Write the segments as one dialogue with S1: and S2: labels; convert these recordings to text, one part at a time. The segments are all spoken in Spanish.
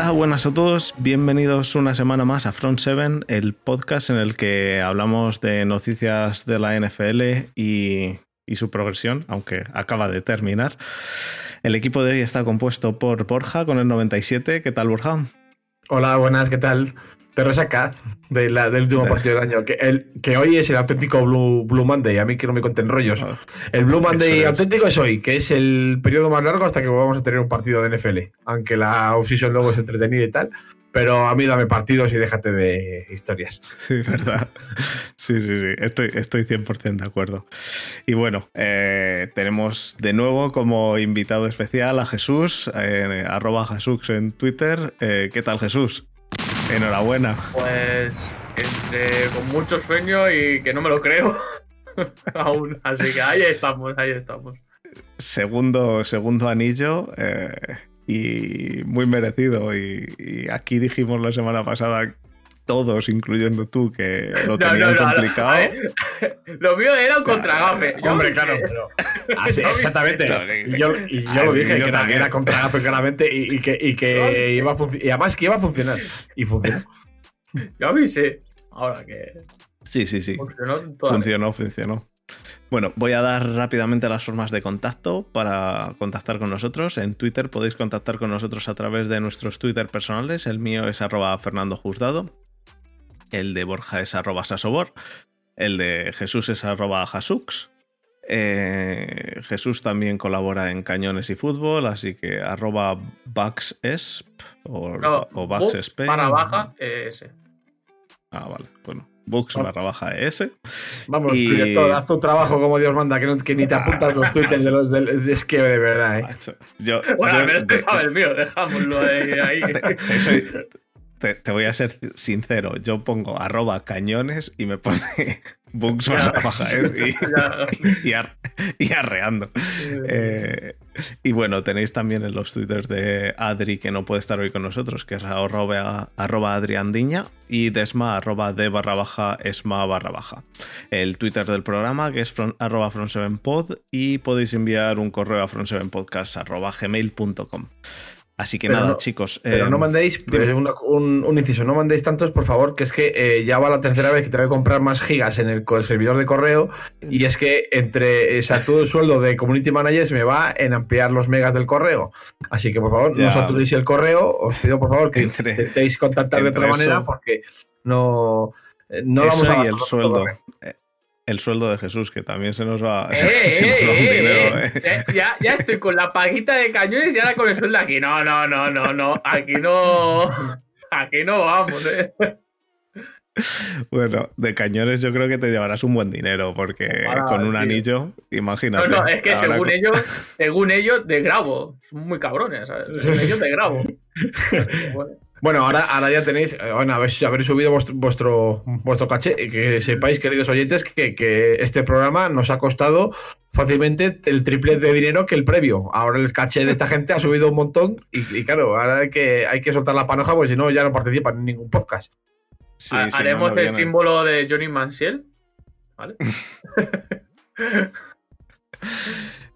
S1: Hola, buenas a todos. Bienvenidos una semana más a Front 7, el podcast en el que hablamos de noticias de la NFL y, y su progresión, aunque acaba de terminar. El equipo de hoy está compuesto por Borja con el 97. ¿Qué tal, Borja?
S2: Hola, buenas, ¿qué tal? Te resaca de la, del último partido del año. Que, el, que hoy es el auténtico Blue, Blue Monday. A mí que no me conten rollos. El Blue Monday auténtico es hoy, que es el periodo más largo hasta que volvamos a tener un partido de NFL. Aunque la off-season luego es entretenida y tal. Pero a mí dame partidos y déjate de historias.
S1: Sí, verdad. Sí, sí, sí. Estoy, estoy 100% de acuerdo. Y bueno, eh, tenemos de nuevo como invitado especial a Jesús, eh, arroba Jesús en Twitter. Eh, ¿Qué tal, Jesús? Enhorabuena.
S3: Pues entre con mucho sueño y que no me lo creo aún. Así que ahí estamos, ahí estamos.
S1: Segundo, segundo anillo eh, y muy merecido. Y, aquí dijimos la semana pasada todos, incluyendo tú, que lo tenían complicado.
S3: lo mío era un contragafe.
S2: Hombre, claro, pero. Así, exactamente. y yo, y yo lo dije, que era, era contragafe claramente y, que, y que iba a y además que iba a funcionar. Y funcionó.
S3: Yo avisé. Ahora que.
S1: Sí, sí, sí. Funcionó, funcionó, funcionó. Bueno, voy a dar rápidamente las formas de contacto para contactar con nosotros. En Twitter podéis contactar con nosotros a través de nuestros Twitter personales. El mío es arroba Fernando Juzgado. El de Borja es arroba Sasobor. El de Jesús es arroba Jasux. Eh, Jesús también colabora en Cañones y Fútbol, así que arroba BuxEsp o,
S3: o Para baja ES.
S1: Ah, vale. Bueno, Bux barra baja ES.
S2: Vamos, y... haz tu trabajo como Dios manda, que, ni te apuntas los twitters de los del es que de verdad, ¿eh?
S3: Yo, bueno, pero este sabe el mío, dejámoslo ahí.
S1: te, voy a ser sincero, yo pongo arroba cañones y me pone bugs barra baja ¿eh? y, arreando. Eh, y bueno, tenéis también en los twitters de Adri, que no puede estar hoy con nosotros, que es arroba, arroba adriandiña, y Desma, arroba de barra baja, esma barra baja. El twitter del programa, que es arroba front7pod, y podéis enviar un correo a front7podcast arroba gmail.com. Así que nada, chicos.
S2: Pero no em, mandéis, un, inciso, no mandéis tantos, por favor, que es que eh, ya va la tercera vez que te voy a comprar más gigas en el, servidor de correo y es que entre, o sea, todo el sueldo de Community Managers me va en ampliar los megas del correo. Así que, por favor, no saturéis el correo, os pido, por favor, que intentéis contactar de otra manera porque no, eh, no vamos a...
S1: Y el sueldo el sueldo de Jesús, que también se nos va, dinero.
S3: Ya, ya, estoy con la paguita de cañones y ahora con el sueldo aquí. No, no, no, no, no. Aquí no. Aquí no vamos, eh.
S1: Bueno, de cañones yo creo que te llevarás un buen dinero, porque con un anillo, imagínate.
S3: No, no, es que según ellos, según ellos, de grabo. Son muy cabrones, ¿sabes? Según ellos, de grabo.
S2: Bueno. Ahora, ahora ya tenéis, eh, bueno, habéis, subido vuestro, vuestro, caché, que sepáis, queridos oyentes, que, este programa nos ha costado fácilmente el triple de dinero que el previo. Ahora el caché de esta gente ha subido un montón y, claro, ahora hay que, hay que soltar la panoja porque si no ya no participan en ningún podcast.
S3: Haremos el símbolo de Johnny Mansiel. ¿Vale?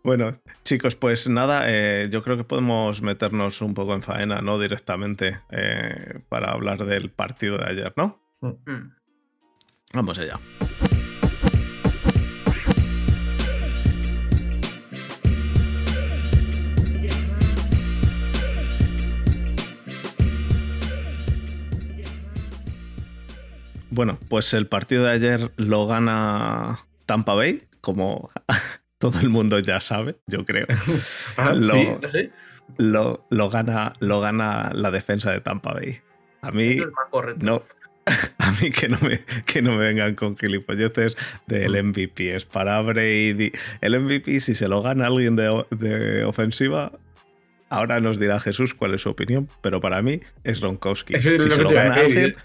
S1: Bueno, chicos, pues nada, eh, yo creo que podemos meternos un poco en faena, ¿no? Directamente eh, para hablar del partido de ayer, ¿no? Mm. Vamos allá. Bueno, pues el partido de ayer lo gana Tampa Bay, como todo el mundo ya sabe, yo creo.
S2: Ah,
S1: lo, Lo, gana, lo gana la defensa de Tampa Bay. A mí, no, a mí que no, me, que no me vengan con gilipolleces del MVP. Es para Brady. El MVP, si se lo gana alguien de, ofensiva, ahora nos dirá Jesús cuál es su opinión, pero para mí es Ronkowski. si se lo gana alguien,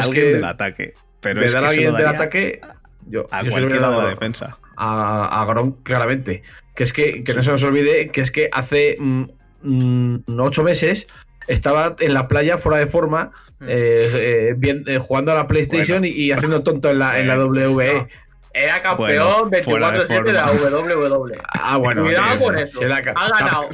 S1: alguien del ataque. Pero es que
S2: alguien del ataque,
S1: yo, a cualquiera de la defensa
S2: a, Gronk claramente. Que es que, no se nos olvide que es que hace mm, mm, ocho meses estaba en la playa fuera de forma, mm. eh, eh, eh, jugando a la PlayStation y, haciendo tonto en la, en la WWE.
S3: Era campeón 24-7 de la WWE.
S2: Ah, bueno.
S3: Cuidado con eso. Ha ganado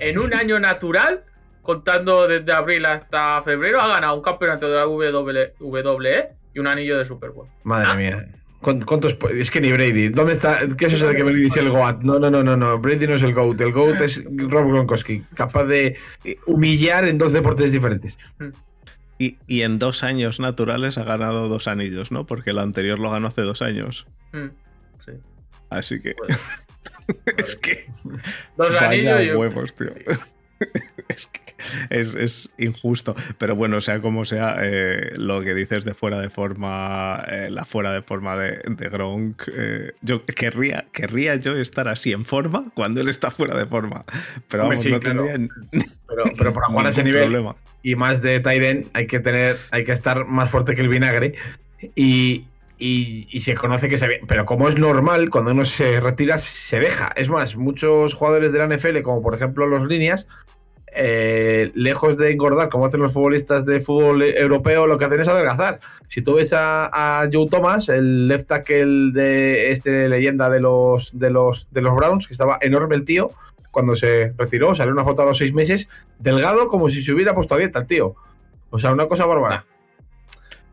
S3: en un año natural contando desde abril hasta febrero, ha ganado un campeonato de la WWE y un anillo de Super Bowl.
S2: Madre
S3: Ah.
S2: mía. ¿Cuán- ¿Cuántos? Es que ni Brady. ¿Dónde está? ¿Qué es eso de que Brady sea el GOAT? No, no, no, no, no. Brady no es el GOAT. El GOAT es Rob Gronkowski, capaz de humillar en dos deportes diferentes.
S1: Y, y en dos años naturales ha ganado dos anillos, ¿no? Porque el anterior lo ganó hace dos años.
S3: Mm, sí.
S1: Así que. Es que.
S3: Dos
S1: Vaya
S3: anillos y
S1: huevos, tío. es que es, es injusto. Pero bueno, sea como sea, eh, lo que dices de fuera de forma, eh, la fuera de forma de, de Gronk, eh, yo querría, querría yo estar así en forma cuando él está fuera de forma. Pero vamos,
S2: sí,
S1: no
S2: claro.
S1: tendría
S2: Pero, pero para jugar a ese nivel
S1: problema.
S2: y más de Tyden hay que tener, hay que estar más fuerte que el vinagre. Y, y, y se conoce que se Pero como es normal, cuando uno se retira, se deja. Es más, muchos jugadores de la NFL, como por ejemplo los líneas, eh, lejos de engordar, como hacen los futbolistas de fútbol europeo, lo que hacen es adelgazar. Si tú ves a, a Joe Thomas, el left tackle de este leyenda de los, de, los, de los Browns, que estaba enorme el tío, cuando se retiró, salió una foto a los seis meses, delgado como si se hubiera puesto a dieta el tío. O sea, una cosa bárbara.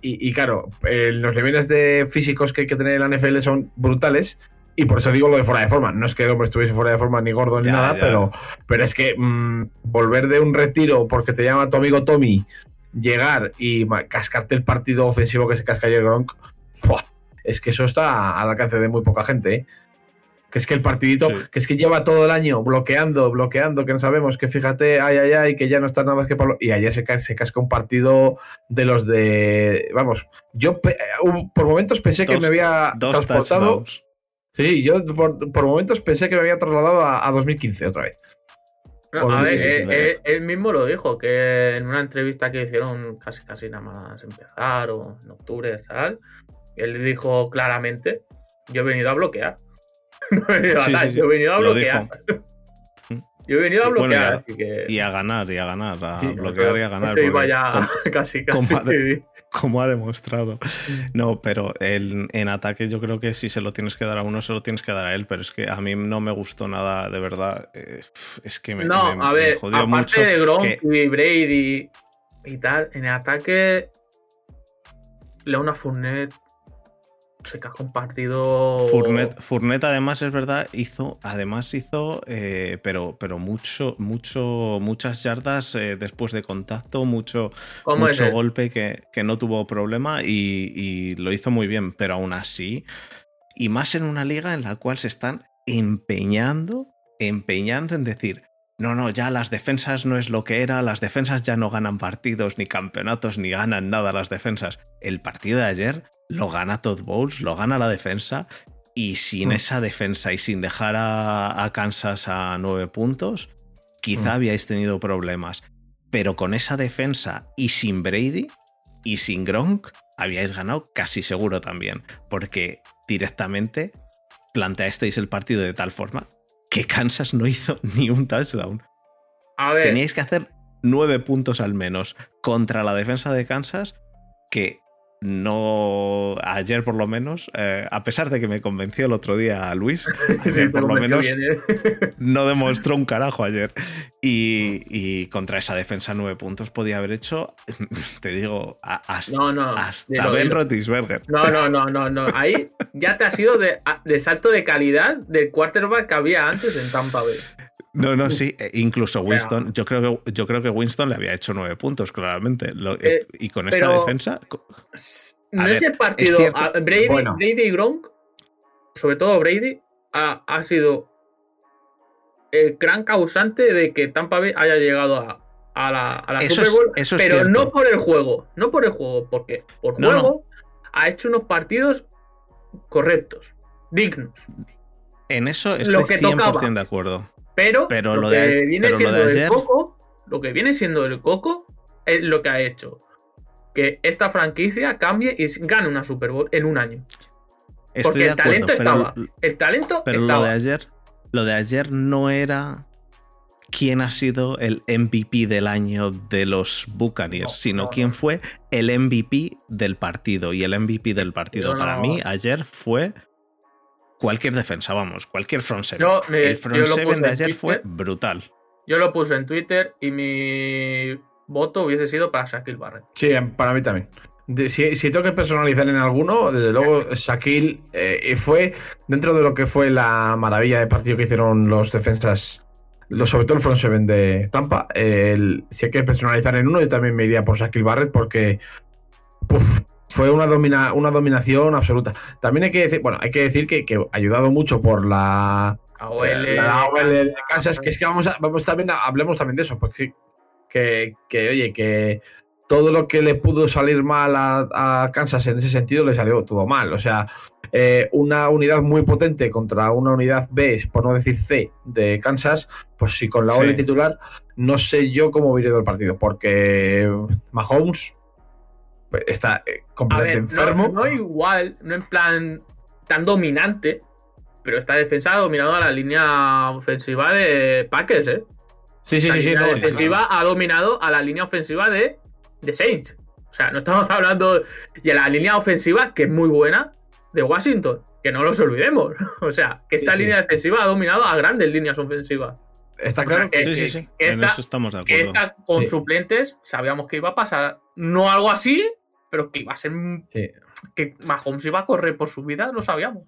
S2: Y, y claro, eh, los niveles de físicos que hay que tener en la NFL son brutales. Y por eso digo lo de fuera de forma. No es que el hombre estuviese fuera de forma ni gordo ni
S1: Ya,
S2: nada,
S1: ya.
S2: Pero, pero es que mm, volver de un retiro porque te llama tu amigo Tommy, llegar y cascarte el partido ofensivo que se casca ayer Gronk, es que eso está al alcance de muy poca gente. ¿eh? Que es que el partidito,
S1: Sí.
S2: que es que lleva todo el año bloqueando, bloqueando, que no sabemos, que fíjate, ay, ay, ay, que ya no está nada más que Pablo. Y ayer se, se casca un partido de los de. Vamos, yo un- por momentos pensé que me había
S1: Dos
S2: transportado.
S1: touchdowns.
S2: Sí, yo por, por momentos pensé que me había trasladado a, a 2015 otra vez.
S3: No, a ver, eh, eh, él mismo lo dijo, que en una entrevista que hicieron casi casi nada más empezar o en octubre, tal, él dijo claramente, yo he venido a bloquear. no he venido a
S1: Sí,
S3: tal,
S1: sí,
S3: yo he venido a
S1: lo
S3: bloquear.
S1: dijo.
S3: yo he venido a
S1: Bueno,
S3: bloquear,
S1: ya-
S3: así que...
S1: Y a ganar, y a ganar, a
S3: sí,
S1: bloquear y a ganar.
S3: iba ya
S1: como-
S3: casi
S1: como
S3: casi.
S1: como ha demostrado. No, pero el- en ataque yo creo que si se lo tienes que dar a uno, se lo tienes que dar a él, pero es que a mí no me gustó nada, de verdad. eh, es que me,
S3: No,
S1: me-
S3: a
S1: me
S3: ver,
S1: jodió
S3: aparte
S1: mucho.
S3: de Gronk
S1: que-
S3: y Brady y tal, en el ataque, Leona Fournette se casca un partido.
S1: Fournette, además es verdad hizo además hizo eh, pero pero mucho mucho muchas yardas eh, después de contacto mucho
S3: ¿Cómo es
S1: mucho golpe que, que no tuvo problema y, y lo hizo muy bien pero aún así y más en una liga en la cual se están empeñando empeñando en decir no, no, ya las defensas no es lo que era, las defensas ya no ganan partidos, ni campeonatos, ni ganan nada las defensas. El partido de ayer lo gana Todd Bowles, lo gana la defensa, y sin
S2: Mm.
S1: esa defensa y sin dejar a, a Kansas a nueve puntos, quizá
S2: Mm.
S1: habíais tenido problemas. Pero con esa defensa y sin Brady y sin Gronk, habíais ganado casi seguro también, porque directamente planteasteis el partido de tal forma que Kansas no hizo ni un touchdown.
S3: A ver,
S1: Teníais que hacer nueve puntos al menos contra la defensa de Kansas, que no ayer por lo menos, eh, a pesar de que me convenció el otro día a Luis, ayer por lo menos
S3: bien, ¿eh?
S1: no demostró un carajo ayer. Y, y contra esa defensa nueve puntos podía haber hecho, te digo, a- hasta,
S3: No, no.
S1: hasta
S3: dilo,
S1: Ben
S3: dilo.
S1: Roethlisberger.
S3: No, no, no, no, no. Ahí ya te has ido de, de salto de calidad del quarterback que había antes en Tampa Bay.
S1: No, no, sí, eh, incluso Winston, yo creo que yo creo que Winston le había hecho nueve puntos, claramente. Lo-
S3: Eh,
S1: y con esta defensa,
S3: No es el partido.
S1: es cierto-
S3: a- Brady,
S2: Bueno.
S3: Brady y Gronk, sobre todo Brady, ha, ha sido el gran causante de que Tampa Bay haya llegado a, a la, a la
S1: Eso
S3: Super
S1: es-
S3: Bowl.
S1: eso es
S3: pero no por el juego. No por el juego, porque por
S1: No, no.
S3: juego ha hecho unos partidos correctos, dignos.
S1: en eso estoy
S3: Lo que
S1: 100%
S3: tocaba.
S1: de acuerdo.
S3: Pero,
S1: Pero
S3: lo,
S1: lo
S3: que
S1: de-
S3: viene
S1: pero lo
S3: siendo
S1: de
S3: el coco, lo que viene siendo el coco es lo que ha hecho que esta franquicia cambie y gane una Super Bowl en un año.
S1: Estoy
S3: Porque
S1: de
S3: el
S1: acuerdo,
S3: talento
S1: pero,
S3: estaba. El talento
S1: pero lo
S3: estaba.
S1: de ayer, lo de ayer no era quién ha sido el MVP del año de los Buccaneers,
S3: No,
S1: sino
S3: no,
S1: quién
S3: no.
S1: fue el MVP del partido. Y el MVP del partido para mí ayer fue cualquier defensa, vamos, cualquier front seven.
S3: Yo, me-
S1: el front
S3: yo
S1: seven de ayer fue
S3: Twitter.
S1: brutal.
S3: Yo lo puse en Twitter y mi voto hubiese sido para Shaquille Barrett.
S2: Sí, para mí también. si, tengo que personalizar en alguno, desde luego Shaquille eh, fue dentro de lo que fue la maravilla de partido que hicieron los defensas, los, sobre todo el front seven de Tampa. si hay que personalizar en uno, yo también me iría por Shaquille Barrett porque fue una, domina, una dominación absoluta. También hay que decir, bueno, hay que decir que, ayudado mucho por la
S3: AOL,
S2: la de Kansas, que es que vamos, a, vamos también hablemos también de eso, porque que, oye, que todo lo que le pudo salir mal a, Kansas en ese sentido le salió todo mal. O sea, eh, una unidad muy potente contra una unidad B, por no decir C, de Kansas, pues si con la OL titular, no sé yo cómo viré del partido, porque Mahomes pues, está eh, completamente enfermo.
S3: No, no igual, no en plan tan dominante, pero esta defensa ha dominado a la línea ofensiva de Packers, ¿eh?
S2: Sí, sí,
S3: la
S2: sí.
S3: La defensiva ha dominado a la línea ofensiva de, de Saints. O sea, no estamos hablando. Y a la línea ofensiva, que es muy buena, de Washington. Que no los olvidemos. O sea, que esta línea defensiva ha dominado a grandes líneas ofensivas.
S2: Está claro
S1: que, sí, sí, sí. en eso estamos de acuerdo.
S3: esta, con suplentes sabíamos que iba a pasar. No algo así, pero que iba a ser. Que Mahomes iba a correr por su vida, lo sabíamos.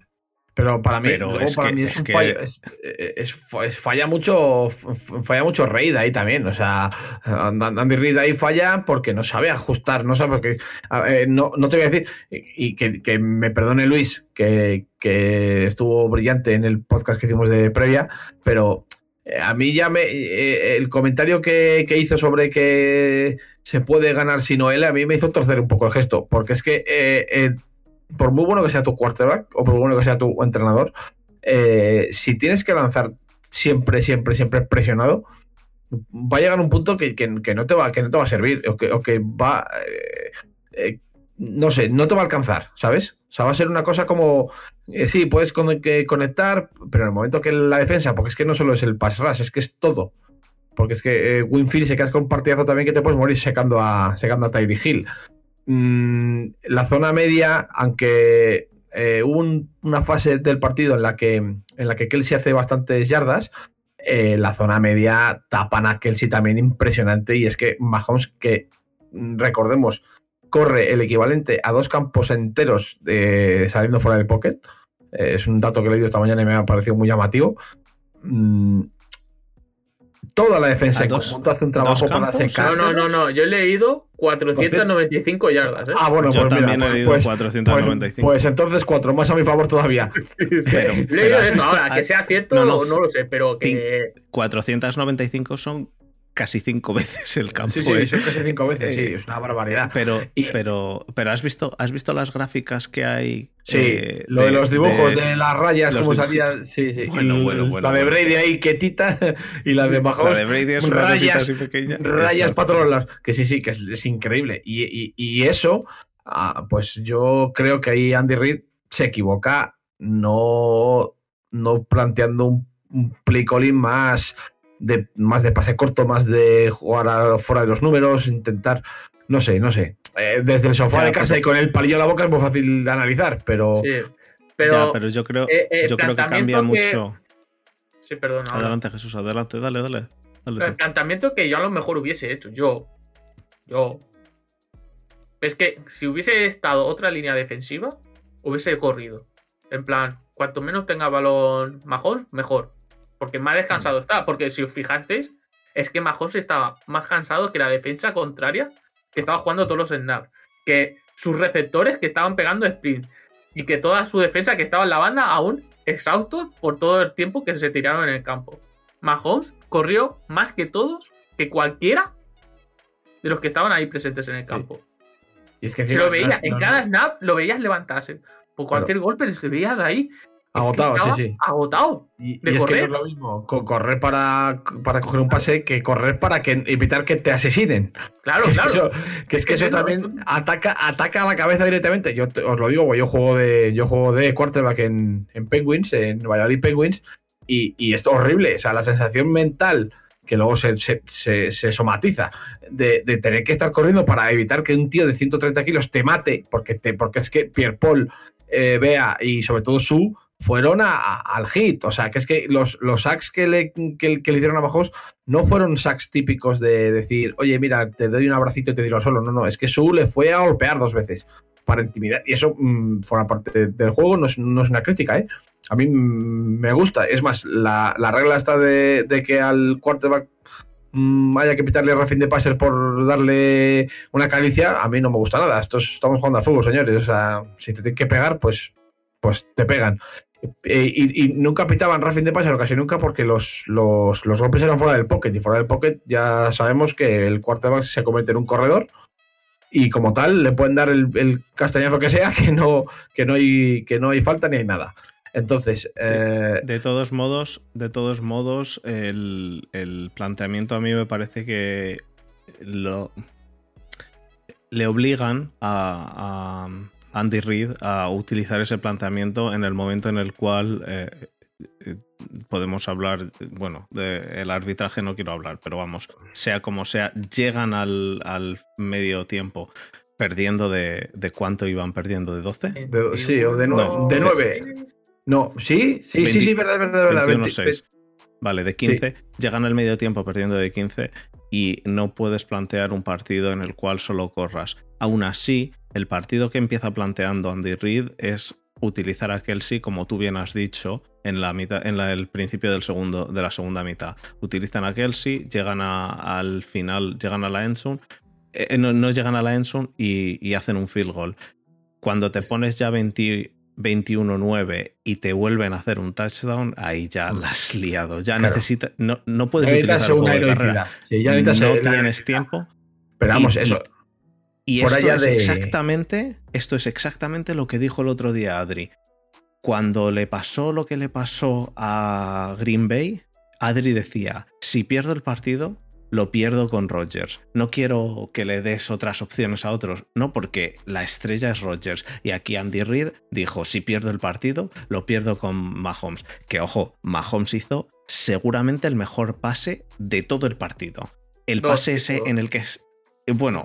S2: Pero para mí, es, para mí es, un fallo, es, falla mucho, falla mucho Reid ahí también. O sea, Andy Reid ahí falla porque no sabe ajustar, no sabe porque eh, no, no, te voy a decir, y que, me perdone Luis, que, estuvo brillante en el podcast que hicimos de previa, pero eh, a mí ya me eh, el comentario que, hizo sobre que se puede ganar sin él, a mí me hizo torcer un poco el gesto, porque es que por muy bueno que sea tu quarterback o por bueno que sea tu entrenador, eh, si tienes que lanzar siempre, siempre, siempre presionado, va a llegar un punto que, no, te va, que no te va a servir o que, va... Eh, eh, no sé, no te va a alcanzar, ¿sabes? O sea, va a ser una cosa como, sí, puedes conectar, pero en el momento que la defensa, porque es que no solo es el pass rush, es que es todo. Porque es que Winfield se queda con un partidazo también que te puedes morir secando a, secando a Tyree Hill. Mm, la zona media, aunque eh, hubo una fase del partido en la que, en la que Kelsey hace bastantes yardas, eh, la zona media tapan a Kelsey también impresionante. Y es que Mahomes, que mm, recordemos, corre el equivalente a dos campos enteros saliendo fuera del pocket. Eh, es un dato que he leído esta mañana y me ha parecido muy llamativo. Mm, toda la defensa en conjunto hace un trabajo para secar.
S3: No, no, no, no. Yo he leído 495 yardas. ¿eh?
S2: Ah, bueno,
S1: Yo
S2: pues
S1: también he leído 495.
S2: Pues, pues, entonces cuatro más a mi favor todavía.
S3: ahora, que sea cierto, no, no, lo sé, pero que.
S1: 495 son casi cinco veces el campo.
S2: Sí, sí, ¿eh? son casi cinco veces, sí, es una barbaridad.
S1: Pero, pero, pero ¿has visto, ¿has visto las gráficas que hay?
S2: Sí, eh, lo de, los dibujos de, las rayas, cómo salía. Sí, sí.
S1: Bueno, bueno, bueno.
S2: La de Brady ahí quietita y la de Mahomes.
S1: La de Brady es una rayas, así pequeña.
S2: Rayas lados. Que sí, sí, que es, increíble. Y, y, y eso, ah, pues yo creo que ahí Andy Reid se equivoca no, no planteando un, un calling más de más de pase corto, más de jugar fuera de los números, intentar, no sé, no sé. Eh, desde el sofá de casa y con el palillo a la boca es muy fácil de analizar, pero.
S3: Sí, pero,
S1: pero yo creo, eh, eh, yo creo que cambia mucho.
S3: Sí, perdón.
S1: Adelante, Jesús, adelante, dale, dale.
S3: el planteamiento que yo a lo mejor hubiese hecho, yo. Yo. Es que si hubiese estado otra línea defensiva, hubiese corrido. En plan, cuanto menos tenga balón Mahomes, mejor. Porque más descansado está. Porque si os fijasteis, es que Mahomes estaba más cansado que la defensa contraria, que estaba jugando todos los snaps. Que sus receptores que estaban pegando sprint. Y que toda su defensa que estaba en la banda aún exhausto por todo el tiempo que se tiraron en el campo. Mahomes corrió más que todos, que cualquiera de los que estaban ahí presentes en el campo. Y es que se lo veía, en cada snap lo veías levantarse. Por cualquier golpe se veías ahí
S2: Agotado, sí, sí.
S3: Agotado.
S2: Y, es que no es lo mismo correr para, para coger un pase que correr para que, evitar que te asesinen.
S3: Claro,
S2: que
S3: claro.
S2: Es que eso, que es que eso también ataca, ataca a la cabeza directamente. Yo os lo digo, yo juego de, yo juego de quarterback en, en Penguins, en Valladolid Penguins, y, y, es horrible. O sea, la sensación mental que luego se, se, se, somatiza de, de, tener que estar corriendo para evitar que un tío de 130 kilos te mate, porque, te, porque es que Pierre Paul, eh, Bea y sobre todo Su fueron al hit. O sea, que es que los, los sacks que le, que, le hicieron a no fueron sacks típicos de decir, oye, mira, te doy un abracito y te tiro solo. No, no, es que Su le fue a golpear dos veces para intimidar. Y eso, mm, forma parte del juego, no es, una crítica, ¿eh? A mí mm, me gusta. Es más, la, regla está de, que al quarterback mm, haya que pitarle a Rafin de Passer por darle una caricia, a mí no me gusta nada. Esto estamos jugando al fútbol, señores. O sea, si te tienen que pegar, pues, pues te pegan. Eh, y, nunca pitaban Rafin de Passer, casi nunca, porque los, los, los, golpes eran fuera del pocket. Y fuera del pocket ya sabemos que el quarterback se comete en un corredor y como tal le pueden dar el, castañazo que sea, que no, que no, hay, que no hay falta ni hay nada. Entonces.
S1: De, eh, todos modos, de todos modos, el, planteamiento a mí me parece que lo, le obligan a, Andy Reid a utilizar ese planteamiento en el momento en el cual eh, eh, podemos hablar, bueno, del arbitraje no quiero hablar, pero vamos, sea como sea, llegan al, medio tiempo perdiendo de, de, cuánto iban perdiendo, ¿de 12?
S2: sí, o de, no, de 9. No, sí, sí, sí, sí, verdad, verdad, verdad.
S1: Vale, de 15, llegan al medio tiempo perdiendo de 15 y no puedes plantear un partido en el cual solo corras. Aún así, el partido que empieza planteando Andy Reid es utilizar a Kelsey, como tú bien has dicho, en, la mitad, en el principio del segundo, de la segunda mitad. Utilizan a Kelsey, llegan al final, llegan a la endzone, eh, no, llegan a la endzone y, hacen un field goal. Cuando te pones ya 21-9 y te vuelven a hacer un touchdown, ahí ya mm. la has liado. Ya necesitas, no, no puedes utilizar el juego de carrera. no tienes tiempo.
S2: Pero vamos, eso.
S1: Y esto es exactamente, esto es exactamente lo que dijo el otro día Adri. Cuando le pasó lo que le pasó a Green Bay, Adri decía, si pierdo el partido, lo pierdo con Rodgers. No quiero que le des otras opciones a otros, no porque la estrella es Rodgers. Y aquí Andy Reid dijo, si pierdo el partido, lo pierdo con Mahomes. Que ojo, Mahomes hizo seguramente el mejor pase de todo el partido. El pase ese en el que es... Bueno,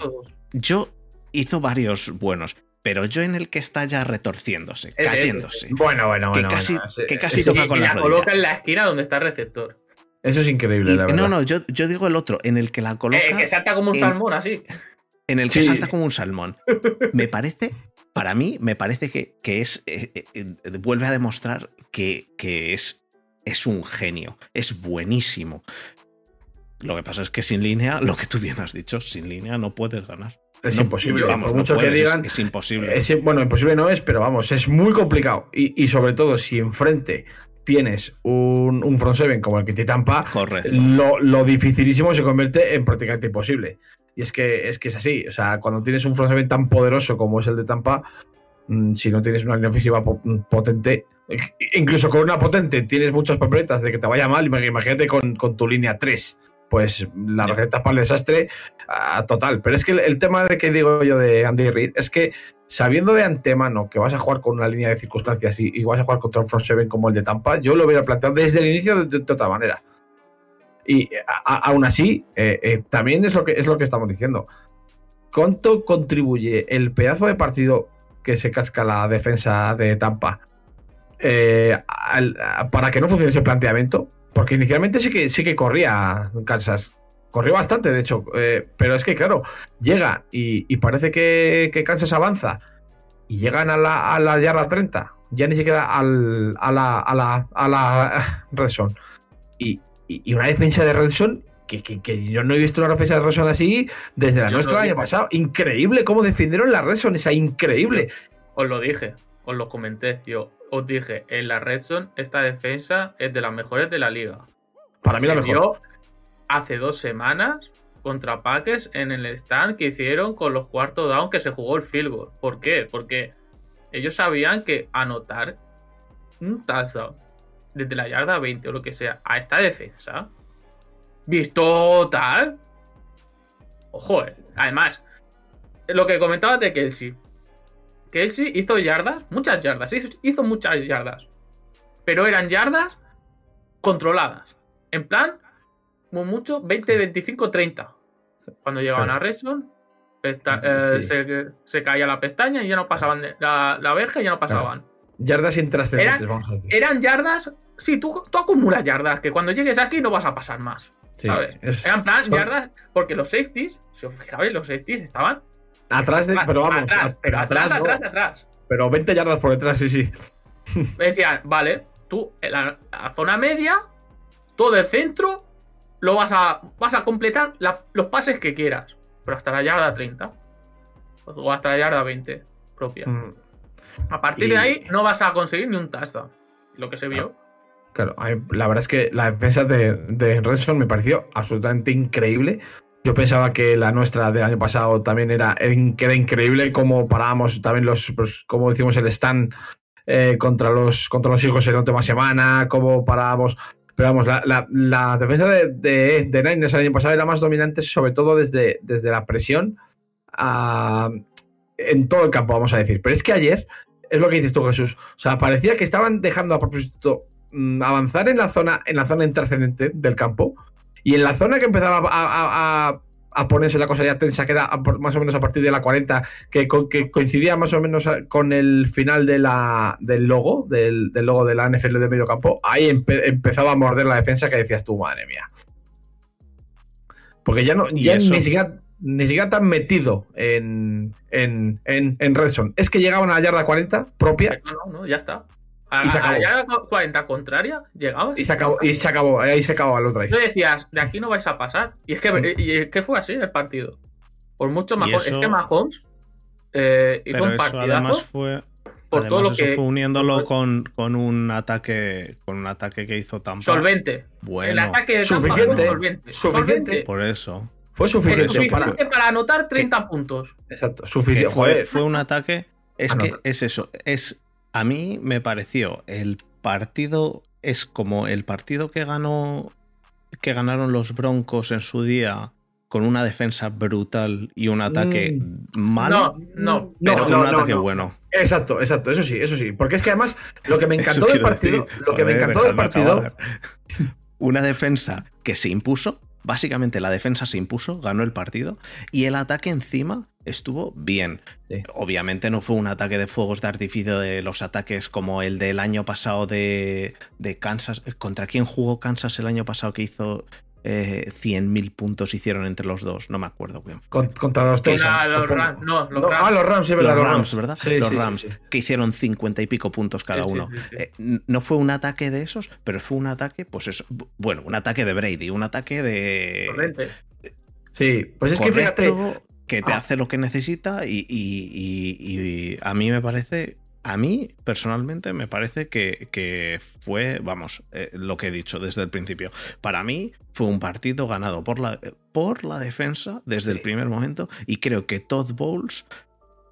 S1: yo hizo varios buenos, pero yo en el que está ya retorciéndose, eh, eh, cayéndose.
S2: bueno, bueno,
S1: bueno. Que casi, que casi toca con la, la
S3: coloca en la esquina donde está el receptor.
S2: Eso es increíble, la verdad.
S1: No, no, yo, yo, digo el otro, en el que la coloca.
S3: Eh, que salta como un salmón, así.
S1: En el que salta como un salmón. Me parece, para mí, me parece que, que es. vuelve a demostrar que, que es, es un genio. Es buenísimo. Lo que pasa es que sin línea, lo que tú bien has dicho, sin línea no puedes ganar.
S2: Es imposible, vamos, mucho que digan.
S1: Es, imposible.
S2: bueno, imposible no es, pero vamos, es muy complicado. Y, sobre todo, si enfrente tienes un, un front seven como el que te Tampa, Lo, lo, dificilísimo se convierte en prácticamente imposible. Y es que, es que es así. O sea, cuando tienes un front seven tan poderoso como es el de Tampa, mm, si no tienes una línea ofensiva potente, incluso con una potente tienes muchas papeletas de que te vaya mal, imagínate con, con tu línea 3 pues la receta para el desastre ah, total. Pero es que el, tema de que digo yo de Andy Reid es que sabiendo de antemano que vas a jugar con una línea de circunstancias y, vas a jugar contra un front seven como el de Tampa, yo lo hubiera planteado desde el inicio de, otra manera. Y aún así, eh, eh, también es lo, que, es lo que estamos diciendo. ¿Cuánto contribuye el pedazo de partido que se casca la defensa de Tampa eh, para que no funcione ese planteamiento? Porque inicialmente sí que, sí que corría Kansas. Corrió bastante, de hecho. Eh, pero es que, claro, llega y, parece que, Kansas avanza. Y llegan a la, a la yarda 30. Ya ni siquiera al, a la, a la, a la Redson. Y, y, una defensa de Redson que, que, yo no he visto una defensa de Redson así desde la nuestra el año pasado. Increíble cómo defendieron la Redson. Esa increíble.
S3: Os lo dije, os lo comenté. Yo, os dije, en la Red Zone esta defensa es de las mejores de la liga.
S2: Para mí la mejor.
S3: hace dos semanas contra Packers en el stand que hicieron con los cuartos down que se jugó el field goal. ¿Por qué? Porque ellos sabían que anotar un touchdown desde la yarda 20 o lo que sea a esta defensa, visto tal, ojo, eh, además, lo que comentaba de Kelsey, Kelsey hizo yardas, muchas yardas, hizo muchas yardas. Pero eran yardas controladas. En plan, muy mucho, 20, 25, 30. Cuando llegaban a Redstone, eh, se, caía la pestaña y ya no pasaban, la, la verja y ya no pasaban.
S2: Yardas intrascendentes,
S3: Eran-
S2: vamos a decir.
S3: Eran yardas. Sí, tú, tú acumulas yardas, que cuando llegues aquí no vas a pasar más.
S2: Sí,
S3: ¿sabes?
S2: es-
S3: Eran plan
S2: son-
S3: yardas, porque los safeties, si os fijabais, los safeties estaban.
S2: Atrás de. Pero vamos,
S3: atrás, pero atrás, atrás, atrás.
S2: Pero 20 yardas por detrás, sí, sí.
S3: Me decían, vale, tú en la, la zona media, todo el centro, lo vas a, vas a completar la- los pases que quieras, pero hasta la yarda 30 o hasta la yarda 20 propia.
S2: Mm,
S3: A partir
S2: Y-
S3: de ahí no vas a conseguir ni un touchdown. Lo que se vio.
S2: Claro, a mí, la verdad es que la defensa de, de Redstone me pareció absolutamente increíble. Yo pensaba que la nuestra del año pasado también era, era increíble cómo parábamos también los, pues, como decimos, el stand eh, contra, los, contra los hijos en la última semana, cómo parábamos. Pero vamos, la, la- la defensa de, de, de Niners el año pasado era más dominante, sobre todo desde, desde la presión a- en todo el campo, vamos a decir. Pero es que ayer, es lo que dices tú, Jesús. O sea, parecía que estaban dejando a propósito mm, avanzar en la zona, en la zona intercedente del campo. Y en la zona que empezaba a, a- a- a ponerse la cosa ya tensa, que era más o menos a partir de la 40, que, que coincidía más o menos con el final de la, del logo, del, del logo de la NFL de medio campo, ahí empe- empezaba a morder la defensa que decías tú, madre mía. Porque ya no, ya ni siquiera ni siquiera tan metido en, en, en, en Red Zone. Es que llegaban a la yarda 40 propia
S3: No, no, no, ya está. A,
S2: Y se
S3: a- a
S2: acabó.
S3: la yarda 40 contraria, llegabas.
S2: y se acabó, y se acabó, ahí se acababan los drives.
S3: Tú decías, de aquí no vais a pasar. Y es que, y es que fue así el partido. Por mucho Mahomes.
S1: eso-
S3: Es que Mahomes eh, hizo
S1: Pero
S3: un
S1: eso
S3: partidazo.
S1: además fue.
S3: por
S1: además
S3: todo lo
S1: eso
S3: que-
S1: fue uniéndolo con, con un ataque. Con un ataque que hizo Tampa.
S3: solvente.
S1: Bueno.
S3: el ataque de
S2: suficiente,
S3: fue solvente.
S2: suficiente.
S1: Por eso.
S2: Fue
S3: Eh,
S2: suficiente,
S3: suficiente
S2: para.
S3: para... anotar 30 puntos.
S2: Exacto, suficiente.
S1: fue, fue un ataque. Es
S2: Ah,
S1: que es eso. Es. A mí me pareció el partido. Es como el partido que ganó. Que ganaron los Broncos en su día. Con una defensa brutal y un ataque malo.
S3: No, no.
S1: pero
S2: no,
S1: con
S2: no,
S1: un
S2: no,
S1: ataque
S2: no.
S1: bueno.
S2: Exacto, exacto, eso sí, eso sí. Porque es que además lo que me encantó del partido,
S1: decir.
S2: lo que me encantó del partido,
S1: acabar. Una defensa que se impuso. Básicamente la defensa se impuso, ganó el partido. Y el ataque encima estuvo bien.
S2: Sí.
S1: Obviamente no fue un ataque de fuegos de artificio de los ataques como el del año pasado de, de Kansas. ¿Contra quién jugó Kansas el año pasado que hizo eh, 100.000 puntos hicieron entre los dos? No me acuerdo bien.
S2: con- contra los Texans.
S3: los
S2: supongo.
S3: Rams, no, los
S2: No,
S3: Rams.
S2: Ah, los Rams, sí, verdad,
S1: los
S2: los
S1: Rams, ¿verdad?
S2: Sí,
S1: los
S2: sí,
S1: Rams,
S2: sí.
S1: que hicieron 50 y pico puntos cada uno.
S3: sí, sí.
S1: Eh, no fue un ataque de esos, pero fue un ataque, pues eso, bu- bueno, un ataque de Brady, un ataque de...
S3: Solvente.
S2: Sí, pues es que fíjate,
S1: que te
S2: Ah.
S1: hace lo que necesita y, y- y- y a mí me parece, a mí personalmente me parece que, que fue, vamos, eh, lo que he dicho desde el principio. Para mí fue un partido ganado por la, por la defensa desde el primer momento y creo que Todd Bowles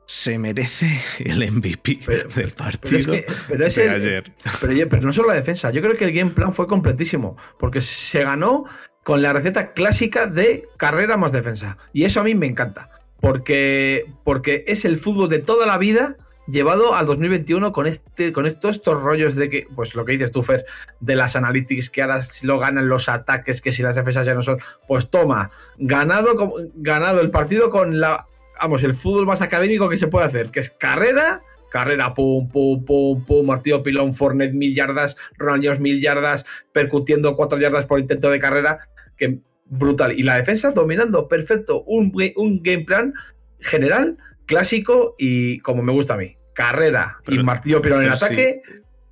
S1: se merece el MVP
S2: Pero-
S1: del
S2: pero
S1: partido
S2: es que, pero es
S1: de
S2: el-
S1: ayer.
S2: Pero, pero no solo la defensa, yo creo que el game plan fue completísimo, porque se ganó con la receta clásica de carrera más defensa. Y eso a mí me encanta, porque, porque es el fútbol de toda la vida llevado al 2021 con, este, con estos, estos rollos de que, pues lo que dices tú, Fer, de las analytics, que ahora si lo ganan los ataques, que si las defensas ya no son, pues toma, ganado, ganado el partido con la, vamos, el fútbol más académico que se puede hacer, que es carrera carrera, pum, pum, pum, pum, Martillo Pilón, Fornet mil yardas, Ronaldinho mil yardas, percutiendo cuatro yardas por intento de carrera, que brutal. Y la defensa dominando, perfecto, un, un game plan general, clásico y como me gusta a mí. Carrera y Martillo Pilón en
S1: sí.
S2: ataque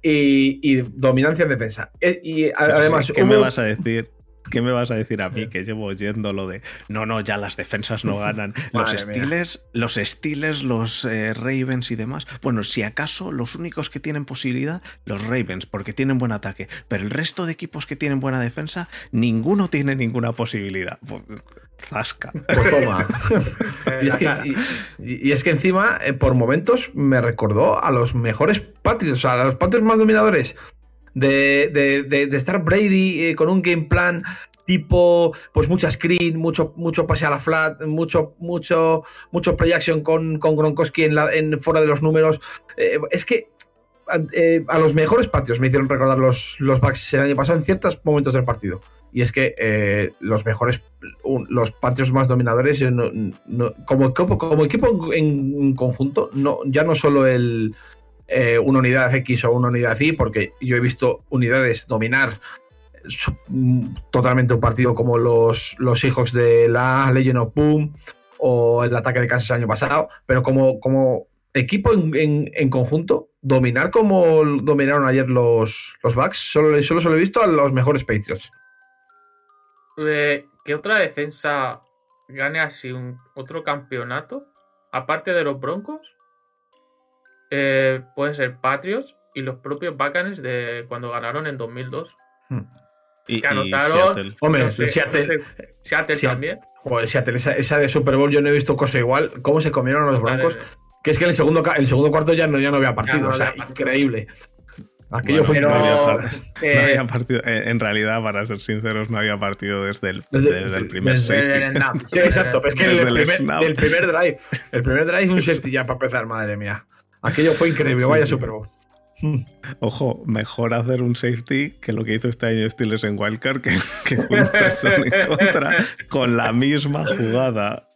S2: y, y dominancia en defensa. E- Y además,
S1: sí, ¿qué me vas a decir? ¿Qué me vas a decir a mí que llevo oyendo lo de no, no, ya las defensas no ganan? Los. Steelers, los Steelers, los eh, Ravens y demás. Bueno, si acaso los únicos que tienen posibilidad, los Ravens, porque tienen buen ataque. Pero el resto de equipos que tienen buena defensa, ninguno tiene ninguna posibilidad. Pues, Zasca.
S2: Pues toma. y, es que, y- y es que encima, eh, por momentos, me recordó a los mejores Patriots, o sea, a los Patriots más dominadores. De, de- de- estar Brady eh, con un game plan tipo, pues mucha screen, mucho, mucho pase a la flat, mucho, mucho, mucho play action con, con Gronkowski en, la, en fuera de los números. Eh, es que a, eh, los mejores patios me hicieron recordar los, los Bucks el año pasado en ciertos momentos del partido. Y es que los mejores, los patios más dominadores, como, como equipo en, en conjunto, no, ya no solo el, eh, una unidad X o una unidad Y, porque yo he visto unidades dominar mm, totalmente un partido como los, los hijos de la Legend of Boom o el ataque de Kansas el año pasado, pero como, como equipo en, conjunto, dominar como dominaron ayer los, los Bucks, solo, solo se lo he visto a los mejores Patriots.
S3: Eh, ¿Qué otra defensa gane así un, otro campeonato? Aparte de los Broncos, eh, pueden ser Patriots y los propios Bacanes de cuando ganaron en 2002. Hmm. Y, que anotaron. Seattle.
S2: Hombre, Seattle,
S3: Seattle, también.
S2: Joder, Seattle, esa, de Super Bowl yo no he visto cosa igual. ¿Cómo se comieron los Broncos? Que es que en el segundo, el segundo cuarto ya no, ya no había partido. o sea, increíble. Aquello fue
S1: no había, partido. En realidad, para ser sinceros, no había partido desde el, desde, el primer safety.
S2: sí, exacto. es que el, primer, el, primer, drive. El primer drive un safety ya para empezar, madre mía. Aquello fue increíble. Vaya Super Bowl.
S1: Ojo, mejor hacer un safety que lo que hizo este año Steelers en Wildcard, que, que fue un en contra con la misma jugada.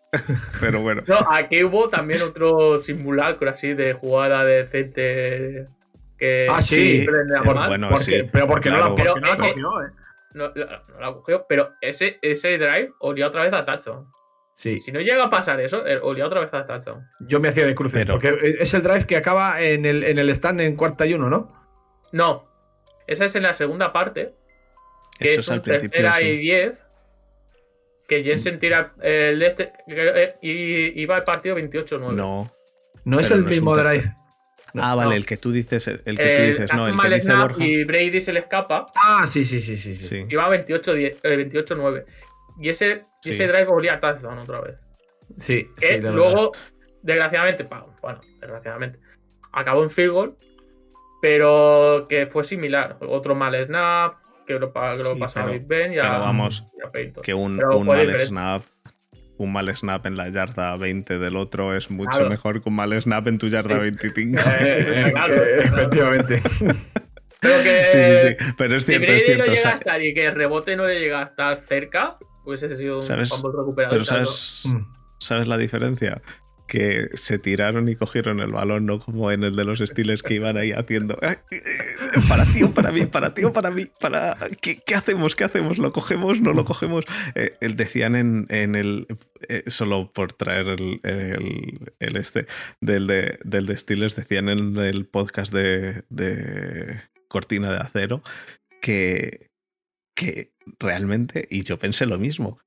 S1: Pero bueno.
S3: No, aquí hubo también otro simulacro así de jugada decente que
S2: ah, sí, bueno, sí, pero porque no, la, cogió, ¿eh?
S3: No, la cogió, pero ese, ese drive olía otra vez a touchdown. Sí. Si no llega a pasar eso, eh, olía otra vez a touchdown.
S2: Yo me hacía de cruces, porque es el drive que acaba en el, en el stand en cuarta y uno, ¿no?
S3: No. Esa es en la segunda parte. Que eso es, un tercera y diez. Que Jensen tira el de este. Eh, y iba el partido 28-9.
S1: No.
S2: No es el mismo drive
S1: ah, vale, el que tú dices, el que tú dices, no, el que dice Borja.
S3: Y Brady se le escapa.
S2: Ah, sí, sí, sí, sí. sí.
S3: Y va 28-9. Y ese, ese drive volvía a touchdown otra vez.
S2: Sí.
S3: Que luego, desgraciadamente, bueno, desgraciadamente, acabó en field goal, pero que fue similar. Otro mal snap, que lo, que lo pasó a Big Ben y a,
S1: pero vamos, que un, un mal snap un mal snap en la yarda 20 del otro es mucho mejor que un mal snap en tu yarda 25. Eh,
S2: eh, eh, efectivamente.
S3: Pero que,
S1: sí, sí, sí. Pero es cierto,
S3: si
S1: es cierto.
S3: no llega a estar y que el rebote no le llega a estar cerca, pues ese ha sido un fumble recuperado.
S1: Pero ¿sabes, ¿sabes la diferencia? que se tiraron y cogieron el balón, no como en el de los estilos que iban ahí haciendo para ti o para mí, para ti o para mí, para ¿qué, hacemos? ¿Qué hacemos? ¿Lo cogemos? ¿No lo cogemos? Eh, decían en, en el eh, solo por traer el, el, este del de, del de Steelers, decían en el podcast de, de Cortina de Acero que, que realmente, y yo pensé lo mismo,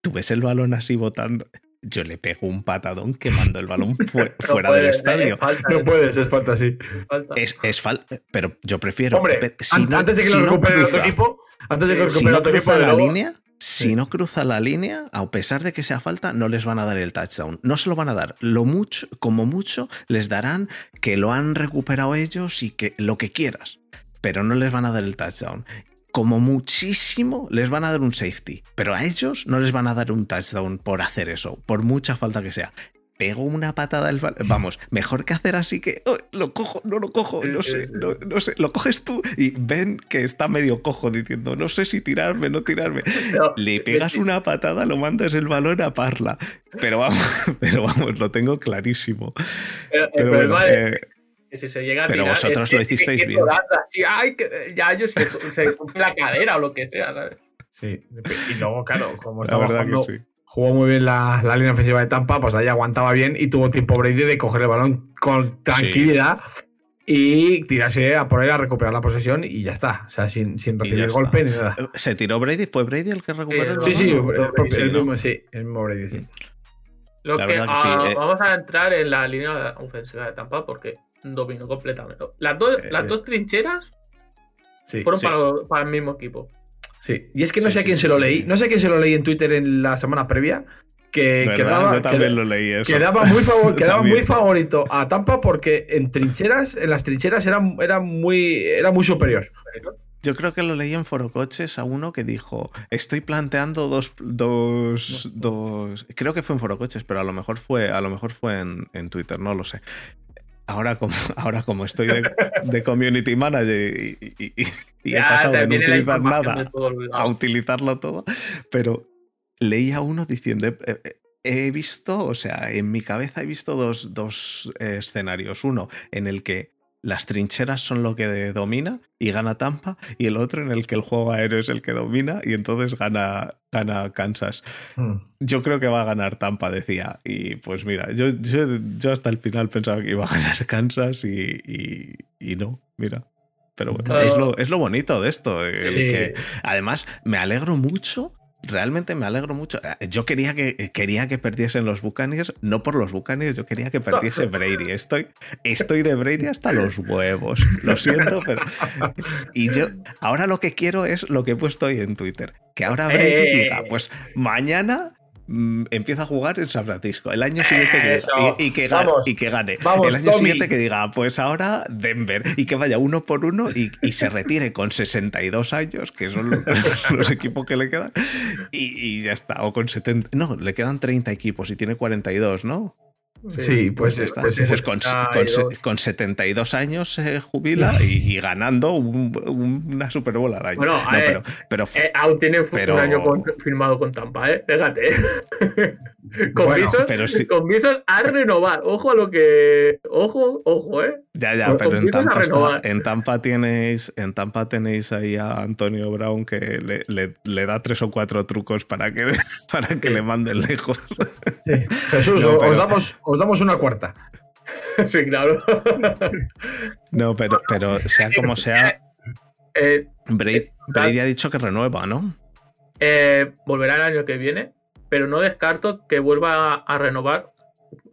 S1: tú ves el balón así botando yo le pego un patadón quemando el balón fuera del estadio.
S2: no puedes, es falta, sí.
S1: Es, falta, pero yo prefiero.
S2: Hombre, si antes de que lo recupere otro equipo, antes de que
S1: si no cruza la línea, si no cruza la línea, a pesar de que sea falta, no les van a dar el touchdown. No se lo van a dar. Lo mucho, como mucho, les darán que lo han recuperado ellos y que lo que quieras pero no les van a dar el touchdown como muchísimo les van a dar un safety, pero a ellos no les van a dar un touchdown por hacer eso, por mucha falta que sea. Pego una patada al Vamos, mejor que hacer así que oh, lo cojo, no lo cojo, no sé, no, sé, lo coges tú y ven que está medio cojo diciendo no sé si tirarme, no tirarme. Le pegas una patada, lo mandas el balón a parla. Pero vamos, pero vamos, lo tengo clarísimo. Pero, bueno, eh,
S3: si se llega a
S1: Pero vosotros lo hicisteis bien.
S3: ay, que ya ellos se, se la cadera o lo que sea, ¿sabes?
S2: Sí, y luego, claro, como estaba jugando, jugó muy bien la, la, línea ofensiva de Tampa, pues ahí aguantaba bien y tuvo tiempo Brady de coger el balón con tranquilidad y tirarse a por él a recuperar la posesión y ya está. O sea, sin, sin recibir golpe ni nada.
S1: ¿Se tiró Brady? ¿Fue Brady el que recuperó el
S2: Sí, sí, el, mismo, sí, el mismo Brady, sí.
S3: Lo que, ah, eh. Vamos a entrar en la línea ofensiva de Tampa porque dominó completamente. Las dos, las dos trincheras fueron Para, el mismo equipo.
S2: Sí, y es que no sé a quién se lo leí, no sé a quién se lo leí en Twitter en la semana previa, que quedaba,
S1: Yo también lo leí eso.
S2: quedaba, muy, quedaba muy favorito a Tampa porque en trincheras, en las trincheras era, era, muy, era muy superior.
S1: Yo creo que lo leí en Forocoches a uno que dijo, estoy planteando dos, dos, dos... Creo que fue en Forocoches, pero a lo mejor fue, a lo mejor fue en, en Twitter, no lo sé ahora como, ahora como estoy de, community manager y, he pasado de no utilizar nada a utilizarlo todo, pero leía uno diciendo, he, visto, o sea, en mi cabeza he visto dos, dos escenarios. Uno en el que las trincheras son lo que domina y gana Tampa, y el otro en el que el juego aéreo es el que domina y entonces gana, gana Kansas.
S2: Hmm.
S1: Yo creo que va a ganar Tampa, decía. Y pues mira, yo, yo, yo hasta el final pensaba que iba a ganar Kansas y, y, y no, mira. Pero bueno, es, lo, es lo bonito de esto. el
S2: Sí.
S1: que, además, me alegro mucho. Realmente me alegro mucho. Eh, Yo quería que, quería que perdiesen los Buccaneers, no por los Buccaneers, yo quería que perdiese Brady. Estoy, estoy de Brady hasta los huevos. Lo siento, pero. Y yo, ahora lo que quiero es lo que he puesto hoy en Twitter. Que ahora Brady
S3: Eh.
S1: diga, pues mañana mm, empieza a jugar en San Francisco. El año siguiente que, y, y que gane, y que gane.
S2: Vamos,
S1: el año
S2: Tommy.
S1: siguiente que diga, pues ahora Denver. Y que vaya uno por uno y, y se retire con 62 años, que son los, los equipos que le quedan. Y, y ya está. O con 70. No, le quedan 30 equipos y tiene 42, ¿no?
S2: Sí, pues,
S1: ya está.
S2: pues,
S1: Pues con, con,
S3: y dos.
S1: con 72 años se jubila y, y ganando un- un- una Super Bowl al año.
S3: Bueno,
S1: No,
S3: ver,
S1: pero, pero
S3: Eh, aún tiene
S1: Pero-
S3: un año con- firmado con Tampa, ¿eh? Fíjate. con
S2: Bueno,
S3: Bison,
S1: pero sí.
S3: con Bison a renovar. Ojo a lo que. Ojo, ojo, ¿eh?
S1: Ya, ya, pero en Tampa, está- en Tampa tenéis, en Tampa tenéis ahí a Antonio Brown que le, le- le da tres o cuatro trucos para que, para que le manden lejos.
S2: Jesús,
S1: No,
S2: os,
S1: pero-
S2: damos, os damos una cuarta.
S3: sí, claro.
S1: No, pero, pero sea como sea,
S3: Eh,
S1: Brady, Brady ha dicho que renueva, ¿no?
S3: eh, volverá el año que viene, pero no descarto que vuelva a, renovar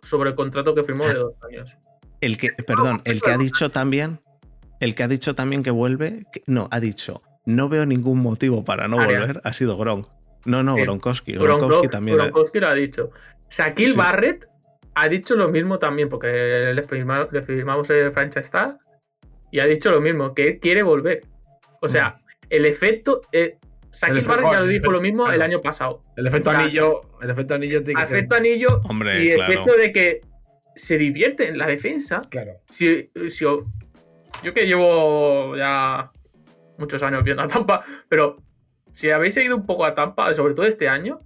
S3: sobre el contrato que firmó de dos años.
S1: El que, perdón, el que ha dicho también, el que ha dicho también que vuelve, que- no, ha dicho, no veo ningún motivo para no
S3: Ah,
S1: volver, ha sido Gronk. No, no. Gronkowski. Gronkowski
S3: Gronkowski
S1: también.
S3: Gronkowski lo ha dicho. Shaquille
S1: Sí.
S3: Barrett ha dicho lo mismo también, porque le, firma- le firmamos el franchise tag y ha dicho lo mismo, que él quiere volver. O sea, el efecto. eh,
S2: Efecto-
S3: Barrett ya lo dijo lo mismo el año pasado.
S2: El efecto
S3: O sea,
S2: anillo, el efecto anillo tiene que ser.
S3: Efecto anillo
S1: Hombre,
S3: y el
S1: claro.
S3: efecto de que se divierte en la defensa.
S2: Claro.
S3: Si, si- yo que llevo ya muchos años viendo a Tampa, pero si habéis seguido un poco a Tampa, sobre todo este año,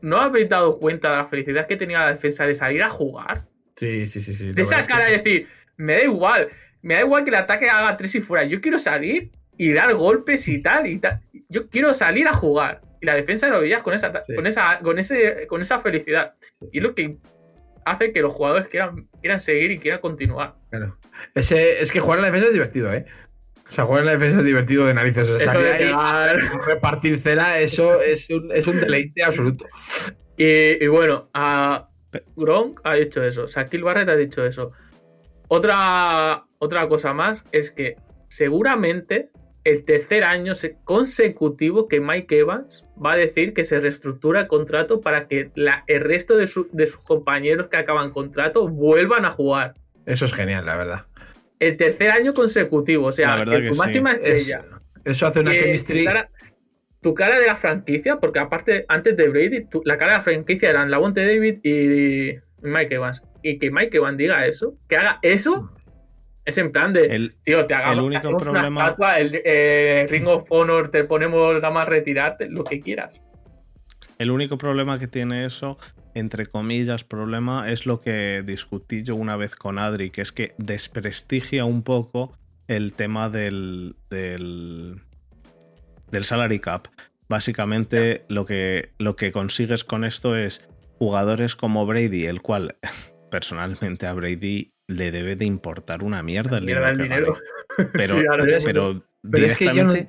S3: ¿no habéis dado cuenta de la felicidad que tenía la defensa de salir a jugar?
S2: Sí, sí, sí, sí.
S3: De esa cara de
S2: sí.
S3: decir, me da igual, me da igual que el ataque haga tres y fuera, yo quiero salir y dar golpes y tal y tal. Yo quiero salir a jugar. Y la defensa lo veías con esa,
S2: Sí.
S3: con esa, con ese, con esa felicidad. Y es lo que hace que los jugadores quieran, quieran seguir y quieran continuar.
S2: Claro. Ese, es que jugar en la defensa es divertido, ¿eh? O sea, jugar en la defensa es divertido de narices. O sea,
S3: Eso
S2: salir ahí,
S3: llegar-
S2: repartir cela, eso es un, es un deleite absoluto.
S3: Y, y bueno, a Gronk ha dicho eso, Shaquille Barrett ha dicho eso. Otra, otra cosa más es que seguramente el tercer año se- consecutivo que Mike Evans va a decir que se reestructura el contrato para que la- el resto de, su- de sus compañeros que acaban contrato vuelvan a jugar.
S2: Eso es genial, la verdad.
S3: El tercer año consecutivo, o sea, que
S1: que
S3: tu
S1: sí.
S3: máxima
S2: Es-
S3: estrella.
S2: eso hace una
S3: que
S2: chemistry.
S3: Tu cara, tu cara de la franquicia, porque aparte, antes de Brady, tu- la cara de la franquicia eran Lavonte David y Mike Evans. Y que Mike Evans diga eso, que haga eso, es en plan de,
S1: El,
S3: tío, te hagamos,
S1: el único problema-
S3: una estatua, el eh, Ring of Honor, te ponemos nada más retirarte, lo que quieras.
S1: El único problema que tiene eso, entre comillas, problema, es lo que discutí yo una vez con Adri, que es que desprestigia un poco el tema del, del, del salary cap. Básicamente lo que, lo que consigues con esto es jugadores como Brady, el cual personalmente a Brady le debe de importar una mierda el dinero. que gane. Pero,
S3: Sí,
S2: pero
S1: pero
S2: es que yo no-
S1: directamente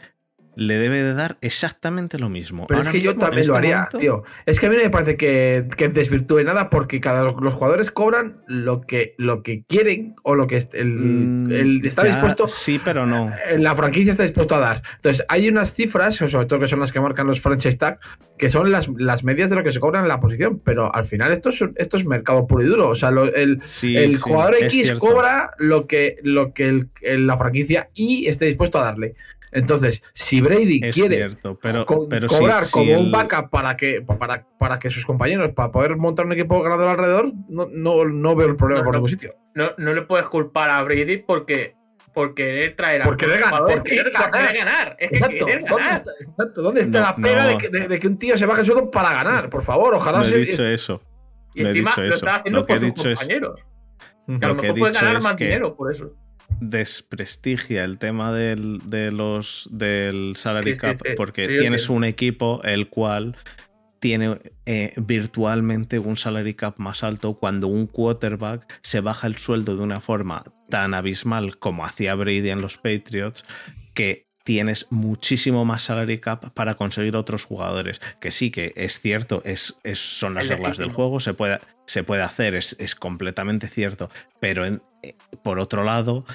S1: le debe de dar exactamente lo mismo.
S2: Pero
S1: Ahora
S2: es que yo
S1: mismo,
S2: también lo
S1: este
S2: haría,
S1: momento,
S2: tío. Es que a mí no me parece que, que desvirtúe nada porque cada los jugadores cobran lo que, lo que quieren o lo que el,
S1: Mm,
S2: el- está
S1: ya,
S2: dispuesto.
S1: Sí, pero no.
S2: eh, La franquicia está dispuesto a dar. Entonces, hay unas cifras, sobre todo que son las que marcan los franchise tag, que son las, las medias de lo que se cobra en la posición. Pero al final, esto es, esto es mercado puro y duro. O sea, lo- el,
S1: Sí,
S2: el
S1: sí,
S2: jugador X cobra lo que, lo que el- la franquicia Y esté dispuesto a darle. Entonces, si Brady
S1: Es
S2: quiere
S1: cierto, pero,
S2: co-
S1: pero sí,
S2: cobrar como un
S1: el-
S2: backup para que, para, para que sus compañeros, para poder montar un equipo ganador alrededor, no, no, no veo el problema
S3: No,
S2: por
S3: no.
S2: ningún sitio.
S3: No, no le puedes culpar a Brady porque por querer traer a
S2: Por querer ganar, por querer ganar.
S3: querer ganar. Es que
S2: Exacto.
S3: querer
S2: ¿Dónde está, exacto, ¿dónde está
S1: No,
S2: la pega
S1: no.
S2: de, que, de- de que un tío se baje el sueldo para ganar? Por favor, ojalá
S1: No he
S2: se-
S1: dicho eso.
S3: Y
S1: he
S3: encima
S1: dicho
S3: lo
S1: eso.
S3: está haciendo
S1: Lo
S3: por
S1: he
S3: sus
S1: dicho es-
S3: compañeros. Que a lo
S1: he
S3: mejor puede ganar más
S1: que-
S3: dinero por eso.
S1: Desprestigia el tema del, de los, del salary cap porque tienes un equipo el cual tiene eh, virtualmente un salary cap más alto cuando un quarterback se baja el sueldo de una forma tan abismal como hacía Brady en los Patriots que tienes muchísimo más salary cap para conseguir otros jugadores. Que sí, que es cierto, es, son las reglas del juego, se puede, se puede hacer, es, es completamente cierto. Pero eh, por otro lado,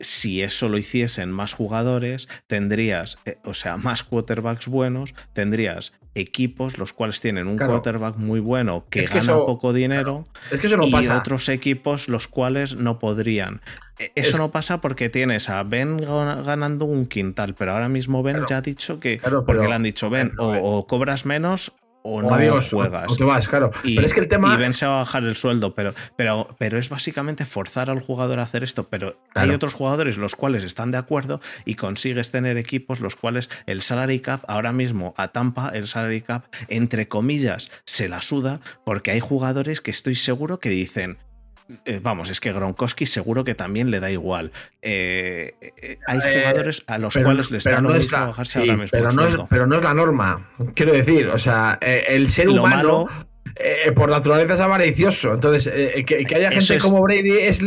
S1: si eso lo hiciesen más jugadores, tendrías, eh, o sea, más quarterbacks buenos, tendrías equipos los cuales tienen un quarterback muy bueno que gana poco dinero
S2: es que eso no
S1: y otros equipos los cuales no podrían. E, eso no pasa porque tienes a Ben ganando un quintal, pero ahora mismo Ben ya ha dicho que, porque le han dicho, Ben, o cobras menos o no juegas.
S2: vas, claro.
S1: Y,
S2: pero es que el tema.
S1: Y Ben se va a bajar el sueldo, pero, pero, pero es básicamente forzar al jugador a hacer esto. Pero hay otros jugadores los cuales están de acuerdo y consigues tener equipos los cuales el salary cap, ahora mismo a Tampa, el salary cap, entre comillas, se la suda, porque hay jugadores que estoy seguro que dicen. Eh, vamos, es que Gronkowski seguro que también le da igual. Eh, eh, hay jugadores a los cuales les da lo mismo bajarse ahora mismo.
S2: Pero no, es, pero no es la norma. Quiero decir, o sea, el ser humano. Eh, por naturaleza es avaricioso. Entonces, eh, que, haya gente como Brady es,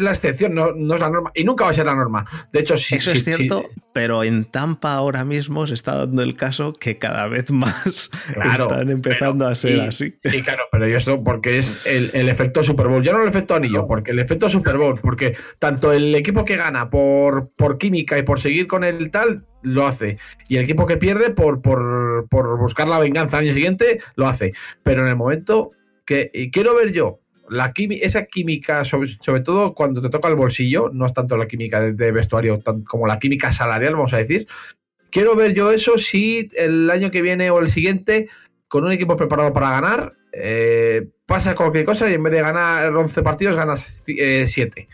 S2: la excepción, no, es la norma. Y nunca va a ser la norma. De hecho, sí.
S1: Eso es cierto, pero en Tampa ahora mismo se está dando el caso que cada vez más están empezando a ser así.
S2: Sí, claro, pero yo esto porque es el, efecto Super Bowl. Ya no el efecto anillo, porque el efecto Super Bowl, porque tanto el equipo que gana por, por química y por seguir con el tal lo hace. Y el equipo que pierde por, por, buscar la venganza al año siguiente, lo hace. Pero en el momento que quiero ver yo la esa química, sobre, sobre, todo cuando te toca el bolsillo, no es tanto la química de, vestuario como la química salarial, vamos a decir. Quiero ver yo eso si el año que viene o el siguiente, con un equipo preparado para ganar, eh, pasa cualquier cosa y en vez de ganar 11 partidos, ganas 7.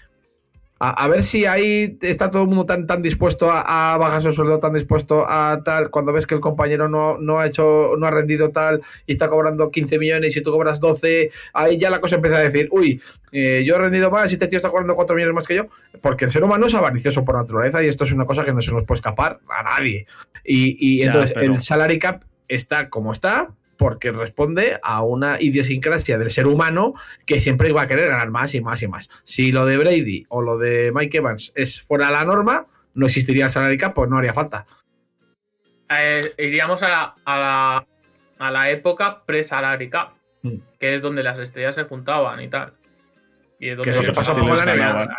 S2: A, ver si ahí está todo el mundo tan, tan dispuesto a, bajar su sueldo, tan dispuesto a tal, cuando ves que el compañero no, no ha hecho, no ha rendido tal y está cobrando 15 millones y tú cobras 12, ahí ya la cosa empieza a decir, uy, eh, yo he rendido más y este tío está cobrando 4 millones más que yo, porque el ser humano es avaricioso por naturaleza y esto es una cosa que no se nos puede escapar a nadie. Y, entonces el salary cap está como está, porque responde a una idiosincrasia del ser humano que siempre iba a querer ganar más y más y más. Si lo de Brady o lo de Mike Evans es fuera la norma, no existiría el salary cap, pues no haría falta.
S3: Eh, iríamos a la, a la, a la época pre-salary cap, mm. que es donde las estrellas se juntaban y tal.
S2: ¿Qué es lo que pasa en la NBA?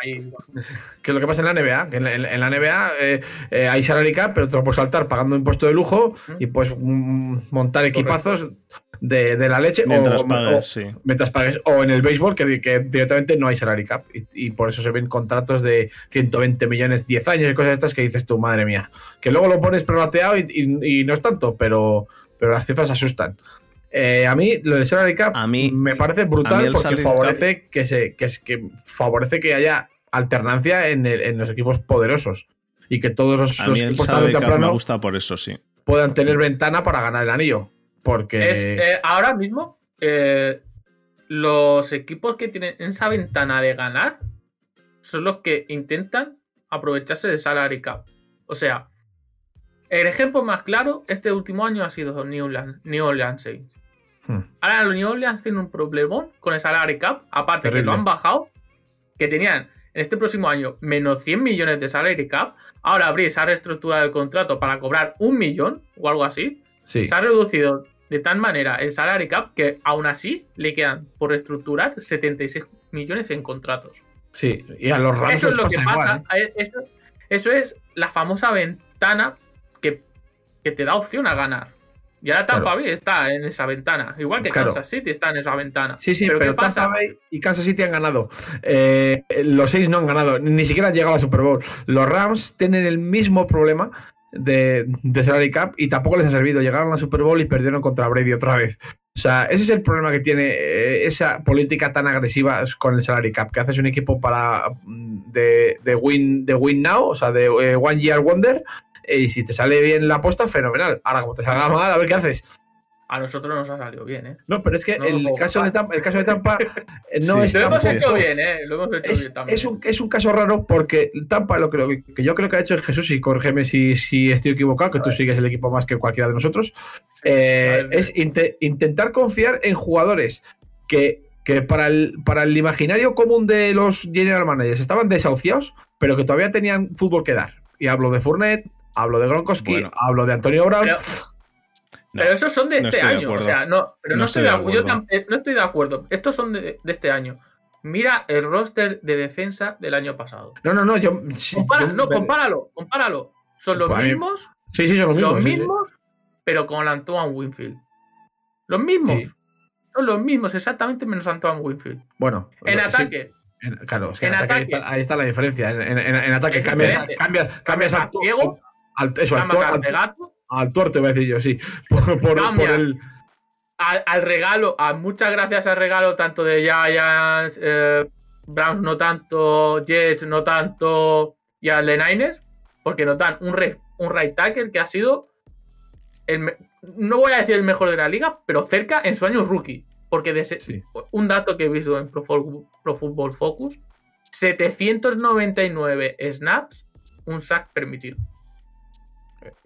S2: ¿Qué es lo que pasa en la NBA? en, la NBA eh, eh, hay salary cap, pero te lo puedes saltar pagando impuesto de lujo y puedes mm, montar equipazos de, la leche.
S1: Mientras pagues, sí.
S2: Mientras pagues. O en el béisbol, que, directamente no hay salary cap. Y, por eso se ven contratos de 120 millones, 10 años y cosas estas que dices tú, madre mía. Que luego lo pones prorrateado y, y, no es tanto, pero, pero las cifras asustan. Eh, a mí lo del salary cap a mí, me parece brutal porque favorece que, se, que, que, favorece que haya alternancia en, los equipos poderosos y que todos los,
S1: a mí equipos el me gusta por eso, sí.
S2: Puedan tener ventana para ganar el anillo. Porque
S3: eh, ahora mismo eh, los equipos que tienen esa ventana de ganar son los que intentan aprovecharse de salary cap. O sea, el ejemplo más claro este último año ha sido New Orleans Saints. Hmm. Ahora los New Orleans tienen un problemón con el salary cap, aparte que lo han bajado, que tenían en este próximo año menos 100 millones de salary cap. Ahora habría esa reestructura el contrato para cobrar un millón o algo así. Se ha reducido de tal manera el salary cap que aún así le quedan por reestructurar 76 millones en contratos.
S2: Sí, y a los Rams
S3: eso es lo que pasa. ¿eh? Eso, eso, es la famosa ventana que, que te da opción a ganar. Y ahora Tampa Bay está en esa ventana. Igual que Kansas City está en esa ventana.
S2: Sí, sí, pero, Tampa Bay y Kansas City han ganado. Eh, los seis no han ganado. Ni siquiera han llegado a la Super Bowl. Los Rams tienen el mismo problema de, de salary cap y tampoco les ha servido. Llegaron a la Super Bowl y perdieron contra Brady otra vez. O sea, ese es el problema que tiene eh, esa política tan agresiva con el salary cap, que haces un equipo para mm, de, win, de win now, o sea, de eh, one year wonder, y si te sale bien la apuesta, fenomenal. Ahora, como te salga mal, a ver qué haces.
S3: A nosotros nos ha salido bien, ¿eh?
S2: No, pero es que
S3: No,
S2: el, caso de Tampa, el caso de Tampa no
S1: Sí.
S2: es
S3: Lo hemos hecho bien, ¿eh? Lo hemos hecho
S2: Es,
S3: bien también.
S2: es un, es un caso raro porque Tampa lo que, lo que yo creo que ha hecho es Jesús, y corrígeme si, si estoy equivocado, que tú sigues el equipo más que cualquiera de nosotros, eh, es inte- intentar confiar en jugadores que, que para, el, para el imaginario común de los general managers estaban desahuciados, pero que todavía tenían fútbol que dar. Y hablo de Fournette, hablo de Gronkowski,
S1: Bueno.
S2: hablo de Antonio Brown.
S3: Pero,
S1: No,
S3: pero esos son de
S1: no
S3: este
S1: de
S3: año. o sea, no, pero no,
S1: No
S3: estoy de acuerdo. Yo eh, no estoy de acuerdo. Estos son de, de este año. Mira el roster de defensa del año pasado.
S2: no, no, no, yo. sí,
S3: Compara-
S2: yo-
S3: no, compáralo, compáralo. Son los
S2: Pues mí-
S3: mismos,
S2: Sí, sí, son los mismos.
S3: los
S2: sí, sí.
S3: mismos, pero con Antoine Winfield. Los mismos.
S2: Sí.
S3: Son los mismos, exactamente menos Antoine Winfield.
S2: Bueno,
S3: En ataque,
S2: en- claro, es que en
S3: En
S2: ataque, Ahí, está, ahí está la diferencia. En, ataque cambias,
S3: diferente.
S2: cambias, cambias al, al- eso, al, al-
S3: Carpegato,
S2: al torte, voy a decir yo, sí. Por, por-
S3: Cambia.
S2: por el.
S3: al, al regalo, a muchas gracias al regalo tanto de Giants, eh, Browns no tanto, Jets no tanto y al de Niners, porque nos dan un, re- un right tackle que ha sido el no voy a decir el mejor de la liga, pero cerca en su año rookie, porque de ese-
S2: Sí.
S3: un dato que he visto en Pro Football Focus, 799 snaps, un sack permitido.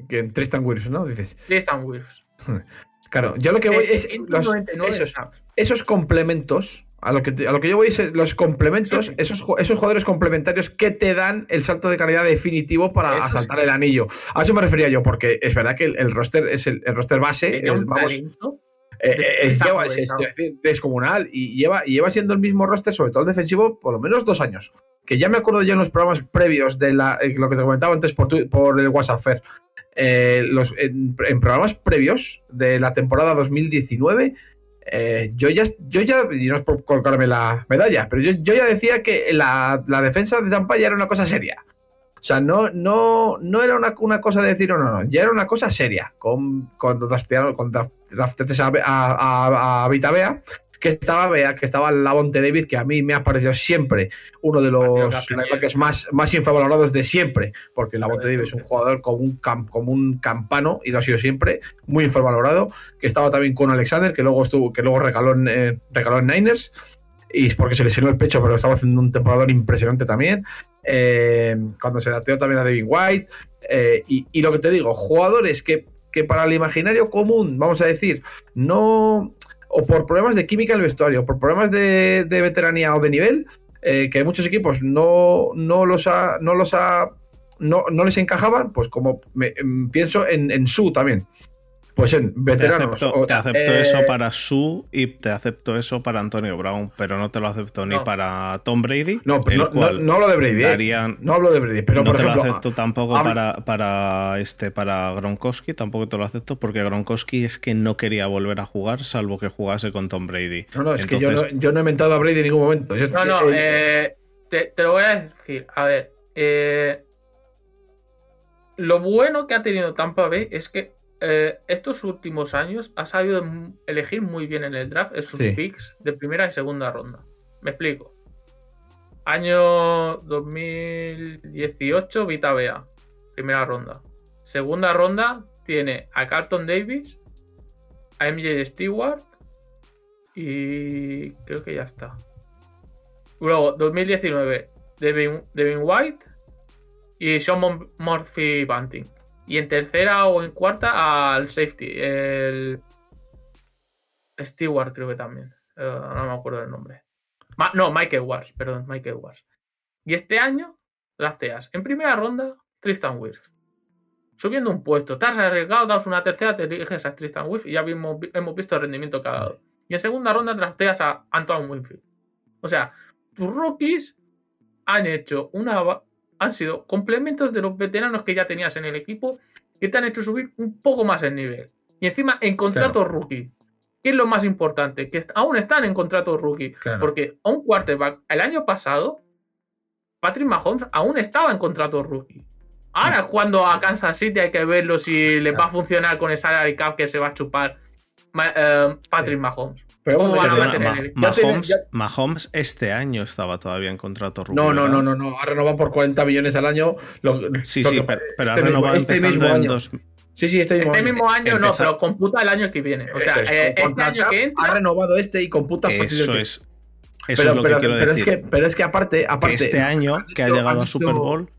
S2: Que en Tristan Wilson, ¿no? Dices.
S3: Tristan Wirfs.
S2: Claro, yo lo que voy es. los-
S3: 799
S2: esos,
S3: snaps.
S2: esos complementos. A lo, que, a lo que yo voy es eh, los complementos,
S3: Sí, sí.
S2: esos, esos jugadores complementarios que te dan el salto de calidad definitivo para
S3: Eso
S2: asaltar
S3: sí.
S2: el anillo. A eso me refería yo, porque es verdad que el, el roster es el, el roster base.
S3: Un
S2: vamos. Eh, eh, es, lleva- es- es descomunal y lleva, y lleva siendo el mismo roster, sobre todo el defensivo, por lo menos dos años. Que ya me acuerdo yo en los programas previos de la, eh, lo que te comentaba antes por, tu- por el WhatsApp Fair. Eh, los, en, programas previos de la temporada 2019, eh, yo ya, yo ya, y no es por colocarme la medalla, pero yo, yo ya decía que la, la defensa de Tampa ya era una cosa seria. O sea, no, no, no era una, una cosa de decir, no, no, no, ya era una cosa seria. Con, cuando draftearon, a, a, a, a Vita Bea, que estaba Bea, que estaba Lavonte David, que a mí me ha parecido siempre uno de los linebackers más, más infravalorados de siempre, porque Lavonte David es un jugador como un, como un campano, y lo ha sido siempre, muy infravalorado, que estaba también con Alexander, que luego estuvo, que luego recaló en, eh, recaló en Niners, y es porque se lesionó el pecho, pero estaba haciendo un temporador impresionante también. Eh, cuando se dateó también a Devin White. eh, y, y lo que te digo, jugadores que, que para el imaginario común, vamos a decir, no. O por problemas de química en el vestuario, por problemas de, de veteranía o de nivel, eh, que muchos equipos no, no los ha. No los ha no, no les encajaban, pues como me- em, pienso en, en su también. Pues en
S1: Te
S2: veteranos.
S1: acepto,
S2: o-
S1: te acepto
S3: eh,
S1: eso para Su y te acepto eso para Antonio Brown, pero no te lo acepto ni para Tom Brady.
S2: no, pero no, no,
S1: cual
S2: no hablo de Brady. eh.
S1: darían-
S2: No hablo de Brady, pero
S1: no
S2: por
S1: te
S2: ejemplo.
S1: lo acepto tampoco para, para este para Gronkowski, tampoco te lo acepto porque Gronkowski es que no quería volver a jugar salvo que jugase con Tom Brady.
S2: No, no, es que yo no,
S1: Entonces,
S2: yo no he inventado a Brady en ningún momento. Yo-
S3: No, no,
S2: eh,
S3: eh, te, te lo voy a decir. A ver, eh, lo bueno que ha tenido Tampa Bay es que eh, estos últimos años ha sabido elegir muy bien en el draft en sus
S2: Sí.
S3: picks de primera y segunda ronda. Me explico. Año 2018, Vita Bea, primera ronda. Segunda ronda tiene a Carlton Davis, a MJ Stewart y creo que ya está. Luego, 2019, Devin, Devin White y Sean Murphy Bunting. Y en tercera o en cuarta al safety, el Stewart creo que también. Eh, no me acuerdo el nombre. No, Mike Edwards, perdón, Mike Edwards. Y este año, las teas. En primera ronda, Tristan Wirfs. Subiendo un puesto, te has arriesgado, das una tercera, te eliges a Tristan Wirfs y ya hemos visto el rendimiento que ha dado. Y en segunda ronda drafteas a Antoine Winfield. O sea, tus rookies han hecho una han sido complementos de los veteranos que ya tenías en el equipo que te han hecho subir un poco más el nivel. Y encima en contrato rookie. ¿Qué es lo más importante? Que aún están en contrato rookie.
S2: Claro.
S3: Porque a un quarterback el año pasado, Patrick Mahomes aún estaba en contrato rookie. Ahora, cuando a Kansas City hay que verlo si le va a funcionar con el salary cap que se va a chupar eh, Patrick Mahomes.
S2: Pero
S3: ¿Cómo van a mantener
S1: Ma-
S3: el-
S1: Mahomes,
S2: ya-
S1: Mahomes este año estaba todavía en contrato rookie.
S2: No, no, no, no, no. Ha renovado por 40 millones al año. Lo,
S1: Sí,
S2: lo
S1: sí,
S2: que-
S1: pero, pero
S2: este
S1: ha renovado
S2: mismo, este mismo
S1: en
S2: año.
S1: dos-
S2: Sí, sí, este mismo
S3: Este
S2: año.
S3: mismo año no, pero computa el año que viene. O sea,
S2: es,
S3: eh, este año que
S2: ha
S3: entra.
S2: renovado este y computa partir
S1: Eso es. Eso
S2: pero,
S1: es lo
S2: pero-
S1: que quiero
S2: pero
S1: decir.
S2: Es que, pero es que aparte, aparte
S1: este año que ha llegado a Super Bowl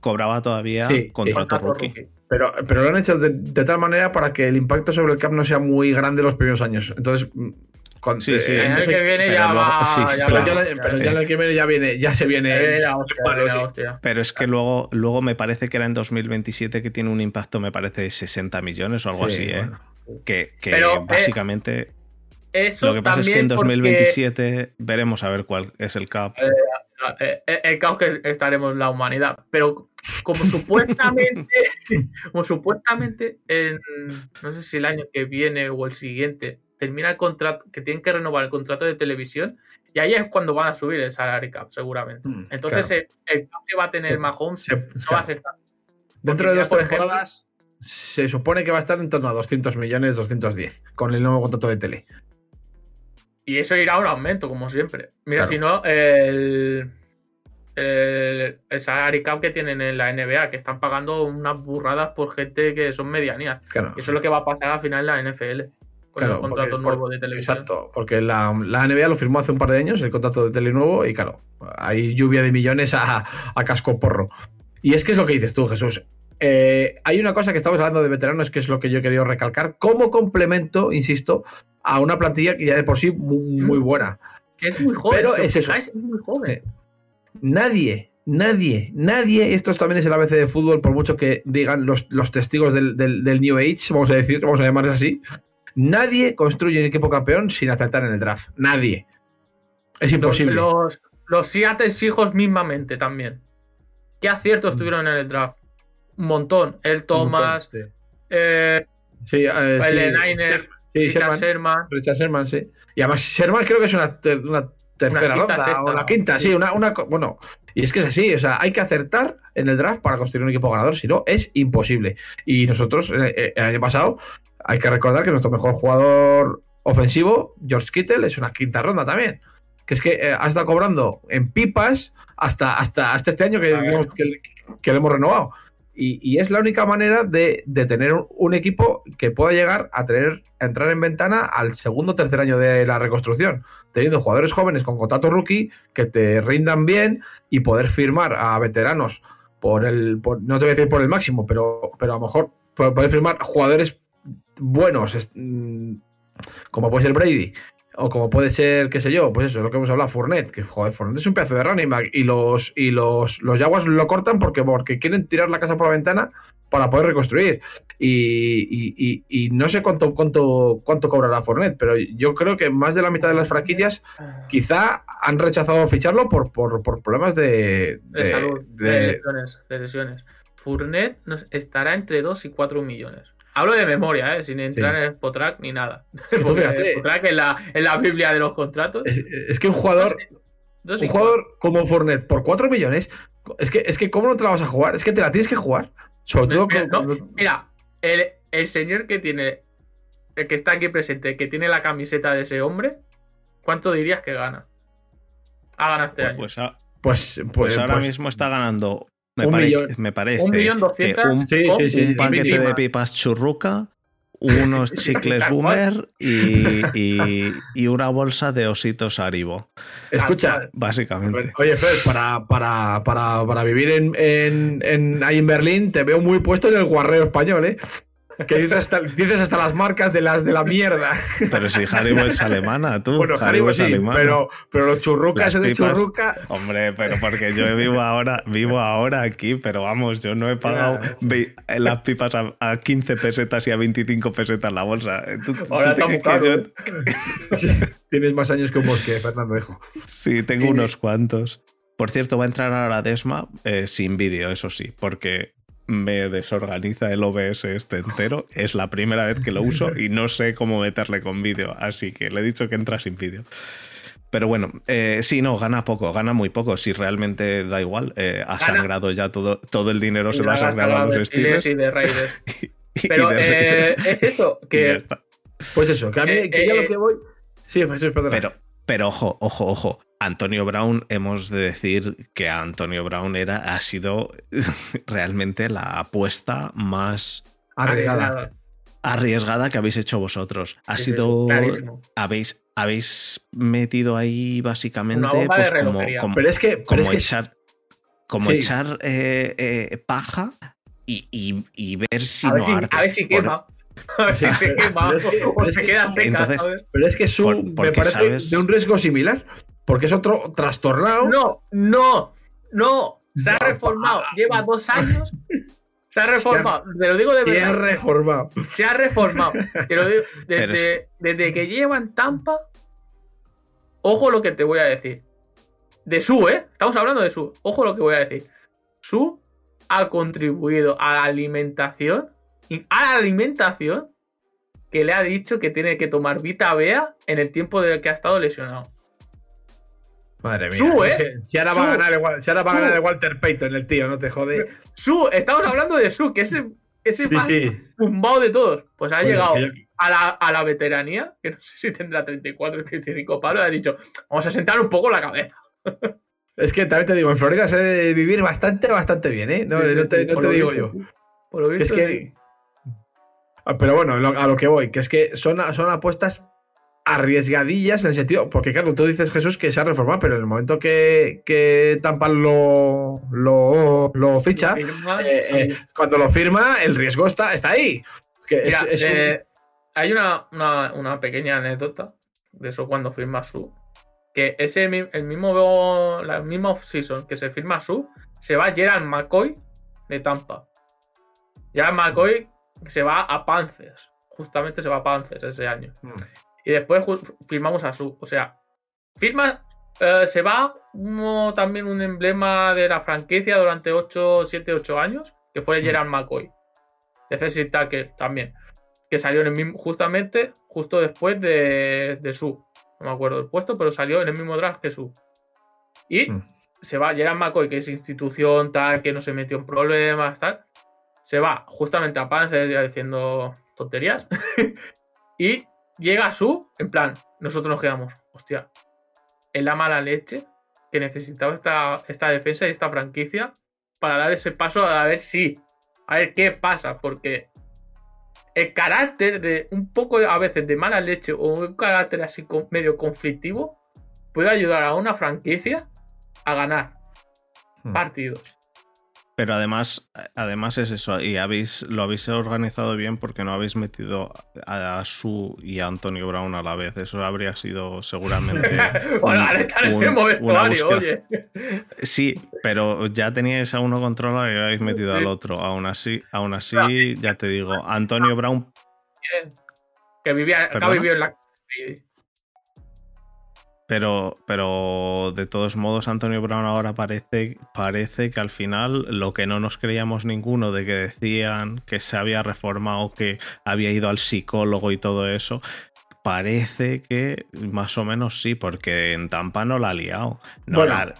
S1: cobraba todavía
S2: Sí, sí.
S1: contrato rookie.
S3: rookie.
S2: Pero, pero lo han hecho de, de tal manera para que el impacto sobre el cap no sea muy grande los primeros años. Entonces, cuando,
S1: Sí, sí.
S2: eh,
S3: El que viene
S1: pero
S3: ya va.
S2: pero, ya, el que viene ya viene, ya se viene.
S3: Eh, la hostia,
S2: Bueno,
S3: la
S2: sí.
S3: hostia.
S1: Pero es que luego, luego me parece que era en 2027 que tiene un impacto, me parece, de 60 millones o algo
S2: Sí,
S1: así, ¿eh? Que, que
S3: Pero, eh,
S1: básicamente.
S3: Eso
S1: lo que pasa es que en
S3: también porque,
S1: 2027 veremos a ver cuál es el cap.
S3: eh, eh, el caos que estaremos en la humanidad. Pero como supuestamente, como supuestamente en no sé si el año que viene o el siguiente termina el contrato, que tienen que renovar el contrato de televisión, y ahí es cuando van a subir el salary cap, seguramente.
S2: Mm,
S3: Entonces
S2: claro.
S3: el, el cap que va a tener
S2: Sí.
S3: Mahomes
S2: Se-
S3: no va a ser tan.
S2: Dentro de dos
S3: ejemplo-
S2: temporadas se supone que va a estar en torno a 200 millones, 210, con el nuevo contrato de tele.
S3: Y eso irá a un aumento, como siempre. Mira,
S2: Claro.
S3: si no, el, el, el salary cap que tienen en la NBA, que están pagando unas burradas por gente que son medianías.
S2: Claro.
S3: Eso es lo que va a pasar al final en la NFL. Con
S2: Claro,
S3: el contrato
S2: porque-
S3: nuevo de televisión.
S2: Exacto, porque la, la NBA lo firmó hace un par de años, el contrato de tele nuevo, y claro, hay lluvia de millones a, a casco porro. Y es que es lo que dices tú, Jesús. Eh, hay una cosa que estamos hablando de veteranos, que es lo que yo he querido recalcar, como complemento, insisto, a una plantilla que ya de por sí muy, muy buena.
S3: Es muy joven,
S2: Pero es eso.
S3: es muy joven.
S2: Nadie, nadie, nadie, esto también es el ABC de fútbol, por mucho que digan los, los testigos del, del- del New Age, vamos a decir, vamos a llamarles así, nadie construye un equipo campeón sin acertar en el draft. Nadie. Es imposible.
S3: los, los Seattle hijos mismamente también. ¿Qué aciertos
S2: Mm.
S3: tuvieron en el draft? Un montón. El Thomas,
S2: montón,
S3: eh,
S2: sí, eh,
S3: el
S2: sí.
S3: Niners,
S2: Sí,
S3: Richard
S2: Sherman.
S3: Sherman.
S2: Richard Sherman, sí. Y además, Sherman creo que es una, ter- una tercera
S3: Una quinta,
S2: ronda
S3: sexta.
S2: o la quinta, sí, una, Bueno, y es que es así, o sea, hay que acertar en el draft para construir un equipo ganador, si no, es imposible. Y nosotros, eh, eh, el año pasado, hay que recordar que nuestro mejor jugador ofensivo, George Kittle, es una quinta ronda también. Que es que eh, ha estado cobrando en pipas hasta, hasta, hasta este año que, digamos, que, que lo hemos renovado. Y, y es la única manera de, de tener un, un equipo que pueda llegar a tener a entrar en ventana al segundo o tercer año de la reconstrucción, teniendo jugadores jóvenes con contrato rookie que te rindan bien y poder firmar a veteranos por el, por- no te voy a decir por el máximo, pero, pero a lo mejor po- poder firmar jugadores buenos, es- mm, como puede ser Brady, o como puede ser, qué sé yo, pues eso, lo que hemos hablado, Fournette, que joder, Fournette es un pedazo de running back y los, y los, los Jaguars lo cortan porque, porque quieren tirar la casa por la ventana para poder reconstruir. Y, y- y- y no sé cuánto, cuánto, cuánto cobrará Fournette, pero yo creo que más de la mitad de las franquicias quizá han rechazado ficharlo por, por, por problemas de,
S3: de,
S2: de-
S3: salud, de,
S2: de-
S3: lesiones, de lesiones. Fournette nos estará entre 2 y 4 millones. Hablo de memoria, ¿eh? sin entrar en el Spotrack ni nada. El Spotrack la, en la Biblia de los contratos.
S2: es, es que un jugador,
S3: dos
S2: un jugador como Fournette por 4 millones, es que, es que ¿cómo no te la vas a jugar? Es que te la tienes que jugar. Sobre todo
S3: Mira,
S2: con-
S3: no,
S2: cuando-
S3: Mira, el, el señor que tiene, el que está aquí presente, que tiene la camiseta de ese hombre, ¿cuánto dirías que gana? Ha ganado este año.
S1: Pues, a-
S2: Pues, pues,
S1: pues ahora
S2: pues-
S1: mismo está ganando. Me,
S2: un
S1: pare-
S2: millón.
S1: me parece
S3: Un millón doscientas
S1: un,
S2: Sí,
S3: con
S2: sí, sí,
S1: un
S2: sí,
S1: paquete
S3: mínima.
S1: de pipas churruca, unos chicles boomer y, y- y una bolsa de ositos Aribo,
S2: escucha,
S3: Tal
S1: básicamente.
S2: Oye, Fred, para, para, para, para vivir en, en, en- ahí en Berlín, te veo muy puesto en el guarreo español, ¿eh? Que dices hasta, dices hasta las marcas de las de la mierda.
S1: Pero si Haribo es alemana, tú.
S2: Bueno,
S1: Haribo
S2: sí,
S1: alemana.
S2: pero, pero los churrucas, eso de churruca.
S1: Hombre, pero porque yo vivo ahora, vivo ahora aquí, pero vamos, yo no he pagado ve- las pipas a, a 15 pesetas y a 25 pesetas la bolsa. ¿Tú, tú
S3: Ahora está muy
S1: yo-
S3: caro.
S2: Tienes más años que un bosque, Fernando Dejo.
S1: Sí, tengo unos cuantos. Por cierto, va a entrar ahora Desma eh, sin vídeo, eso sí, porque me desorganiza el OBS este entero. Es la primera vez que lo uso y no sé cómo meterle con vídeo, así que le he dicho que entra sin vídeo. Pero bueno, eh, sí, no, gana poco, gana muy poco. Si realmente da igual, eh, ha
S3: Gana.
S1: sangrado ya todo, todo el dinero, se lo ha sangrado a los
S3: de Steelers y de Raiders.
S1: y
S3: Pero
S1: de
S3: eh, es eso, que.
S2: Pues eso, que a mí,
S3: Eh,
S2: que yo
S3: eh,
S2: lo que voy. Sí, perdona.
S1: Pero, pero ojo, ojo, ojo. Antonio Brown, hemos de decir que Antonio Brown era, ha sido realmente la apuesta más
S2: Arriesgada.
S1: arriesgada que habéis hecho vosotros. Ha
S3: Sí,
S1: sido.
S3: clarísimo.
S1: habéis, habéis metido ahí básicamente pues, como, como,
S2: Pero es que,
S1: como
S2: es que
S1: echar, como
S2: Sí.
S1: echar eh, eh, paja y, y- y ver si
S3: a,
S1: no
S3: ver si,
S1: arde.
S3: a ver si quema. A ver si se quema.
S2: Pero es que-
S3: o
S2: pero es
S3: se
S2: que
S3: queda
S2: Su-
S3: seca,
S1: entonces-
S3: ¿sabes?
S2: Pero es que su
S1: Por-
S2: me parece
S1: sabes-
S2: de un riesgo similar. Porque es otro trastornado.
S3: No, no, no. Se ha reformado. Lleva dos años. Se ha reformado. Te lo digo de
S2: Y ha
S3: verdad.
S2: reformado.
S3: Se ha reformado. Te lo digo.
S1: Pero
S3: Desde, desde que lleva en Tampa. Ojo lo que te voy a decir. De su, ¿eh? Estamos hablando de su. Ojo lo que voy a decir. Su ha contribuido a la alimentación. A la alimentación que le ha dicho que tiene que tomar Vita Bea en el tiempo de que ha estado lesionado.
S2: Madre mía.
S3: Su, ¿eh?
S2: Si- ahora va a ganar el, si ahora va a ganar el Walter Payton, el tío, no te jode.
S3: Su, estamos hablando de Su, que ese, ese
S2: Sí,
S3: más
S2: sí.
S3: tumbado de todos. Pues ha
S2: Bueno,
S3: llegado
S2: yo-
S3: a la, a la veteranía, que no sé si tendrá 34 35 palos, y ha dicho, vamos a sentar un poco la cabeza.
S2: Es que también te digo, en Florida se debe vivir bastante, bastante bien, ¿eh? No, no te, no te digo
S3: visto,
S2: yo.
S3: Por lo
S2: Que es
S3: visto, sí.
S2: que. Ah, Pero bueno, a lo que voy, que es que son, son apuestas arriesgadillas en el sentido. Porque, claro, tú dices Jesús que se ha reformado, pero en el momento que, que Tampa lo, lo, lo ficha,
S3: Firma,
S2: eh,
S3: sí.
S2: eh, cuando lo firma, el riesgo está, está ahí. Que
S3: Mira,
S2: es
S3: eh, hay una, una- una pequeña anécdota de eso cuando firma Su. Que ese el mismo la misma off-season que se firma Su, se va Gerald McCoy de Tampa. Gerald McCoy se va a Panthers. Justamente se va a Panthers ese año.
S2: Mm.
S3: Y después firmamos a Su. O sea, firma. eh, se va uno, también un emblema de la franquicia durante 8, 7, 8 años, que fue Gerald McCoy. Defensive tackle también. Que salió en el mismo, justamente, justo después de, de Su. No me acuerdo del puesto, pero salió en el mismo draft que Su. Y
S2: Mm.
S3: se va Gerald McCoy, que es institución tal, que no se metió en problemas, tal. Se va justamente a Panthers ya diciendo tonterías. y llega Su, en plan, nosotros nos quedamos, hostia, en la mala leche que necesitaba esta, esta defensa y esta franquicia para dar ese paso a ver si, a ver qué pasa, porque el carácter de un poco a veces de mala leche o un carácter así medio conflictivo puede ayudar a una franquicia a ganar
S2: Hmm.
S3: partidos.
S1: Pero además, además es eso, y habéis, lo habéis organizado bien porque no habéis metido a, a Su y a Antonio Brown a la vez. Eso habría sido seguramente. un- un- una
S3: oye.
S1: Sí, pero ya teníais a uno controlado y habéis metido al otro. Aún así, aún así, ya te digo, Antonio Brown.
S3: Que vivía, vivido en la.
S1: Pero, pero de todos modos, Antonio Brown ahora parece, parece que al final lo que no nos creíamos ninguno de que decían que se había reformado, que había ido al psicólogo y todo eso, parece que más o menos sí, porque en Tampa no la ha liado. No
S2: Bueno,
S1: la-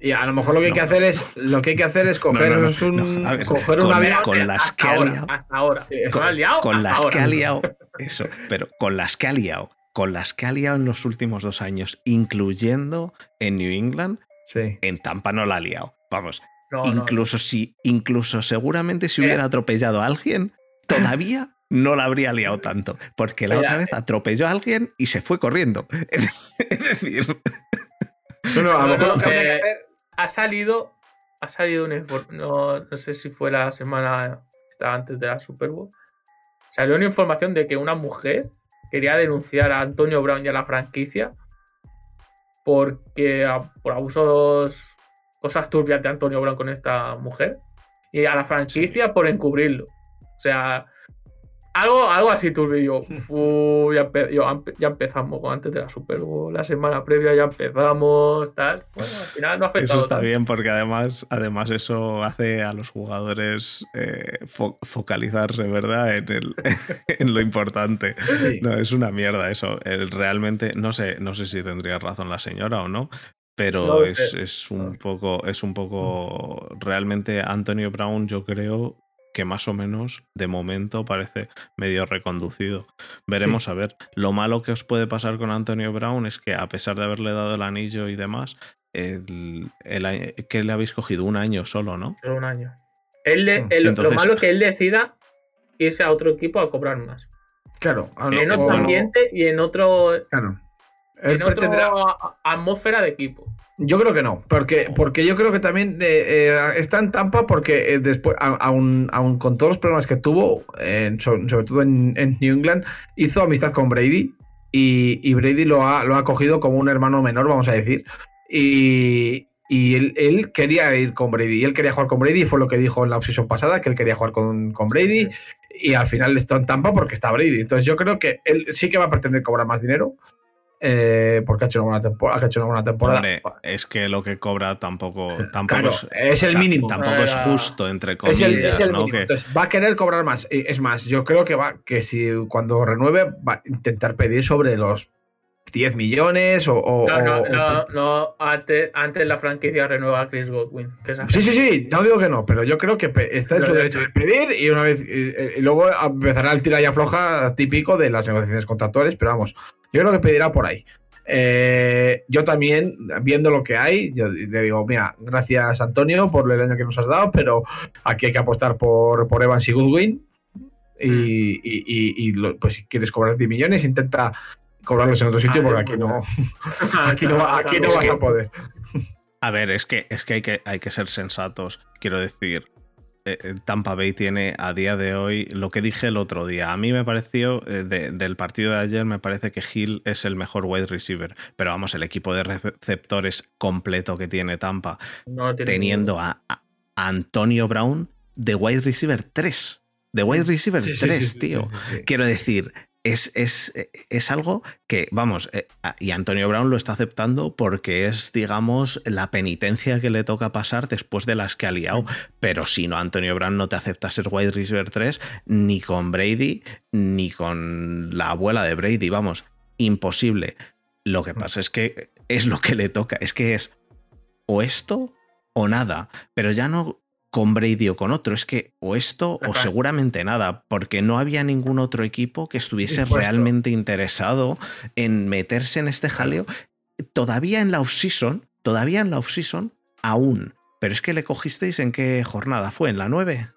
S2: Y a lo mejor lo que hay que hacer es. Lo que hay que hacer es coger
S1: no, no,
S2: un,
S1: ver,
S2: coger un
S1: con-
S2: avión.
S1: con las que ha liado.
S3: Ahora.
S2: Sí,
S3: ha liado
S1: con las
S3: ahora.
S1: que ha liado, eso, pero con las que ha liado, con las que ha liado en los últimos dos años, incluyendo en New England,
S2: Sí.
S1: en Tampa no la ha liado. Vamos,
S3: No, no,
S1: incluso si, incluso seguramente si hubiera atropellado a alguien, todavía no la habría liado tanto, porque la
S3: Mira,
S1: otra vez atropelló a alguien y se fue corriendo. Es decir,
S2: No, a lo mejor lo que habría que
S3: eh,
S2: hacer.
S3: ha salido, ha salido un no, no sé si fue la semana antes de la Super Bowl. Salió una información de que una mujer quería denunciar a Antonio Brown y a la franquicia porque a- por abusos, cosas turbias de Antonio Brown con esta mujer y a la franquicia por encubrirlo. O sea, algo, algo así turbio. Yo, "Fu, ya, empe- yo, empe- ya empezamos antes de la Super Bowl, la semana previa ya empezamos, tal. Bueno, al final no ha afectado.
S1: eso está bien porque además, además eso hace a los jugadores eh, fo- focalizarse, ¿verdad? En, el, en lo importante.
S2: Sí.
S1: No, es una mierda eso. El- realmente, no sé, no sé si tendría razón la señora o no, pero
S3: No
S1: es, es un poco, es un poco. Realmente, Antonio Brown, yo creo que más o menos de momento parece medio reconducido. Veremos a ver. Lo malo que os puede pasar con Antonio Brown es que, a pesar de haberle dado el anillo y demás, el, el que le habéis cogido un año solo, ¿no?
S3: Solo un año. Él de-
S2: Mm.
S1: Entonces-
S3: lo malo es que él decida irse a otro equipo a cobrar más.
S2: Claro.
S3: En otro ambiente y en otro.
S2: Claro.
S3: En otra atmósfera de equipo.
S2: Yo creo que no, porque, porque yo creo que también eh, eh, está en Tampa porque eh, después, aún, con todos los problemas que tuvo, sobre, todo en, New England, hizo amistad con Brady y, Brady lo ha, lo ha cogido como un hermano menor, vamos a decir. Y, él, quería ir con Brady y él quería jugar con Brady, fue lo que dijo en la offseason pasada, que él quería jugar con, con Brady y al final está en Tampa porque está Brady. Entonces yo creo que él sí que va a pretender cobrar más dinero eh, porque ha hecho, una buena temporada, ha hecho una buena temporada.
S1: es que lo que cobra tampoco, tampoco
S2: es, el mínimo.
S1: Tampoco es justo, entre comillas.
S2: Entonces, va a querer cobrar más. Es más, yo creo que va, que si cuando renueve va a intentar pedir sobre los 10 millones o.
S3: no, no, no, no, antes, la franquicia renueva a Chris Godwin.
S2: sí, sí, sí, no digo que no, pero yo creo que está en su derecho de pedir y una vez. Y, luego empezará el tira y afloja típico de las negociaciones contractuales, pero vamos, yo creo que pedirá por ahí. Eh, yo también, viendo lo que hay, yo le digo, mira, gracias Antonio por el año que nos has dado, pero aquí hay que apostar por, por Evans y Goodwin. Y, mm. y, y, pues si quieres cobrar 10 millones, intenta cobrarlos en otro sitio porque aquí no, aquí no, aquí no vas a poder.
S1: A ver, es que, es que, hay, que hay que ser sensatos. Quiero decir, eh, eh, Tampa Bay tiene a día de hoy lo que dije el otro día. A mí me pareció, eh, del partido de ayer, me parece que Hill es el mejor wide receiver. Pero vamos, el equipo de receptores completo que tiene Tampa, teniendo a, Antonio Brown de wide receiver 3. De wide receiver 3, tío. Quiero decir, es, algo que, vamos, eh, y Antonio Brown lo está aceptando porque es, digamos, la penitencia que le toca pasar después de las que ha liado. Pero si no, Antonio Brown no te acepta ser wide receiver 3 ni con Brady ni con la abuela de Brady. Vamos, imposible. Lo que pasa es que es lo que le toca. Es que es o esto o nada. Pero ya no con Brady o con otro. Es que o esto o seguramente nada, porque no había ningún otro equipo que estuviese realmente interesado en meterse en este jaleo. Todavía en la off-season, todavía en la off-season, aún. Pero es que le cogisteis en qué jornada fue, en la 9.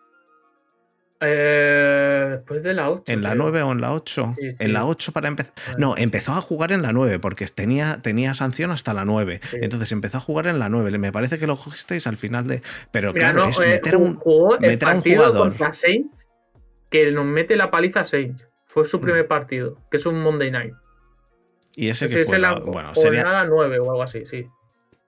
S3: Eh, después de la 8.
S1: ¿En la 9 o en la 8? En la 8 para empezar. No, empezó a jugar en la 9 porque tenía, tenía sanción hasta la 9. Entonces empezó a jugar en la 9. Me parece que lo cogisteis al final de. Pero claro, es eh, meter, un, meter a un jugador.
S3: Saints, que nos mete la paliza a Saints. Fue su mm. primer partido, que es un Monday night.
S1: Y ese, que fue.
S3: La, bueno, sería. 9 o algo así, sí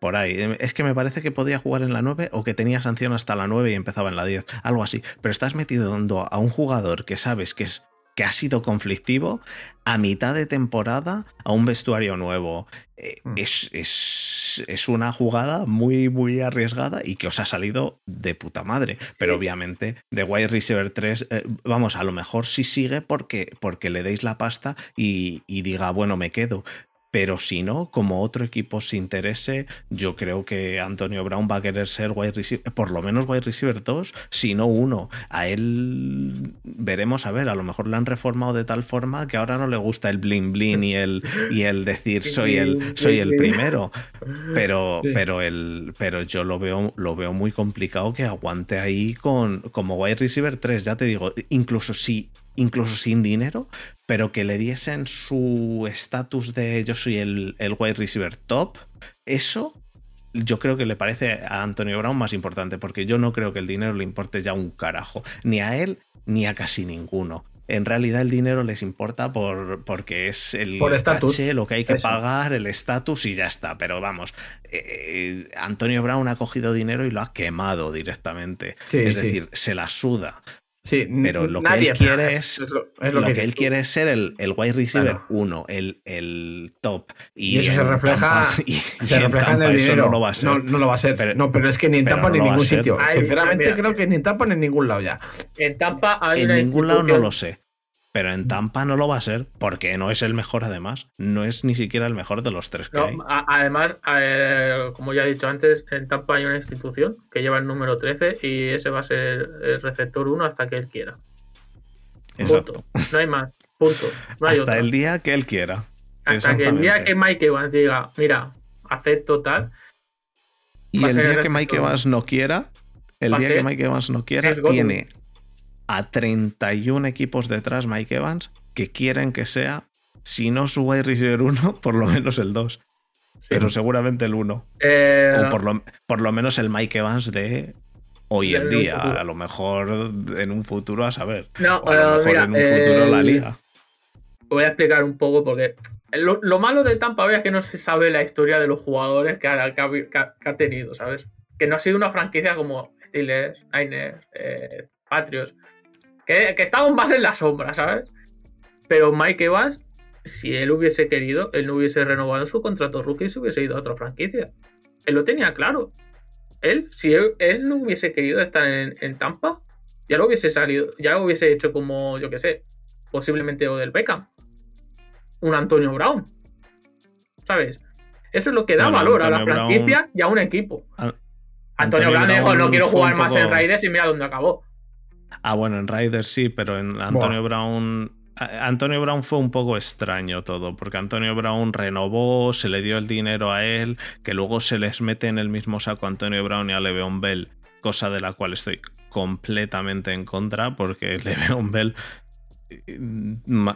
S1: por ahí. Em, es que me parece que podía jugar en la 9 o que tenía sanción hasta la 9 y empezaba en la 10, algo así. Pero estás metido a un jugador que sabes que es que ha sido conflictivo a mitad de temporada a un vestuario nuevo. Eh, mm. es, es, una jugada muy, muy arriesgada y que os ha salido de puta madre. Pero obviamente, de Wide Receiver 3, eh, vamos, a lo mejor sí sigue porque, porque le deis la pasta y, y diga, bueno, me quedo. Pero si no, como otro equipo se interese, yo creo que Antonio Brown va a querer ser wide receiver, por lo menos wide receiver 2, si no uno. A él veremos, a ver, a lo mejor lo han reformado de tal forma que ahora no le gusta el bling bling y el, y el decir soy el, soy el primero. Pero, pero, el, pero yo lo veo, lo veo muy complicado que aguante ahí con, como wide receiver 3, ya te digo, incluso si incluso sin dinero, pero que le diesen su estatus de yo soy el, el wide receiver top, eso yo creo que le parece a Antonio Brown más importante, porque yo no creo que el dinero le importe ya un carajo, ni a él ni a casi ninguno. En realidad el dinero les importa por, porque es el
S2: por
S1: lo que hay que pagar, el estatus y ya está. Pero vamos, eh, Antonio Brown ha cogido dinero y lo ha quemado directamente. es decir, se la suda.
S2: Sí,
S1: pero lo que él quiere es, lo, que, él quiere es ser el, el wide receiver 1, el, el, top.
S2: Y, eso se refleja, se refleja en, el dinero. No lo va a ser. No, lo va a ser. Pero, no, pero es que ni en Tampa ni en ningún sitio. Sinceramente creo que ni en Tampa ni en ningún lado ya.
S3: En Tampa hay
S1: En ningún lado no lo sé. Pero en Tampa no lo va a ser, porque no es el mejor además. No es ni siquiera el mejor de los tres que hay.
S3: además, eh, como ya he dicho antes, en Tampa hay una institución que lleva el número 13 y ese va a ser el receptor 1 hasta que él quiera.
S1: Exacto.
S3: No hay más. Punto.
S1: hasta el día que él quiera.
S3: Hasta que el día que Mike Evans diga, mira, acepto tal.
S1: Y el día que Mike Evans no quiera, el día que Mike Evans no quiera, tiene a 31 equipos detrás Mike Evans que quieren que sea, si no su wide receiver 1, por lo menos el 2. Pero seguramente el 1.
S3: Eh,
S1: O por lo, por lo menos el Mike Evans de hoy en día. A lo mejor en un futuro a saber.
S3: no,
S1: O a lo
S3: eh,
S1: mejor
S3: mira,
S1: en un futuro la
S3: el-
S1: liga.
S3: voy a explicar un poco porque lo, lo malo de Tampa Bay es que no se sabe la historia de los jugadores que ha, que ha- que ha- que ha tenido, ¿sabes? Que no ha sido una franquicia como Steelers, Niners, eh, Patriots, que, que estaban más en la sombra, ¿sabes? Pero Mike Evans, si él hubiese querido, él no hubiese renovado su contrato rookie y se hubiese ido a otra franquicia. Él lo tenía claro. Él, si él, él no hubiese querido estar en, en Tampa, ya lo hubiese salido, ya lo hubiese hecho como, yo qué sé, posiblemente o del Beckham un Antonio Brown. ¿Sabes? Eso es lo que da valor a la franquicia y a un equipo.
S1: An-
S3: Antonio,
S1: Antonio
S3: Brown dijo,
S1: Brown
S3: no quiero jugar más en Raiders y mira dónde acabó.
S1: Ah, bueno, en Raiders sí, pero en Antonio Brown. Antonio Brown fue un poco extraño todo, porque Antonio Brown renovó, se le dio el dinero a él, que luego se les mete en el mismo saco a Antonio Brown y a Le'Veon Bell, cosa de la cual estoy completamente en contra, porque Le'Veon Bell eh,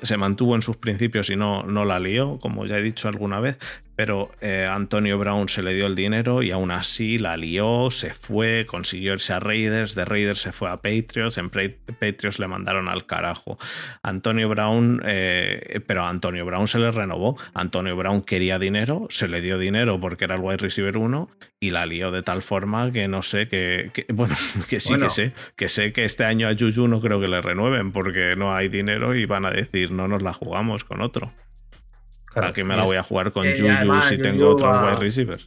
S1: se mantuvo en sus principios y no, no la lió, como ya he dicho alguna vez, pero eh, Antonio Brown se le dio el dinero y aún así la lió, se fue, consiguió irse a Raiders, de Raiders se fue a Patriots, en Patriots le mandaron al carajo. Antonio Brown, eh, pero a Antonio Brown se le renovó. Antonio Brown quería dinero, se le dio dinero porque era el wide receiver 1 y la lió de tal forma que no sé, que, que- bueno, que sí
S2: Bueno.
S1: que sé, que sé que este año a Juju no creo que le renueven porque no hay dinero y van a decir no nos la jugamos con otro. ¿Para qué me la voy a jugar con
S3: Eh,
S1: Juju
S3: además,
S1: si
S3: Juju
S1: tengo otro
S3: va-
S1: wide receiver?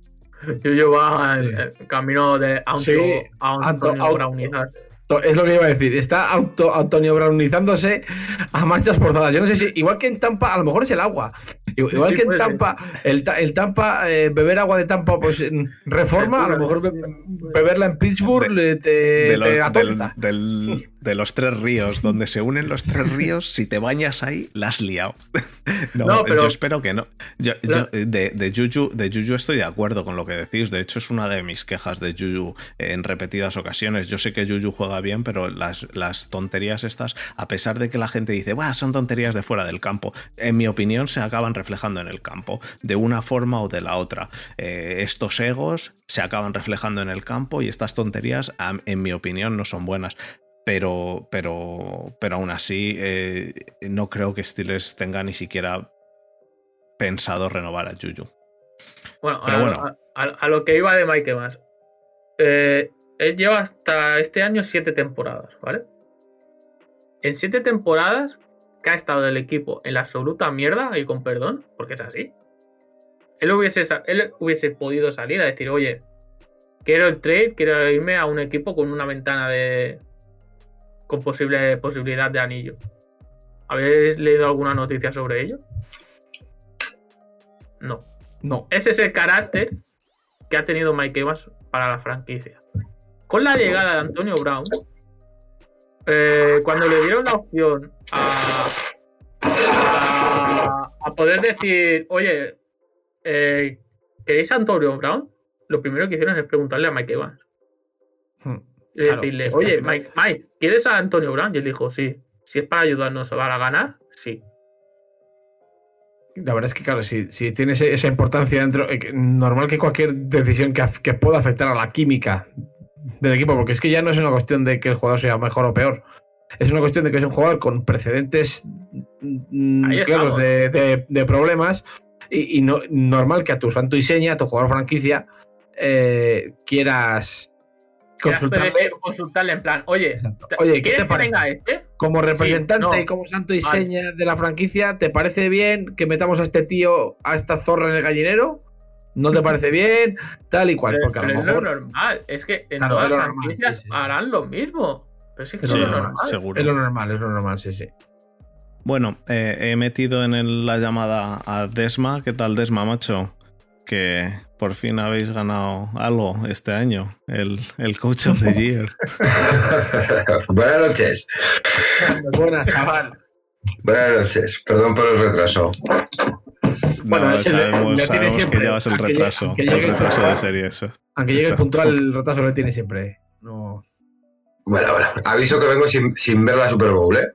S3: Yo llevaba en, en camino de Anto,
S2: Sí,
S3: a
S2: Anto-
S3: Antonio
S2: Auto-
S3: Brownizar.
S2: To- Es lo que iba a decir. Está auto, Antonio Brownizándose a marchas forzadas. Yo no sé si, igual que en Tampa, a lo mejor es el agua. Igual
S3: Sí,
S2: que en. Tampa, el, el Tampa, eh, beber agua de Tampa, pues en reforma, a lo mejor be- beberla en Pittsburgh
S1: De-
S2: eh, te,
S1: de, lo-
S2: te
S1: del-
S2: atonta.
S1: del- de los tres ríos, donde se unen los tres ríos, si te bañas ahí, la has liado. No,
S3: No, pero-
S1: yo espero que no. Yo,
S3: Claro.
S1: yo, de, de, Juju, de Juju estoy de acuerdo con lo que decís. De hecho, es una de mis quejas de Juju en repetidas ocasiones. Yo sé que Juju juega bien, pero las, las tonterías estas, a pesar de que la gente dice, "Buah, son tonterías de fuera del campo, en mi opinión se acaban reflejando en el campo, de una forma o de la otra. Eh, estos egos se acaban reflejando en el campo y estas tonterías, en mi opinión, no son buenas. Pero, pero, pero aún así, eh, no creo que Steelers tenga ni siquiera pensado renovar a Juju.
S3: Bueno,
S1: Pero
S3: a,
S1: bueno.
S3: a- a- a lo que iba de Mike Evans. Eh, él lleva hasta este año siete temporadas, ¿vale? En siete temporadas que ha estado el equipo en la absoluta mierda, y con perdón, porque es así. Él hubiese, él hubiese podido salir a decir, oye, quiero el trade, quiero irme a un equipo con una ventana de. Con posible posibilidad de anillo. ¿Habéis leído alguna noticia sobre ello? No.
S2: No.
S3: Ese es el carácter que ha tenido Mike Evans para la franquicia. Con la llegada de Antonio Brown, eh, cuando le dieron la opción a, a- a poder decir, oye, eh, ¿queréis a Antonio Brown? Lo primero que hicieron es preguntarle a Mike Evans.
S2: Hmm.
S3: Y
S2: Claro,
S3: decirle,
S2: es que al
S3: oye,
S2: final-
S3: Mike, Mike, ¿quieres a Antonio Brown? Y él dijo, sí. Si es para ayudarnos a ganar, sí.
S2: La verdad es que, claro, si, si tiene ese- esa importancia dentro, eh, normal que cualquier decisión que, pueda afectar a la química del equipo, porque es que ya no es una cuestión de que el jugador sea mejor o peor. Es una cuestión de que es un jugador con precedentes mm, claros de, de- de problemas y, y no, normal que a tu santo y seña, a tu jugador franquicia, eh, quieras consultarle
S3: en plan, oye,
S2: Exacto.
S3: ¿te-
S2: Oye, ¿qué
S3: ¿quieres que venga este?
S2: como representante
S3: no.
S2: y como santo y
S3: Vale.
S2: seña de la franquicia, ¿te parece bien que metamos a este tío, a esta zorra en el gallinero? ¿No te parece bien? Tal y cual.
S3: Pero-
S2: Porque a lo
S3: pero es lo normal. Es que en
S2: Claro,
S3: todas las
S2: normal,
S3: franquicias
S2: sí, sí.
S3: harán lo mismo. Pero sí que
S2: Es
S3: lo
S2: lo
S3: normal.
S1: seguro.
S2: es lo normal, es lo normal, sí, sí.
S1: Bueno, eh, he metido en el- la llamada a Desma. ¿Qué tal, Desma, macho? Que por fin habéis ganado algo este año. El, el Coach of the Year.
S4: Buenas noches.
S2: Buenas, chaval.
S4: Buenas noches. Perdón por el retraso.
S2: Bueno,
S1: no,
S2: le-
S1: sabemos,
S2: le tiene siempre,
S1: que llevas el
S2: aunque llegue-
S1: retraso.
S2: aunque
S1: el
S2: llegue
S1: retraso de serie eso.
S2: Aunque llegue
S1: Exacto.
S2: puntual, el retraso lo tiene siempre. No.
S4: Bueno, bueno, aviso que vengo sin, sin ver la Super Bowl, ¿eh?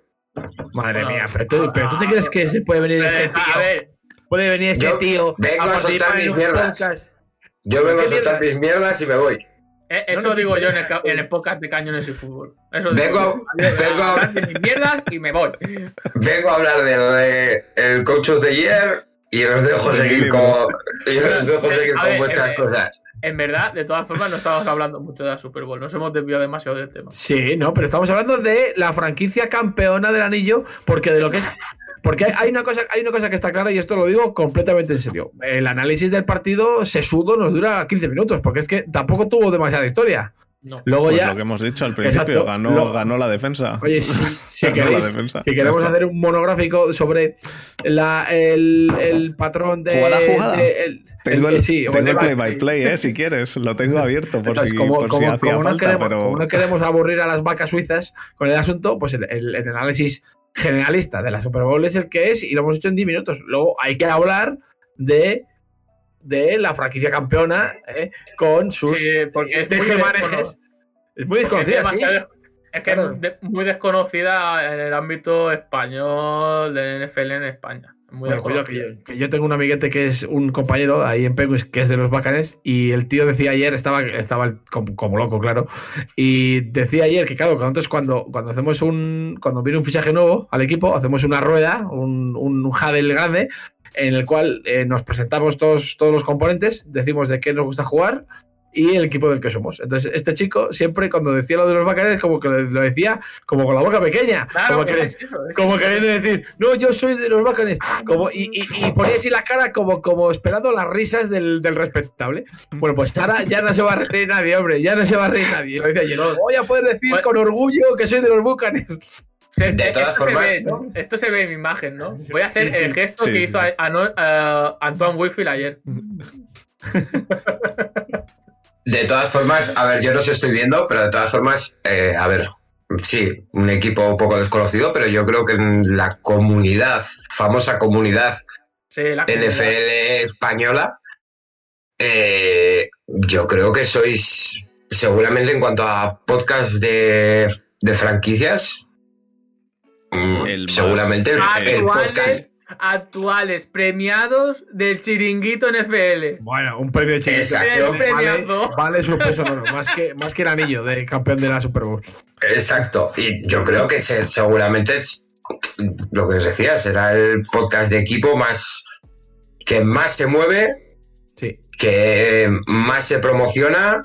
S2: Madre mía, pero tú, pero tú te crees que se puede venir este
S3: A
S2: tío.
S3: ver,
S2: Puede venir este
S4: Yo
S2: tío.
S4: vengo a
S2: participar
S4: soltar mis mierdas.
S2: podcast.
S4: Yo vengo a
S2: ¿Qué
S4: soltar
S2: mierda?
S4: mis mierdas y me voy.
S3: eh, eso
S2: No, no,
S3: digo
S2: sí,
S3: yo en el, ca- en el podcast de Cañones y Fútbol. Eso digo
S4: Vengo,
S3: yo.
S4: vengo,
S3: Hablar de mis mierdas y me voy.
S4: vengo a hablar de lo de el Coach of the Year y os dejo seguir con, y os dejo seguir
S3: A
S4: con
S3: ver,
S4: vuestras
S3: eh,
S4: cosas.
S3: En verdad, de todas formas, no estamos hablando mucho de la Super Bowl. Nos hemos desviado demasiado del tema.
S2: Sí, no, pero estamos hablando de la franquicia campeona del anillo, porque de lo que es. Porque hay- una, cosa, hay una cosa que está clara y esto lo digo completamente en serio. El análisis del partido sesudo nos dura 15 minutos, porque es que tampoco tuvo demasiada historia.
S3: No.
S2: Luego
S1: Pues
S2: ya.
S1: lo que hemos dicho al principio,
S2: Exacto.
S1: ganó,
S2: Lo-
S1: ganó la defensa.
S2: Oye, si, si
S1: Ganó la
S2: queréis,
S1: defensa.
S2: si queremos hacer un monográfico sobre la, el, el patrón de.
S1: Jugada, jugada.
S2: de- el-
S1: Tengo
S2: el-
S1: el,
S2: sí,
S1: tengo el
S2: el-
S1: play by play, eh, si quieres. Lo tengo abierto por
S2: Entonces,
S1: si,
S2: como,
S1: por si
S2: como-
S1: hacía
S2: como no
S1: falta,
S2: queremos,
S1: pero
S2: como no queremos aburrir a las vacas suizas con el asunto, pues el, el- el análisis generalista de la Super Bowl es el que es y lo hemos hecho en 10 minutos. Luego hay que hablar de, de la franquicia campeona ¿eh? con sus
S3: Sí, porque es muy
S2: tejemanejes. Es desconocida, sí.
S3: Es que
S2: Claro.
S3: es muy desconocida en el ámbito español del NFL en España. Muy
S2: Bueno, cuidado, que, yo, que yo tengo un amiguete que es un compañero ahí en Penguins que es de los bacanes y el tío decía ayer, estaba, estaba como, como loco, claro, y decía ayer que claro, que nosotros cuando, cuando hacemos un, cuando viene un fichaje nuevo al equipo, hacemos una rueda, un, un huddle grande, en el cual eh, nos presentamos todos, todos los componentes, decimos de qué nos gusta jugar y el equipo del que somos. Entonces, este chico siempre cuando decía lo de los bacanes, como que lo, decía como con la boca pequeña.
S3: Claro,
S2: como que,
S3: es eso, es
S2: como queriendo decir, no, yo soy de los bacanes. Como, y, y, y ponía así la cara como, como esperando las risas del, del respetable. Bueno, pues ahora ya no se va a reír nadie, hombre, ya no se va a reír nadie. Lo decía ayer, voy a poder decir
S3: Pues-
S2: con orgullo que soy de los bucanes.
S3: Se-
S4: De
S3: eh,
S4: todas
S3: esto
S4: formas-
S3: Se ve, ¿no? Esto se ve en mi imagen, ¿no? Voy a hacer
S2: Sí, sí.
S3: el gesto
S1: Sí,
S3: que
S1: sí,
S3: hizo a- a Antoine Wifield ayer.
S4: De todas formas, a ver, yo no se estoy viendo, pero de todas formas, eh, a ver, sí, un equipo un poco desconocido, pero yo creo que en la comunidad, famosa comunidad
S3: Sí, la comunidad.
S4: NFL española, eh, yo creo que sois, seguramente en cuanto a podcast de, de franquicias, mm,
S1: El
S4: seguramente el, el podcast.
S3: Actuales, premiados del chiringuito NFL.
S2: Bueno, un premio.
S3: Un premiazo.
S2: Vale, vale su peso de oro, más que, más que el anillo de campeón de la Super Bowl.
S4: Exacto. Y yo creo que se- seguramente lo que os decía será el podcast de equipo más que más se mueve,
S2: Sí,
S4: que más se promociona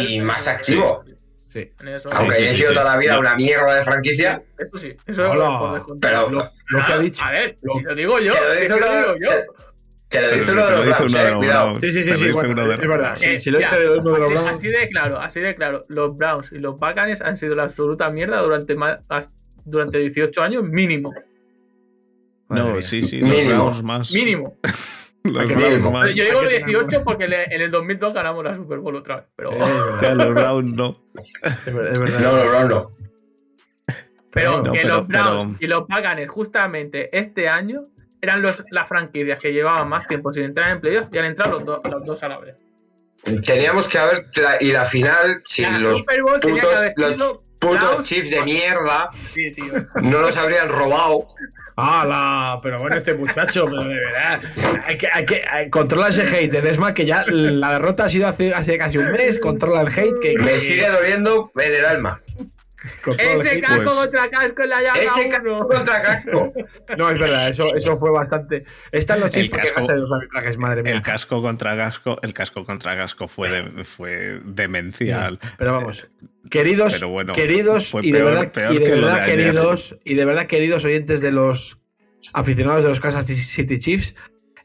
S4: y más activo.
S2: Sí.
S3: En eso.
S4: Aunque
S1: sí,
S4: haya
S1: sí,
S4: sido
S1: sí.
S4: toda la vida una mierda de franquicia.
S3: Eso sí, eso es descontado.
S4: Pero
S2: Lo, lo que ha
S3: Ah,
S2: dicho.
S3: A ver,
S2: lo-
S3: si lo digo yo,
S4: Te lo
S3: lo digo yo.
S4: te- Te lo dice uno de
S1: lo
S4: los Browns, eh,
S1: los
S4: cuidado.
S1: Browns.
S2: Sí, sí, sí, sí,
S1: lo
S2: bueno, es verdad. Sí,
S3: Eh,
S2: si lo
S3: mira,
S2: dice de uno de los
S3: así,
S2: Browns.
S3: así de claro, así de claro. Los Browns y los Bacanes han sido la absoluta mierda durante más, durante 18 años mínimo.
S1: No, sí, sí, los. Browns más.
S3: Mínimo.
S1: Los Browns.
S3: Yo digo
S2: hay que tener
S3: 18 porque le- en el 2002 ganamos la Super Bowl otra vez. Pero,
S2: verdad,
S1: Los Browns no.
S2: es verdad, es verdad.
S4: No, no, no, no.
S3: pero
S1: No,
S3: que
S1: pero-
S3: los Browns
S1: pero-
S3: y los Bacanes justamente este año eran los, las franquicias que llevaban más tiempo sin entrar en playoffs y han entrado los, dos- los dos a la vez.
S4: Teníamos que haber. Y la final, si
S3: La
S4: los
S3: Super Bowl tenía que
S4: putos, los putos chips de mierda
S3: Sí, tío.
S4: no los habrían robado.
S2: ¡Hala! Pero bueno, este muchacho, pero de verdad. Hay que, hay que hay- controla ese hate. Es más que ya la derrota ha sido hace, hace casi un mes. Controla el hate. Que,
S4: Me
S2: que-
S4: sigue doliendo en el alma.
S3: Ese casco
S1: pues.
S3: contra casco en la llave
S4: Ese casco contra casco.
S2: No, es verdad, eso, eso fue bastante. Están los chistes que de los arbitrajes, madre mía.
S1: El casco contra casco, el casco contra casco fue, de- fue demencial.
S2: Pero vamos, queridos,
S1: Pero bueno,
S2: queridos y de
S1: peor-
S2: verdad,
S1: peor
S2: y de verdad
S1: de ayer.
S2: queridos y de verdad queridos oyentes de los aficionados de los Kansas City Chiefs,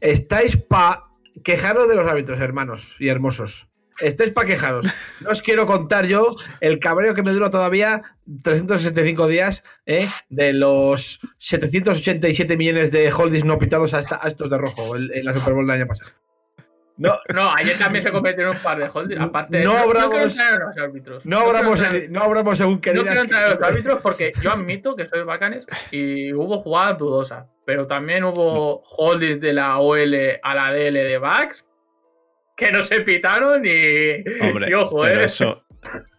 S2: estáis pa quejaros de los árbitros, hermanos y hermosos. Estáis pa quejaros. No os quiero contar yo el cabreo que me dura todavía 365 días ¿eh? de los 787 millones de holdings no pitados a, estos de rojo en, en la Super Bowl del año pasado. No,
S3: No, ayer también se cometieron un par de holdings. Aparte,
S2: No
S3: no,
S2: hablamos-
S3: quiero entrar en los árbitros.
S2: no no abramos según
S3: No
S2: queridas.
S3: quiero entrar en los
S2: que-
S3: árbitros porque yo admito que soy bacanes y hubo jugadas dudosas, pero también hubo holdings de la OL a la DL de backs que no se pitaron y,
S1: Hombre,
S3: y ojo,
S1: pero
S3: eh.
S1: eso,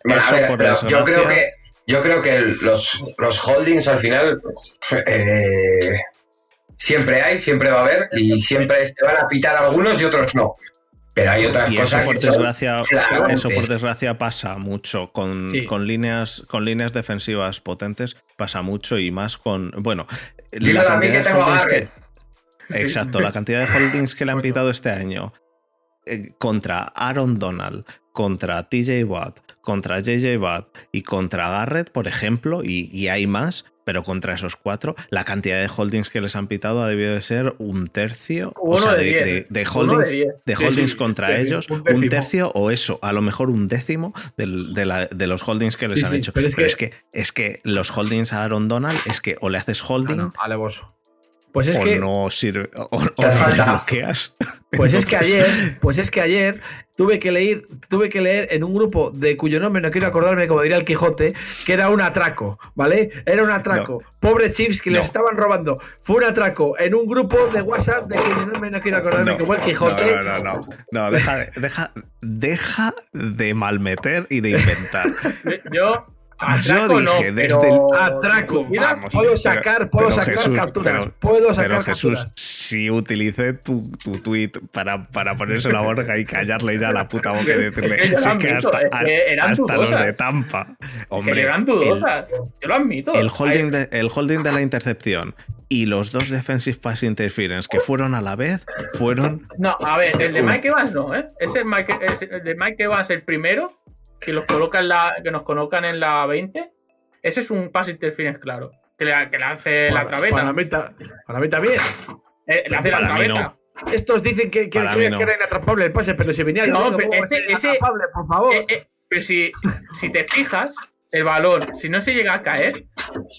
S4: Bueno, a
S1: Eso
S4: ver,
S1: por
S4: pero yo creo que yo creo que los, los holdings al final eh, siempre hay, siempre va a haber y siempre se van a pitar algunos y otros no. Pero hay otras
S1: Y
S4: cosas
S1: eso por
S4: que son
S1: desgracia, eso por desgracia pasa mucho con,
S2: Sí.
S1: con líneas con líneas defensivas potentes pasa mucho y más con bueno
S4: Dímelo a mí que tengo a
S1: holdings
S4: Garrett.
S1: exacto la cantidad de holdings que le han pitado este año eh, contra Aaron Donald contra TJ Watt contra JJ Watt y contra Garrett por ejemplo y, y hay más pero contra esos cuatro, la cantidad de holdings que les han pitado ha debido de ser un tercio.
S3: Uno
S1: o sea,
S3: de
S1: de,
S3: diez.
S1: de- de
S3: Uno
S1: holdings,
S3: de
S1: holdings
S2: sí,
S1: contra
S2: sí,
S1: ellos,
S2: un
S1: tercio o eso, a lo mejor un décimo de, la- de los holdings que les
S2: Sí,
S1: han
S2: sí,
S1: hecho.
S2: pero
S1: Pero,
S2: es
S1: es, que, es que los holdings a Aaron Donald es que o le haces holding
S2: Ah, no, alevoso. Pues es
S1: o
S2: que,
S1: no sirve, o, o
S4: Te
S1: no le bloqueas.
S2: pues es que ayer, pues es que ayer tuve que leer, tuve que leer en un grupo de cuyo nombre no quiero acordarme, como diría el Quijote, que era un atraco, ¿vale? Era un atraco. Pobre Chiefs que
S1: No.
S2: les estaban robando. Fue un atraco en un grupo de WhatsApp de cuyo nombre no quiero acordarme,
S1: No,
S2: como el Quijote.
S1: No, no, no. no. No, deja, de- deja, deja de malmeter y de inventar.
S3: Yo, atraco
S1: Yo
S3: no,
S1: dije desde
S3: pero-
S2: Atraco.
S3: Mira,
S1: Vamos.
S2: Puedo
S1: Pero-
S2: sacar, puedo
S1: pero
S2: sacar
S1: Jesús,
S2: capturas.
S1: pero-
S2: puedo sacar
S1: Pero Jesús,
S2: capturas.
S1: si utilicé tu, tu tweet para, para ponerse la borja y callarle ya la puta boca y decirle
S3: Es que ya
S1: "Sí,
S3: lo
S1: que hasta,
S3: es que eran
S1: hasta los de Tampa.
S3: que
S1: Hombre,
S3: eran
S1: el,
S3: dudosas. Yo lo admito.
S1: el holding de, el holding de la intercepción y los dos defensive pass interference que fueron a la vez fueron
S3: No, a ver, el de Mike Evans no, ¿eh? Ese Mike, ese- el de Mike Evans, el primero, que, los coloca en la, que nos colocan en la 20, ese es un pass interference claro. Que le, que le hace la
S2: Para,
S3: cabeza.
S2: mí, ta- para mí también.
S3: Eh, le hace la
S1: Para mí
S3: cabeza.
S2: Estos dicen que, que,
S1: Para
S2: que-
S1: no.
S2: era inatrapable el pase, pero si venía
S3: No,
S2: lloviendo,
S3: pero
S2: ¿cómo va a
S3: ese- ese-
S2: inatrapable, por favor?
S3: Eh, eh, pero si, si te fijas, el balón, si no se llega a caer,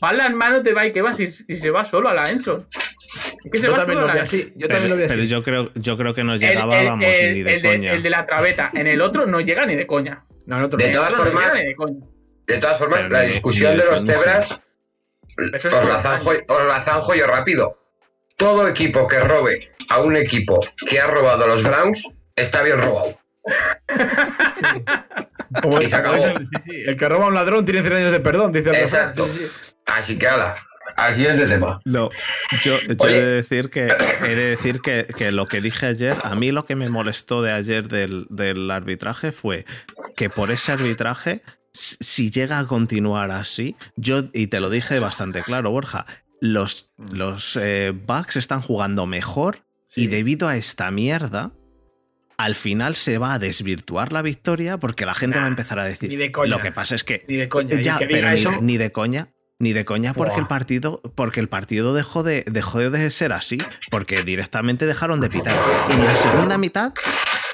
S3: va en las manos de Mike Evans y, y se va solo a la Enzo. Es que se
S2: yo
S3: va
S2: también
S3: solo
S2: lo
S3: a
S2: vi
S3: la
S2: así. Yo
S1: pero,
S2: también lo vi
S1: pero
S2: así.
S1: yo creo yo creo que no
S3: El,
S1: llegaba
S3: el-
S1: vamos
S3: el-
S1: ni de
S3: el de,
S1: coña
S3: el de la traveta en el otro no llega ni de coña.
S2: No, no, otro
S4: De todas formas,
S3: de
S4: todas formas,
S1: Pero
S4: la discusión de los cebras,
S3: es
S4: os
S3: por
S4: la, zanjo, os la zanjo yo rápido. Todo equipo que robe a un equipo que ha robado a los Browns está bien robado. Y se acabó.
S2: El que roba a un ladrón tiene 100 años de perdón, dice el.
S4: Exacto.
S2: Sí, sí.
S4: Así que, ala, al siguiente tema.
S1: No, yo, he de decir que he de decir que, que lo que dije ayer, a mí lo que me molestó de ayer del, del arbitraje fue que por ese arbitraje, si llega a continuar así, yo, y te lo dije bastante claro, Borja, los, los eh, Bucks están jugando mejor y debido a esta mierda, al final se va a desvirtuar la victoria porque la gente va a empezar a decir.
S2: ni de coña.
S1: Lo que pasa es que
S2: Ni de coña.
S1: Ya,
S2: que
S1: pero ni,
S2: eso,
S1: ni de coña. Ni de coña porque
S2: Buah.
S1: el partido porque el partido dejó de, dejó de ser así, porque directamente dejaron de pitar. En la segunda mitad,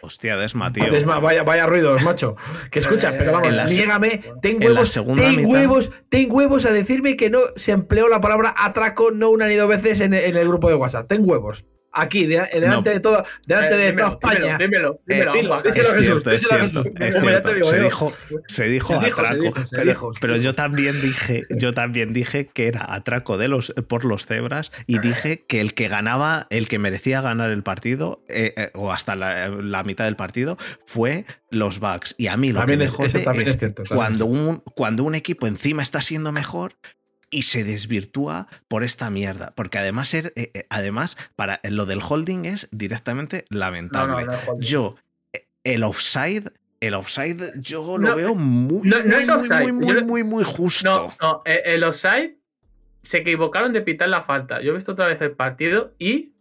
S1: hostia, Desma, tío.
S2: Es más, vaya, vaya ruidos, macho. Que escucha,
S3: Eh,
S2: pero vamos,
S1: la
S2: niégame, ten huevos, ten
S1: mitad-
S2: huevos, ten huevos a decirme que no se empleó la palabra atraco no una ni dos veces en, en el grupo de WhatsApp. Ten huevos. Aquí, de- delante
S1: No.
S2: de todo, delante
S3: Eh,
S2: de
S3: dímelo,
S2: toda España.
S3: dímelo, dímelo,
S1: Eh,
S3: dímelo,
S2: dilo,
S3: Juanca.
S2: díselo Jesús,
S1: cierto, es
S2: díselo a
S1: cierto,
S2: Jesús.
S1: es
S2: Como ya te
S1: cierto.
S2: digo
S1: Se dijo, se dijo
S2: Se dijo, se
S1: atraco.
S2: dijo, se
S1: pero,
S2: dijo,
S1: pero yo también dije, yo también dije que era atraco de los por los cebras y dije que el que ganaba, el que merecía ganar el partido, eh, eh, o hasta la, la mitad del partido, fue los Bucks. Y a mí lo
S2: También
S1: que me jode
S2: también
S1: es
S2: es cierto,
S1: cuando un, cuando un equipo encima está siendo mejor y se desvirtúa por esta mierda. Porque además, eh, eh, además para lo del holding es directamente lamentable.
S3: no, no, joder.
S1: Yo, eh, el offside, el offside, yo
S3: No,
S1: lo veo muy,
S3: no- no
S1: muy,
S3: es
S1: muy, muy,
S3: Yo
S1: muy, justo.
S3: No, no, eh, el offside se equivocaron de pitar la falta. Yo he visto otra vez el partido y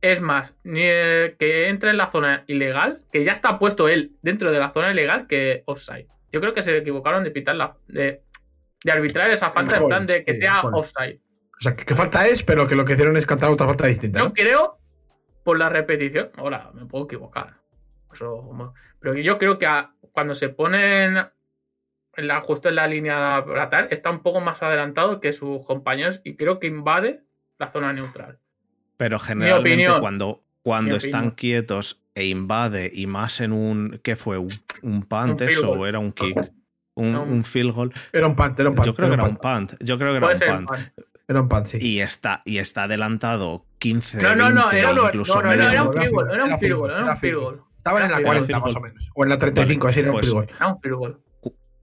S3: es más, eh, que entra en la zona ilegal, que ya está puesto él dentro de la zona ilegal, que offside. Yo creo que se equivocaron de pitar la. de, de arbitrar esa falta en plan de que
S2: sí,
S3: sea offside.
S2: O sea, que, que falta es, pero que lo que hicieron es cantar otra falta distinta.
S3: Yo
S2: ¿no?
S3: creo, por la repetición, ahora me puedo equivocar. Eso, como- pero yo creo que a- cuando se ponen en la, justo en la línea para tal, está un poco más adelantado que sus compañeros y creo que invade la zona neutral.
S1: Pero generalmente
S3: opinión.
S1: cuando, cuando
S3: Mi
S1: están
S3: opinión.
S1: quietos e invade y más en un, ¿qué fue? ¿Un, un punt
S3: Un field
S1: eso o era un kick? Un,
S3: No, un-
S1: un field goal.
S2: Era un punt, era un punt.
S1: Yo creo que era un
S2: punt.
S1: Yo creo que era un punt.
S2: Era un punt, sí.
S1: Y está, y está adelantado 15,
S3: No, no, no,
S1: 20,
S3: era- no,
S1: incluso
S2: no, no,
S3: era un field goal, era un
S2: Era
S3: field
S2: field
S3: goal, era
S2: era
S3: un field
S2: field
S3: goal.
S2: Estaban en la
S3: Era
S2: 40
S1: field
S2: más o menos. O en la 35, así era un
S1: pues-
S2: field goal.
S3: Era un field goal.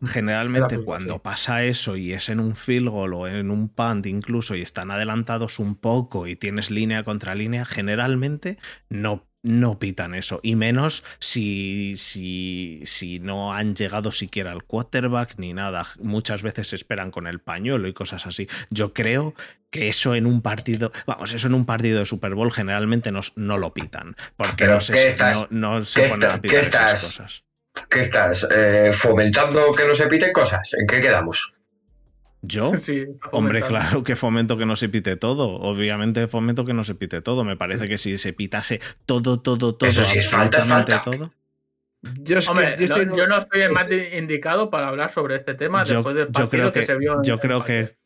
S1: generalmente
S2: field goal,
S1: cuando
S2: sí.
S1: pasa eso y es en un field goal o en un punt incluso y están adelantados un poco y tienes línea contra línea, generalmente no, no pitan eso. Y menos si, si, si no han llegado siquiera al quarterback ni nada. Muchas veces se esperan con el pañuelo y cosas así. Yo creo que eso en un partido, vamos, eso en un partido de Super Bowl generalmente no, no lo pitan. Porque no se,
S4: ¿qué estás-
S1: no, no se
S4: qué
S1: ponen
S4: está-
S1: a pitar esas
S4: estás-
S1: cosas.
S4: ¿Qué estás? eh, ¿Fomentando que no se piten cosas? ¿En qué quedamos?
S1: ¿Yo?
S3: Sí,
S1: Hombre, claro que fomento que no se pite todo. Obviamente fomento que no se pite todo. Me parece que si se pitase todo, todo, todo,
S4: Eso sí es falta, es
S1: absolutamente
S4: falta.
S1: todo.
S2: Yo, es que-
S3: Hombre,
S2: yo estoy
S3: no-
S2: en-
S3: yo no estoy el más indicado para hablar sobre este tema
S1: Yo-
S3: después del
S1: yo
S3: partido
S1: creo
S3: que,
S1: que-
S3: se vio en-
S1: yo
S3: en
S1: creo que-.